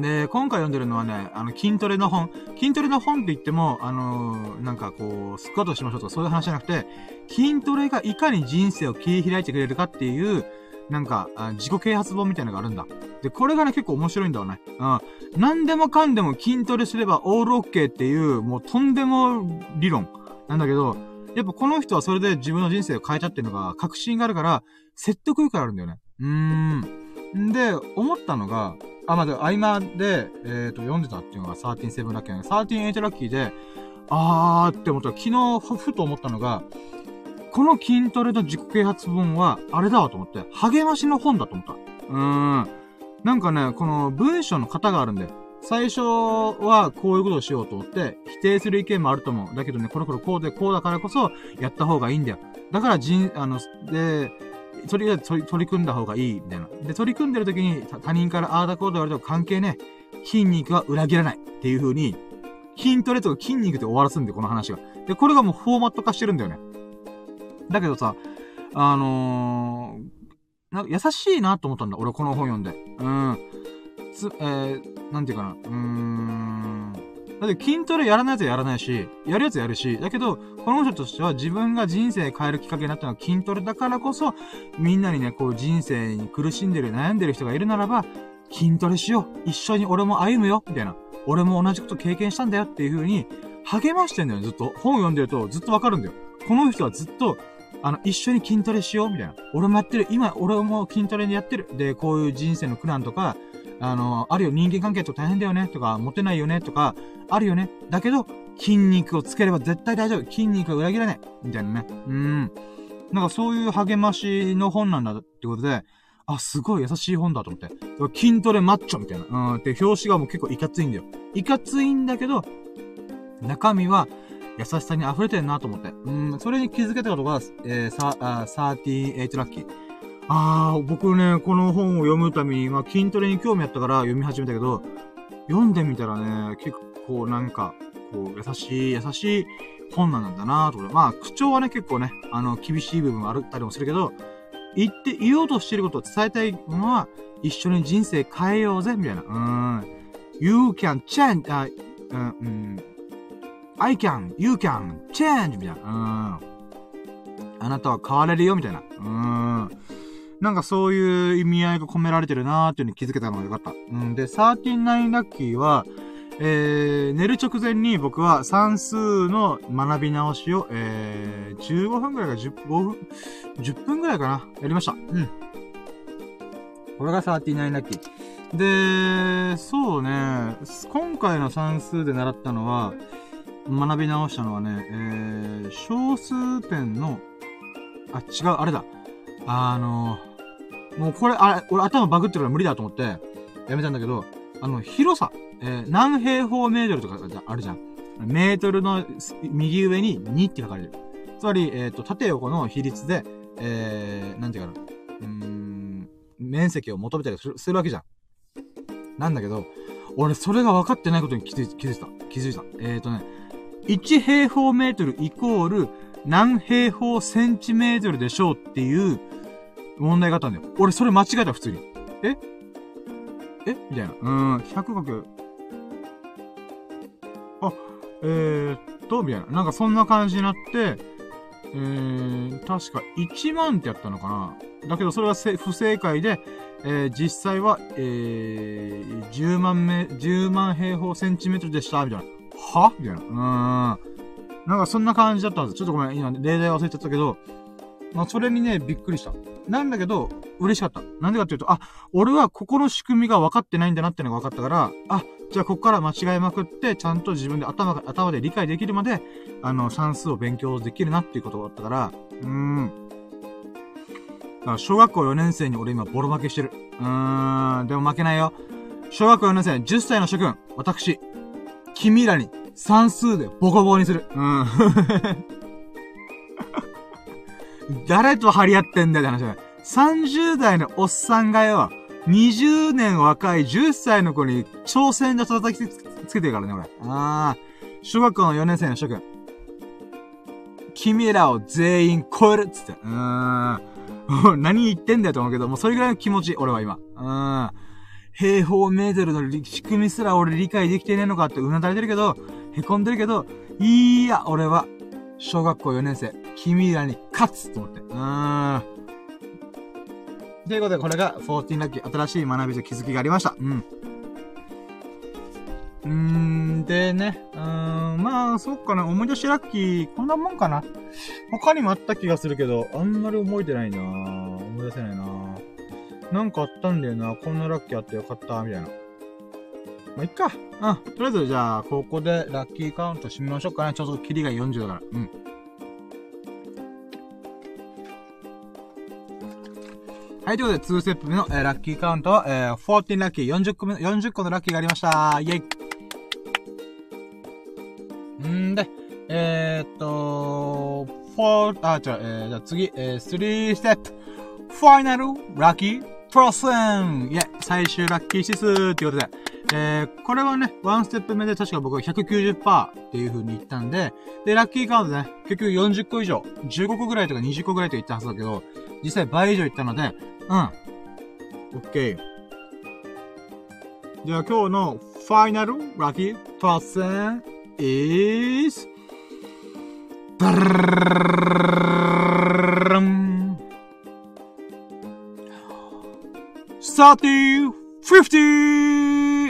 で、今回読んでるのはね、あの、筋トレの本。筋トレの本って言っても、あのー、なんかこう、スクワットしましょうとかそういう話じゃなくて、筋トレがいかに人生を切り開いてくれるかっていう、なんか、自己啓発本みたいなのがあるんだ。で、これがね、結構面白いんだよね。うん。何でもかんでも筋トレすればオールオッケーっていう、もうとんでも理論なんだけど、やっぱこの人はそれで自分の人生を変えたっていうのが確信があるから、説得力があるんだよね。うーん。んで、思ったのが、あ、まあ、合間で、えっ、ー、と、読んでたっていうのが137ラッキーね。138ラッキーで、あーって思った昨日、ふと思ったのが、この筋トレの自己啓発本は、あれだわと思って、励ましの本だと思った。うーん。なんかね、この文章の型があるんで、最初はこういうことをしようと思って、否定する意見もあると思う。だけどね、この頃こうでこうだからこそ、やった方がいいんだよ。だから人、あの、で、とりあえず取り組んだ方がいい、みたいな。で、取り組んでる時に他人からああだこうだ言われても関係ね筋肉は裏切らない。っていう風に、筋トレとか筋肉で終わらすんで、この話が。で、これがもうフォーマット化してるんだよね。だけどさ、あのー、なんか優しいなと思ったんだ、俺この本読んで。うん。つ、えー、なんていうかな、うーん。だって筋トレやらないやつはやらないし、やるやつやるし、だけど、この人としては自分が人生変えるきっかけになったのは筋トレだからこそ、みんなにね、こう人生に苦しんでる、悩んでる人がいるならば、筋トレしよう。一緒に俺も歩むよ。みたいな。俺も同じこと経験したんだよっていう風に、励ましてんだよ、ずっと。本読んでるとずっとわかるんだよ。この人はずっと、あの、一緒に筋トレしよう、みたいな。俺もやってる。今、俺も筋トレでやってる。で、こういう人生の苦難とか、あの、あるよ、人間関係と大変だよね、とか、モテないよね、とか、あるよね。だけど、筋肉をつければ絶対大丈夫。筋肉は裏切らない。みたいなね。うん。なんかそういう励ましの本なんだってことで、あ、すごい優しい本だと思って。筋トレマッチョみたいな。うん。で、表紙がもう結構いかついんだよ。いかついんだけど、中身は優しさに溢れてるなと思って。うん。それに気づけたことが、えー、さ、あ、38ラッキー。ああ、僕ね、この本を読むために、まあ、筋トレに興味あったから読み始めたけど、読んでみたらね、結構なんか、こう、優しい、優しい本なんだなとか。まあ、口調はね、結構ね、あの、厳しい部分あったりもするけど、言って、言おうとしてることを伝えたいものは、一緒に人生変えようぜ、みたいな。うん。You can change, あ、うん、うん。I can, you can change, みたいな。うん。あなたは変われるよ、みたいな。うん。なんかそういう意味合いが込められてるなーっていうのに気づけたのがよかった。うん。で、39ラッキーは、えー、寝る直前に僕は算数の学び直しを、えー、15分くらいか10分、10分くらいかなやりました。うん。これが39ラッキー。で、そうね、今回の算数で習ったのは、学び直したのはね、えー、小数点の、あ、違う、あれだ。あの、もうこれ、あれ、俺頭バグってるから無理だと思って、やめたんだけど、あの、広さ、えー、何平方メートルとかあるじゃん。メートルの右上に2って書かれる。つまり、えっ、ー、と、縦横の比率で、えー、なんていうかな。うーん、面積を求めたりするわけじゃん。なんだけど、俺それが分かってないことに気づ気づいた。気づいた。えっ、ー、とね、1平方メートルイコール何平方センチメートルでしょうっていう問題があったんだよ。俺それ間違えた、普通に。え？え？みたいな。うーん、100かけ、あ、えー、っと、みたいな。なんかそんな感じになって、えー、確か1万ってやったのかな。だけどそれは不正解で、えー、実際は、えー、10万目、10万平方センチメートルでした、みたいな。は？みたいな。うーん。なんかそんな感じだったんです。ちょっとごめん、今、例題忘れちゃったけど、まあ、それにね、びっくりした。なんだけど、嬉しかった。なんでかっていうと、あ、俺はここの仕組みが分かってないんだなってのが分かったから、あ、じゃあここから間違えまくって、ちゃんと自分で頭が、頭で理解できるまで、あの、算数を勉強できるなっていうことがあったから、うーん。だから小学校4年生に俺今ボロ負けしてる。うーん、でも負けないよ。小学校4年生、10歳の諸君、私、君らに算数でボコボコにする。うん。誰と張り合ってんだよって話だよ。30代のおっさんがよ、20年若い10歳の子に挑戦で叩きつけてるからね、俺。ああ。小学校の4年生の諸君。君らを全員超えるっつって。うーん。何言ってんだよと思うけど、もうそれぐらいの気持ち、俺は今。うん。平方メートルの仕組みすら俺理解できてねえのかってうなだれてるけど、凹んでるけど、いや、俺は、小学校4年生、君らに勝つと思って。うーん。ということで、これが14ラッキー、新しい学びと気づきがありました。うん。うーん、でね、うーん、まあ、そっかな、思い出しラッキー、こんなもんかな。他にもあった気がするけど、あんまり覚えてないな思い出せないななんかあったんだよな、こんなラッキーあってよかった、みたいな。まあ、いっか。うん。とりあえず、じゃあ、ここでラッキーカウントしてみましょうかね。ちょっとキリが40だから。うん。はい、ということで、2ステップ目の、えー、ラッキーカウントは、えー、14ラッキー、40個目、40個のラッキーがありました。イェイ。んで、えー、っと、4、あ、違う、えー、じゃあ次、えー、3ステップ。ファイナルラッキープロセンイェ最終ラッキー指数っていうことで、えー、これはね、ワンステップ目で確か僕は190%っていう風に言ったんで、で、ラッキーカウントね、結局40個以上、15個ぐらいとか20個ぐらいと言ったはずだけど、実際倍以上言ったので、うん。オッケー。じゃあ今日のファイナルラッキーパーセン is ダルルン30 50!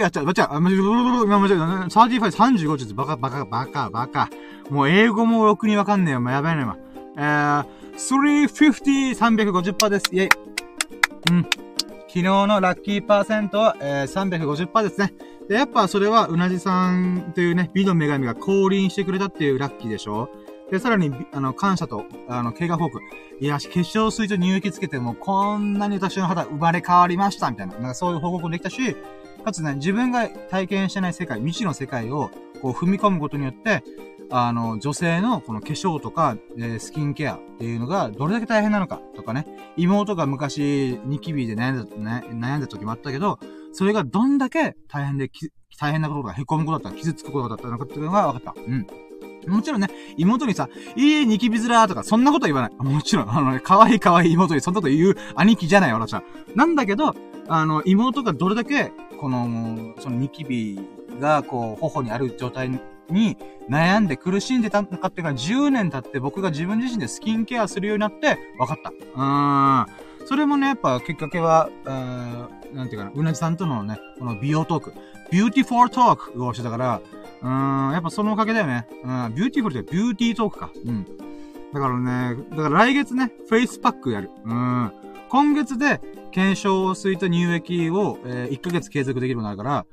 あ、ちゃ、まちゃ、あ、まちゃ、まちゃ、35、35ちょっとバカ、バカ、バカ、バカ。もう英語もろくにわかんねえよ。もうやばいね、今。えー、350、350%です。イェイ。うん。昨日のラッキーパーセントは、えー、350%ですね。で、やっぱそれは、うなじさんというね、美の女神が降臨してくれたっていうラッキーでしょで、さらに、あの、感謝と、あの、経過報告。いや、化粧水と乳液つけても、こんなに私の肌生まれ変わりました、みたいな。なんかそういう報告もできたし、かつね、自分が体験してない世界、未知の世界を、こう、踏み込むことによって、あの、女性のこの化粧とか、えー、スキンケアっていうのがどれだけ大変なのかとかね。妹が昔ニキビで悩んだ、ね、悩んだ時もあったけど、それがどんだけ大変で、大変なことが凹むことだったら、傷つくことだったのかっていうのが分かった。うん。もちろんね、妹にさ、いいニキビズラーとか、そんなこと言わない。もちろん、あのね、可愛い可愛い妹にそんなこと言う兄貴じゃない、私は。なんだけど、あの、妹がどれだけ、この、そのニキビが、こう、頬にある状態に悩んで苦しんでたのかっていうか、10年経って僕が自分自身でスキンケアするようになって分かった。うーん。それもね、やっぱきっかけは、うーなんていうかな、うなじさんとのね、この美容トーク、beautiful talk をしてたから、うーん、やっぱそのおかげだよね。うん、 beautiful って beauty talk か。うん。だからね、だから来月ね、フェイスパックやる。うん。今月で、化粧水と乳液を、えー、1ヶ月継続できるようになるか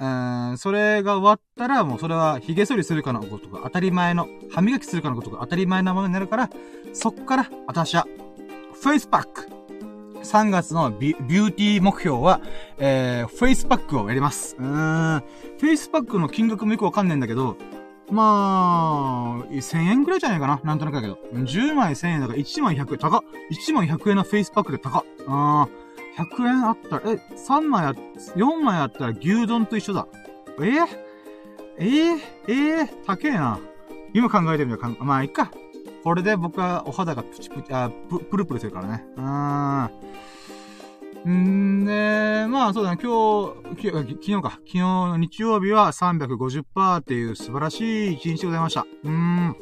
ら、うん、それが終わったら、もうそれは髭剃りするかのごとく当たり前の、歯磨きするかのごとく当たり前なものになるから、そっから、私は、フェイスパック。3月のビビューティー目標は、えー、フェイスパックをやります。うーん。フェイスパックの金額もよくわかんないんだけど、まあ、1000円くらいじゃないかななんとなくだけど。10枚1000円だから1枚100円。高っ !1 枚100円のフェイスパックで高っ。あ。100円あったら、え、3枚あ、4枚あったら牛丼と一緒だ。えー、えー、えー、高えな。今考えてみよう。まあ、いっか。これで僕はお肌がプチプチ、あ、ププルプルするからね。うーん。んで、まあそうだね、今日、き昨日か。昨日の日曜日は350%っていう素晴らしい一日でございました。うん。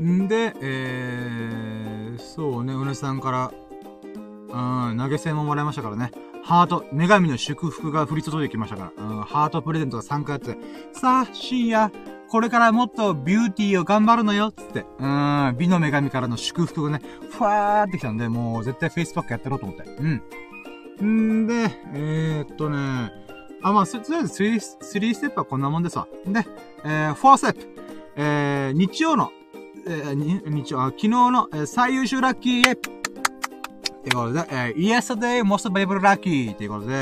んで、えー、そうね、うねさんから、うん、投げ銭ももらいましたからね。ハート、女神の祝福が降り注いできましたから。うん、ハートプレゼントが3回あって、さあ、深夜、これからもっとビューティーを頑張るのよ、つって。うん、美の女神からの祝福がね、ふわーってきたんで、もう絶対フェイスパックやったろうと思って。うん。んで、えー、っとね、あ、まあ、とりあえず3、3ステップはこんなもんですわ。で、えー、4ステップ。えー、日曜の、えー、日曜、昨日の、え、最優秀ラッキーへ、ってことで、えー、yesterday most valuable lucky っていうことで、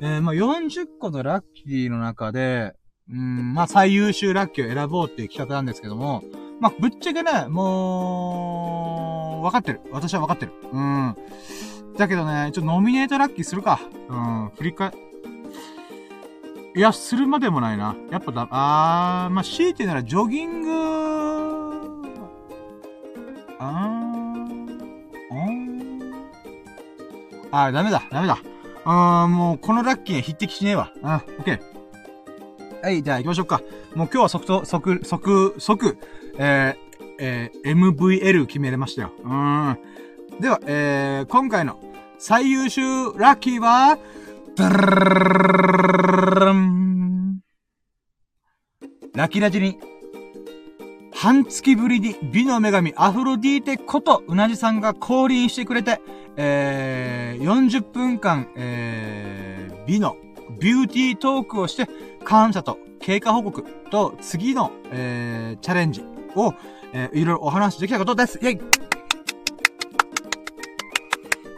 えー、まあ、40個のラッキーの中で、うん、まあ、最優秀ラッキーを選ぼうっていう企画なんですけども、まあ、ぶっちゃけね、もう、わかってる。私はわかってる。うん。だけどね、ちょっとノミネートラッキーするか。うん、振り返、いや、するまでもないな。やっぱだ、あー、まあ、強いてならジョギング、あー、あー、ダメだ、ダメだ。あー、もう、このラッキーに匹敵しねえわ。うん、オッケー。はい、じゃあ行きましょうか。もう今日は即と、即、即、即、えー、えー、MVL 決めれましたよ。うん。では、えー、今回の最優秀ラッキーは、ラッキーラジに半月ぶりに美の女神アフロディーテことうなじさんが降臨してくれて、えー、40分間、えー、美のビューティートークをして、感謝と経過報告と次の、えー、チャレンジを、えー、いろいろお話できたことです。イェイ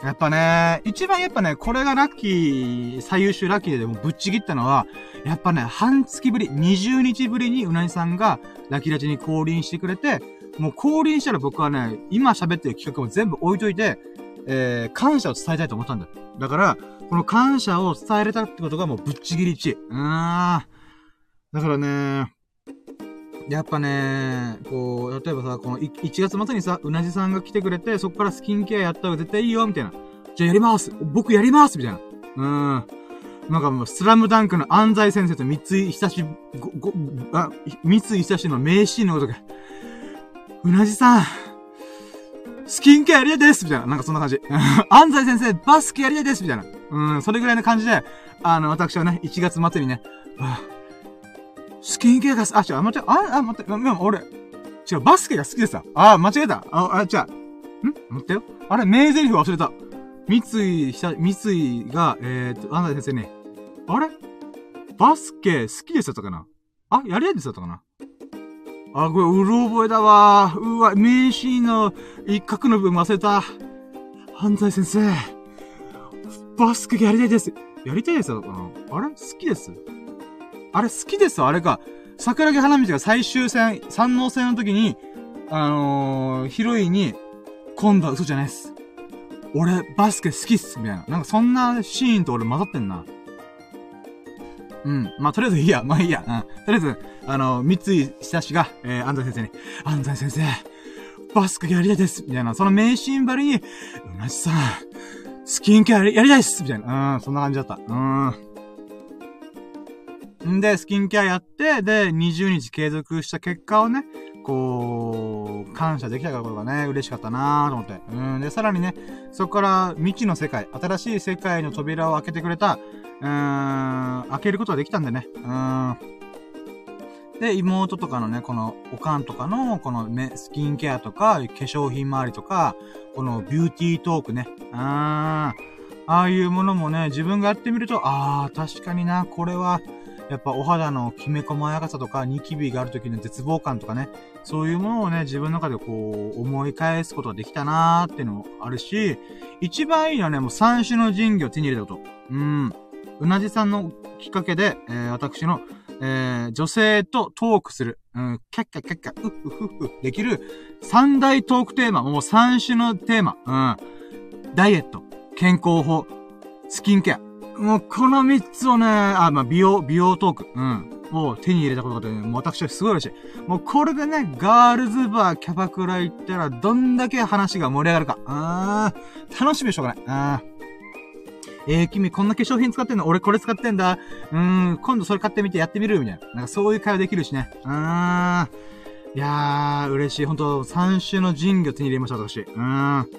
やっぱね、一番やっぱね、これがラッキー、最優秀ラッキーでもぶっちぎったのは、やっぱね、半月ぶり、20日ぶりにうなぎさんがラキラチに降臨してくれて、もう降臨したら僕はね、今喋ってる企画も全部置いといて、えー、感謝を伝えたいと思ったんだ。だから、この感謝を伝えれたってことがもうぶっちぎり1。うーん。だからね、やっぱね、こう、例えばさ、この1月末にさ、うなじさんが来てくれて、そこからスキンケアやった方が絶対いいよ、みたいな。じゃあやります僕やりますみたいな。うーん。なんかもう、スラムダンクの安西先生と三井久し、ご、ご、あ、三井久しの名シーンのことが、うなじさん、スキンケアやりたいですみたいな。なんかそんな感じ。安西先生、バスケやりたいですみたいな。うん、それぐらいの感じで、あの、私はね、1月末にね、スキンケアが、あ、違う、待って、あ、あ、待って、俺、違う、バスケが好きでさ。あ、間違えた。あ、あ、違う。ん？待ってよ。あれ、名台詞忘れた。三井、三井が、えー、っと、安西先生ね、あれ？バスケ好きでしたかなあ、やりたいですったかなあ、これ、うろ覚えだわ。うわ、名シーンの一角の部分忘れた。犯罪先生。バスケやりたいです。やりたいですよ、かなあれ？好きです。あれ好きですあれか。桜木花道が最終戦、三能戦の時に、あのー、ヒロインに、今度は嘘じゃないっす。俺、バスケ好きっす。みたいな。なんかそんなシーンと俺混ざってんな。うん。まあ、とりあえずいいや。まあいいや。うん。とりあえず、あの、三井久志が、えー、安西先生に、安西先生、バスケやりたいです。みたいな、その名シーンばりに、うなじさん、スキンケアやりたいっすみたいな。うん、そんな感じだった。うん。んで、スキンケアやって、で、20日継続した結果をね、こう、感謝できたことがね、嬉しかったなーと思って。うん。で、さらにね、そこから未知の世界、新しい世界の扉を開けてくれた、うーん、開けることができたんでね。うん。で、妹とかのね、この、おかんとかの、このね、スキンケアとか、化粧品周りとか、このビューティートークね。あー、ああいうものもね、自分がやってみると、あー、確かにな、これは、やっぱお肌のきめ細やかさとか、ニキビがある時の絶望感とかね、そういうものをね、自分の中でこう、思い返すことができたなーっていうのもあるし、一番いいのはね、もう三種の神器を手に入れたこと。うん。うなじさんのきっかけで、えー、私の、えー、女性とトークする、うん、キャッキャキャッキャ、うっふふふ、できる、三大トークテーマ、もう三種のテーマ、うん、ダイエット、健康法、スキンケア。もうこの三つをね、あ、まあ、美容、美容トーク、うん、を手に入れたことがで、もう私はすごい嬉しい。もうこれでね、ガールズバー、キャバクラ行ったら、どんだけ話が盛り上がるか。あー、楽しみでしょうがない。あー。えー、君こんな化粧品使ってんの？俺これ使ってんだ。うーん、今度それ買ってみてやってみる？みたいな。なんかそういう会話できるしね。うーん。いやー、嬉しい。本当三種の神器を手に入れました、私。うーん。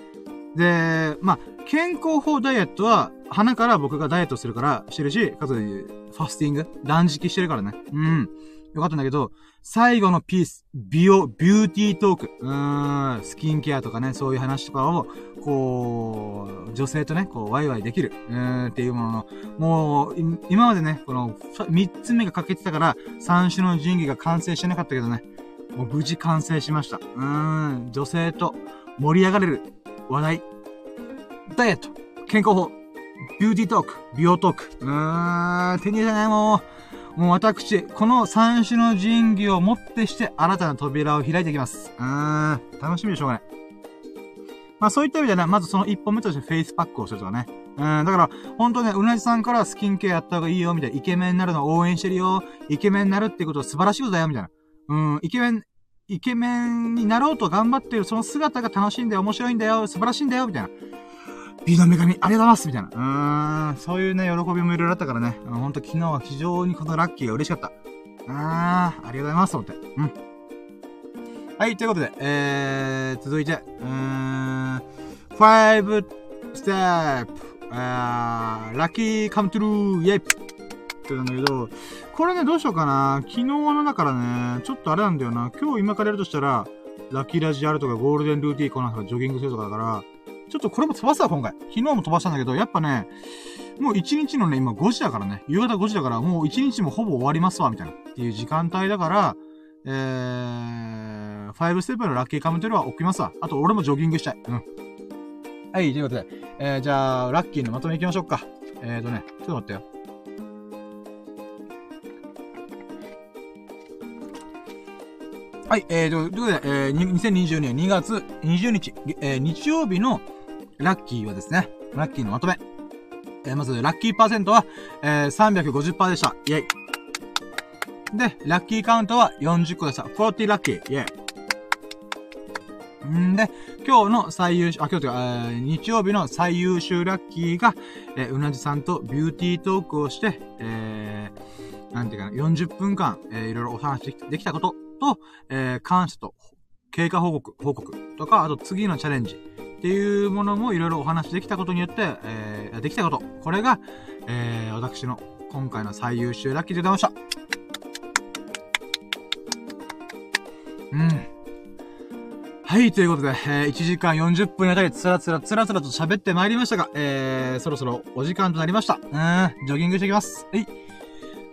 で、まあ、健康法ダイエットは、鼻から僕がダイエットするから、してるし、かつ、ファスティング断食してるからね。うん。よかったんだけど、最後のピース、美容、ビューティートーク、うーん、スキンケアとかね、そういう話とかを、こう、女性とね、こう、ワイワイできる、うーん、っていうものの、もう、今までね、この、三つ目が欠けてたから、三種の神器が完成してなかったけどね、もう無事完成しました。うーん、女性と盛り上がれる話題、ダイエット、健康法、ビューティートーク、美容トーク、うーん、手に入れたね、もう。もう私、この三種の神器をもってして新たな扉を開いていきます。うーん、楽しみでしょうがない。まあそういった意味でね、まずその一本目としてフェイスパックをするとかね。うん、だから、ほんとね、うなぎさんからスキンケアやった方がいいよ、みたいな。イケメンになるの応援してるよ。イケメンになるってことは素晴らしいことだよ、みたいな。うん、イケメン、イケメンになろうと頑張ってるその姿が楽しいんだよ、面白いんだよ、素晴らしいんだよ、みたいな。美の女神、ありがとうございますみたいな。うーん、そういうね、喜びもいろいろあったからね。ほんと昨日は非常にこのラッキーが嬉しかった。あー、ありがとうございます、と思って。うん。はい、ということで、えー、続いて、うーん、5ステップ、あー、ラッキーカムトゥルー、イェイってなんだけど、これね、どうしようかな。昨日のだからね、ちょっとあれなんだよな。今日今からやるとしたら、ラッキーラジあるとかゴールデンルーティーこのジョギングするとかだから、ちょっとこれも飛ばすわ、今回。昨日も飛ばしたんだけど、やっぱね、もう1日のね、今5時だからね、夕方5時だから、もう1日もほぼ終わりますわ、みたいな。っていう時間帯だから、えー、5ステップのラッキーカムトゥルは置きますわ。あと、俺もジョギングしたい。うん。はい、ということで、えー、じゃあ、ラッキーのまとめいきましょうか。えーとね、ちょっと待ってよ。はい、えーと、ということで、えー、2022年2月20日、えー、日曜日のラッキーはですね、ラッキーのまとめ。えー、まず、ラッキーパーセントは、えー、350%でした。イェイ。で、ラッキーカウントは40個でした。40ラッキー。イェイ。んで、今日の最優秀、あ、今日というか、えー、日曜日の最優秀ラッキーが、えー、うなじさんとビューティートークをして、えー、なんていうかな、40分間、えー、いろいろお話できたことと、えー、感謝と、経過報告、報告とか、あと次のチャレンジっていうものもいろいろお話できたことによって、えー、できたこと。これが、えー、私の今回の最優秀ラッキーでございました。うん。はい、ということで、えー、1時間40分にあたり、つらつらつらつらと喋ってまいりましたが、えー、そろそろお時間となりました。うん、ジョギングしてきます。はい。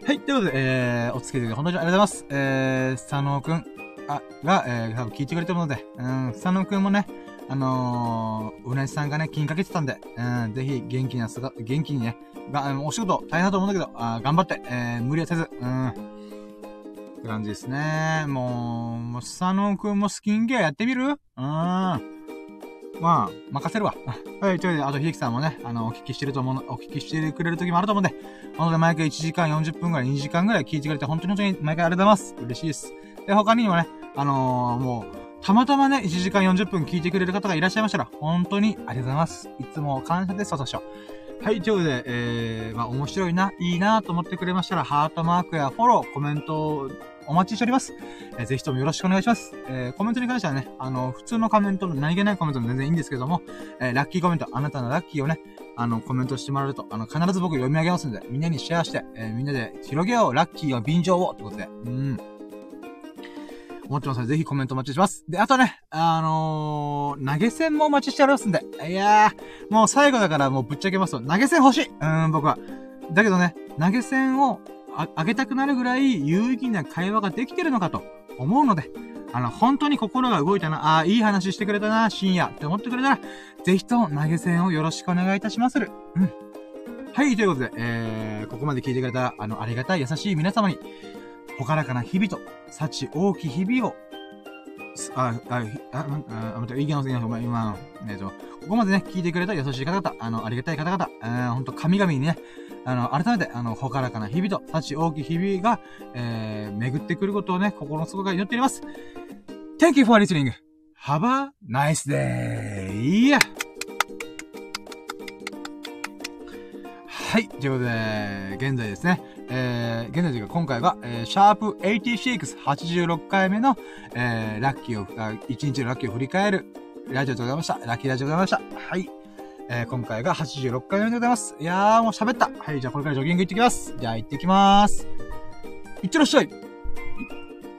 はい、ということで、えー、お付き合いで本当にありがとうございます。えー、佐野くん、あ、が、えー、多分聞いてくれてるので、うん、佐野くんもね、あのー、うなじさんがね、気にかけてたんで、うん、ぜひ元気なすが、元気にね、が、お仕事大変だと思うんだけど、あ頑張って、えー、無理はせず、うん。って感じですね。もう、もう佐野くんもスキンケアやってみる？うん。まあ、任せるわ。はい、というわけで、あと、ひできさんもね、あの、お聞きしてると思う、お聞きしてくれる時もあると思うんで、ほんと毎回1時間40分くらい、2時間くらい聞いてくれて、本当に本当に毎回ありがとうございます。嬉しいです。で、他にもね、あのー、もう、たまたまね、1時間40分聞いてくれる方がいらっしゃいましたら、本当にありがとうございます。いつも感謝です、私は。はい、ということで、えー、まあ、面白いな、いいなと思ってくれましたら、ハートマークやフォロー、コメントお待ちしております。えー、ぜひともよろしくお願いします。えー、コメントに関してはね、あの、普通のコメントの、何気ないコメントも全然いいんですけども、えー、ラッキーコメント、あなたのラッキーをね、あの、コメントしてもらうと、あの、必ず僕読み上げますんで、みんなにシェアして、えー、みんなで広げよう、ラッキーを便乗を、ってことで、うん。思ってますので、ぜひコメントお待ちします。で、あとね、あのー、投げ銭もお待ちしておりますんで。いやー、もう最後だからもうぶっちゃけますと、投げ銭欲しいうん、僕は。だけどね、投げ銭をあげたくなるぐらい有意義な会話ができてるのかと思うので、あの、本当に心が動いたな、ああ、いい話してくれたな、深夜って思ってくれたら、ぜひとも投げ銭をよろしくお願いいたしまする。うん。はい、ということで、えー、ここまで聞いてくれた、あの、ありがたい優しい皆様に、ほからかな日々と、幸大き日々を、あ、あ、あ、あ、待って、いいけませんよ、今、えっと、ここまでね、聞いてくれた優しい方々、あの、ありがたい方々、えー、ほんと、神々にね、あの、改めて、あの、ほからかな日々と、幸大き日々が、えー、巡ってくることをね、心の底から祈っております。Thank you for listening. Have a nice day. はい。ということで、現在ですね、えー、現在というか今回は、えー、シャープ8686回目の、えー、ラッキーを、1日のラッキーを振り返るラジオでございました。ラッキーラジオでございました。はい。えー、今回が86回目でございます。いやー、もう喋った。はい、じゃあこれからジョギング行ってきます。じゃあ行ってきまーす。いってらっしゃい。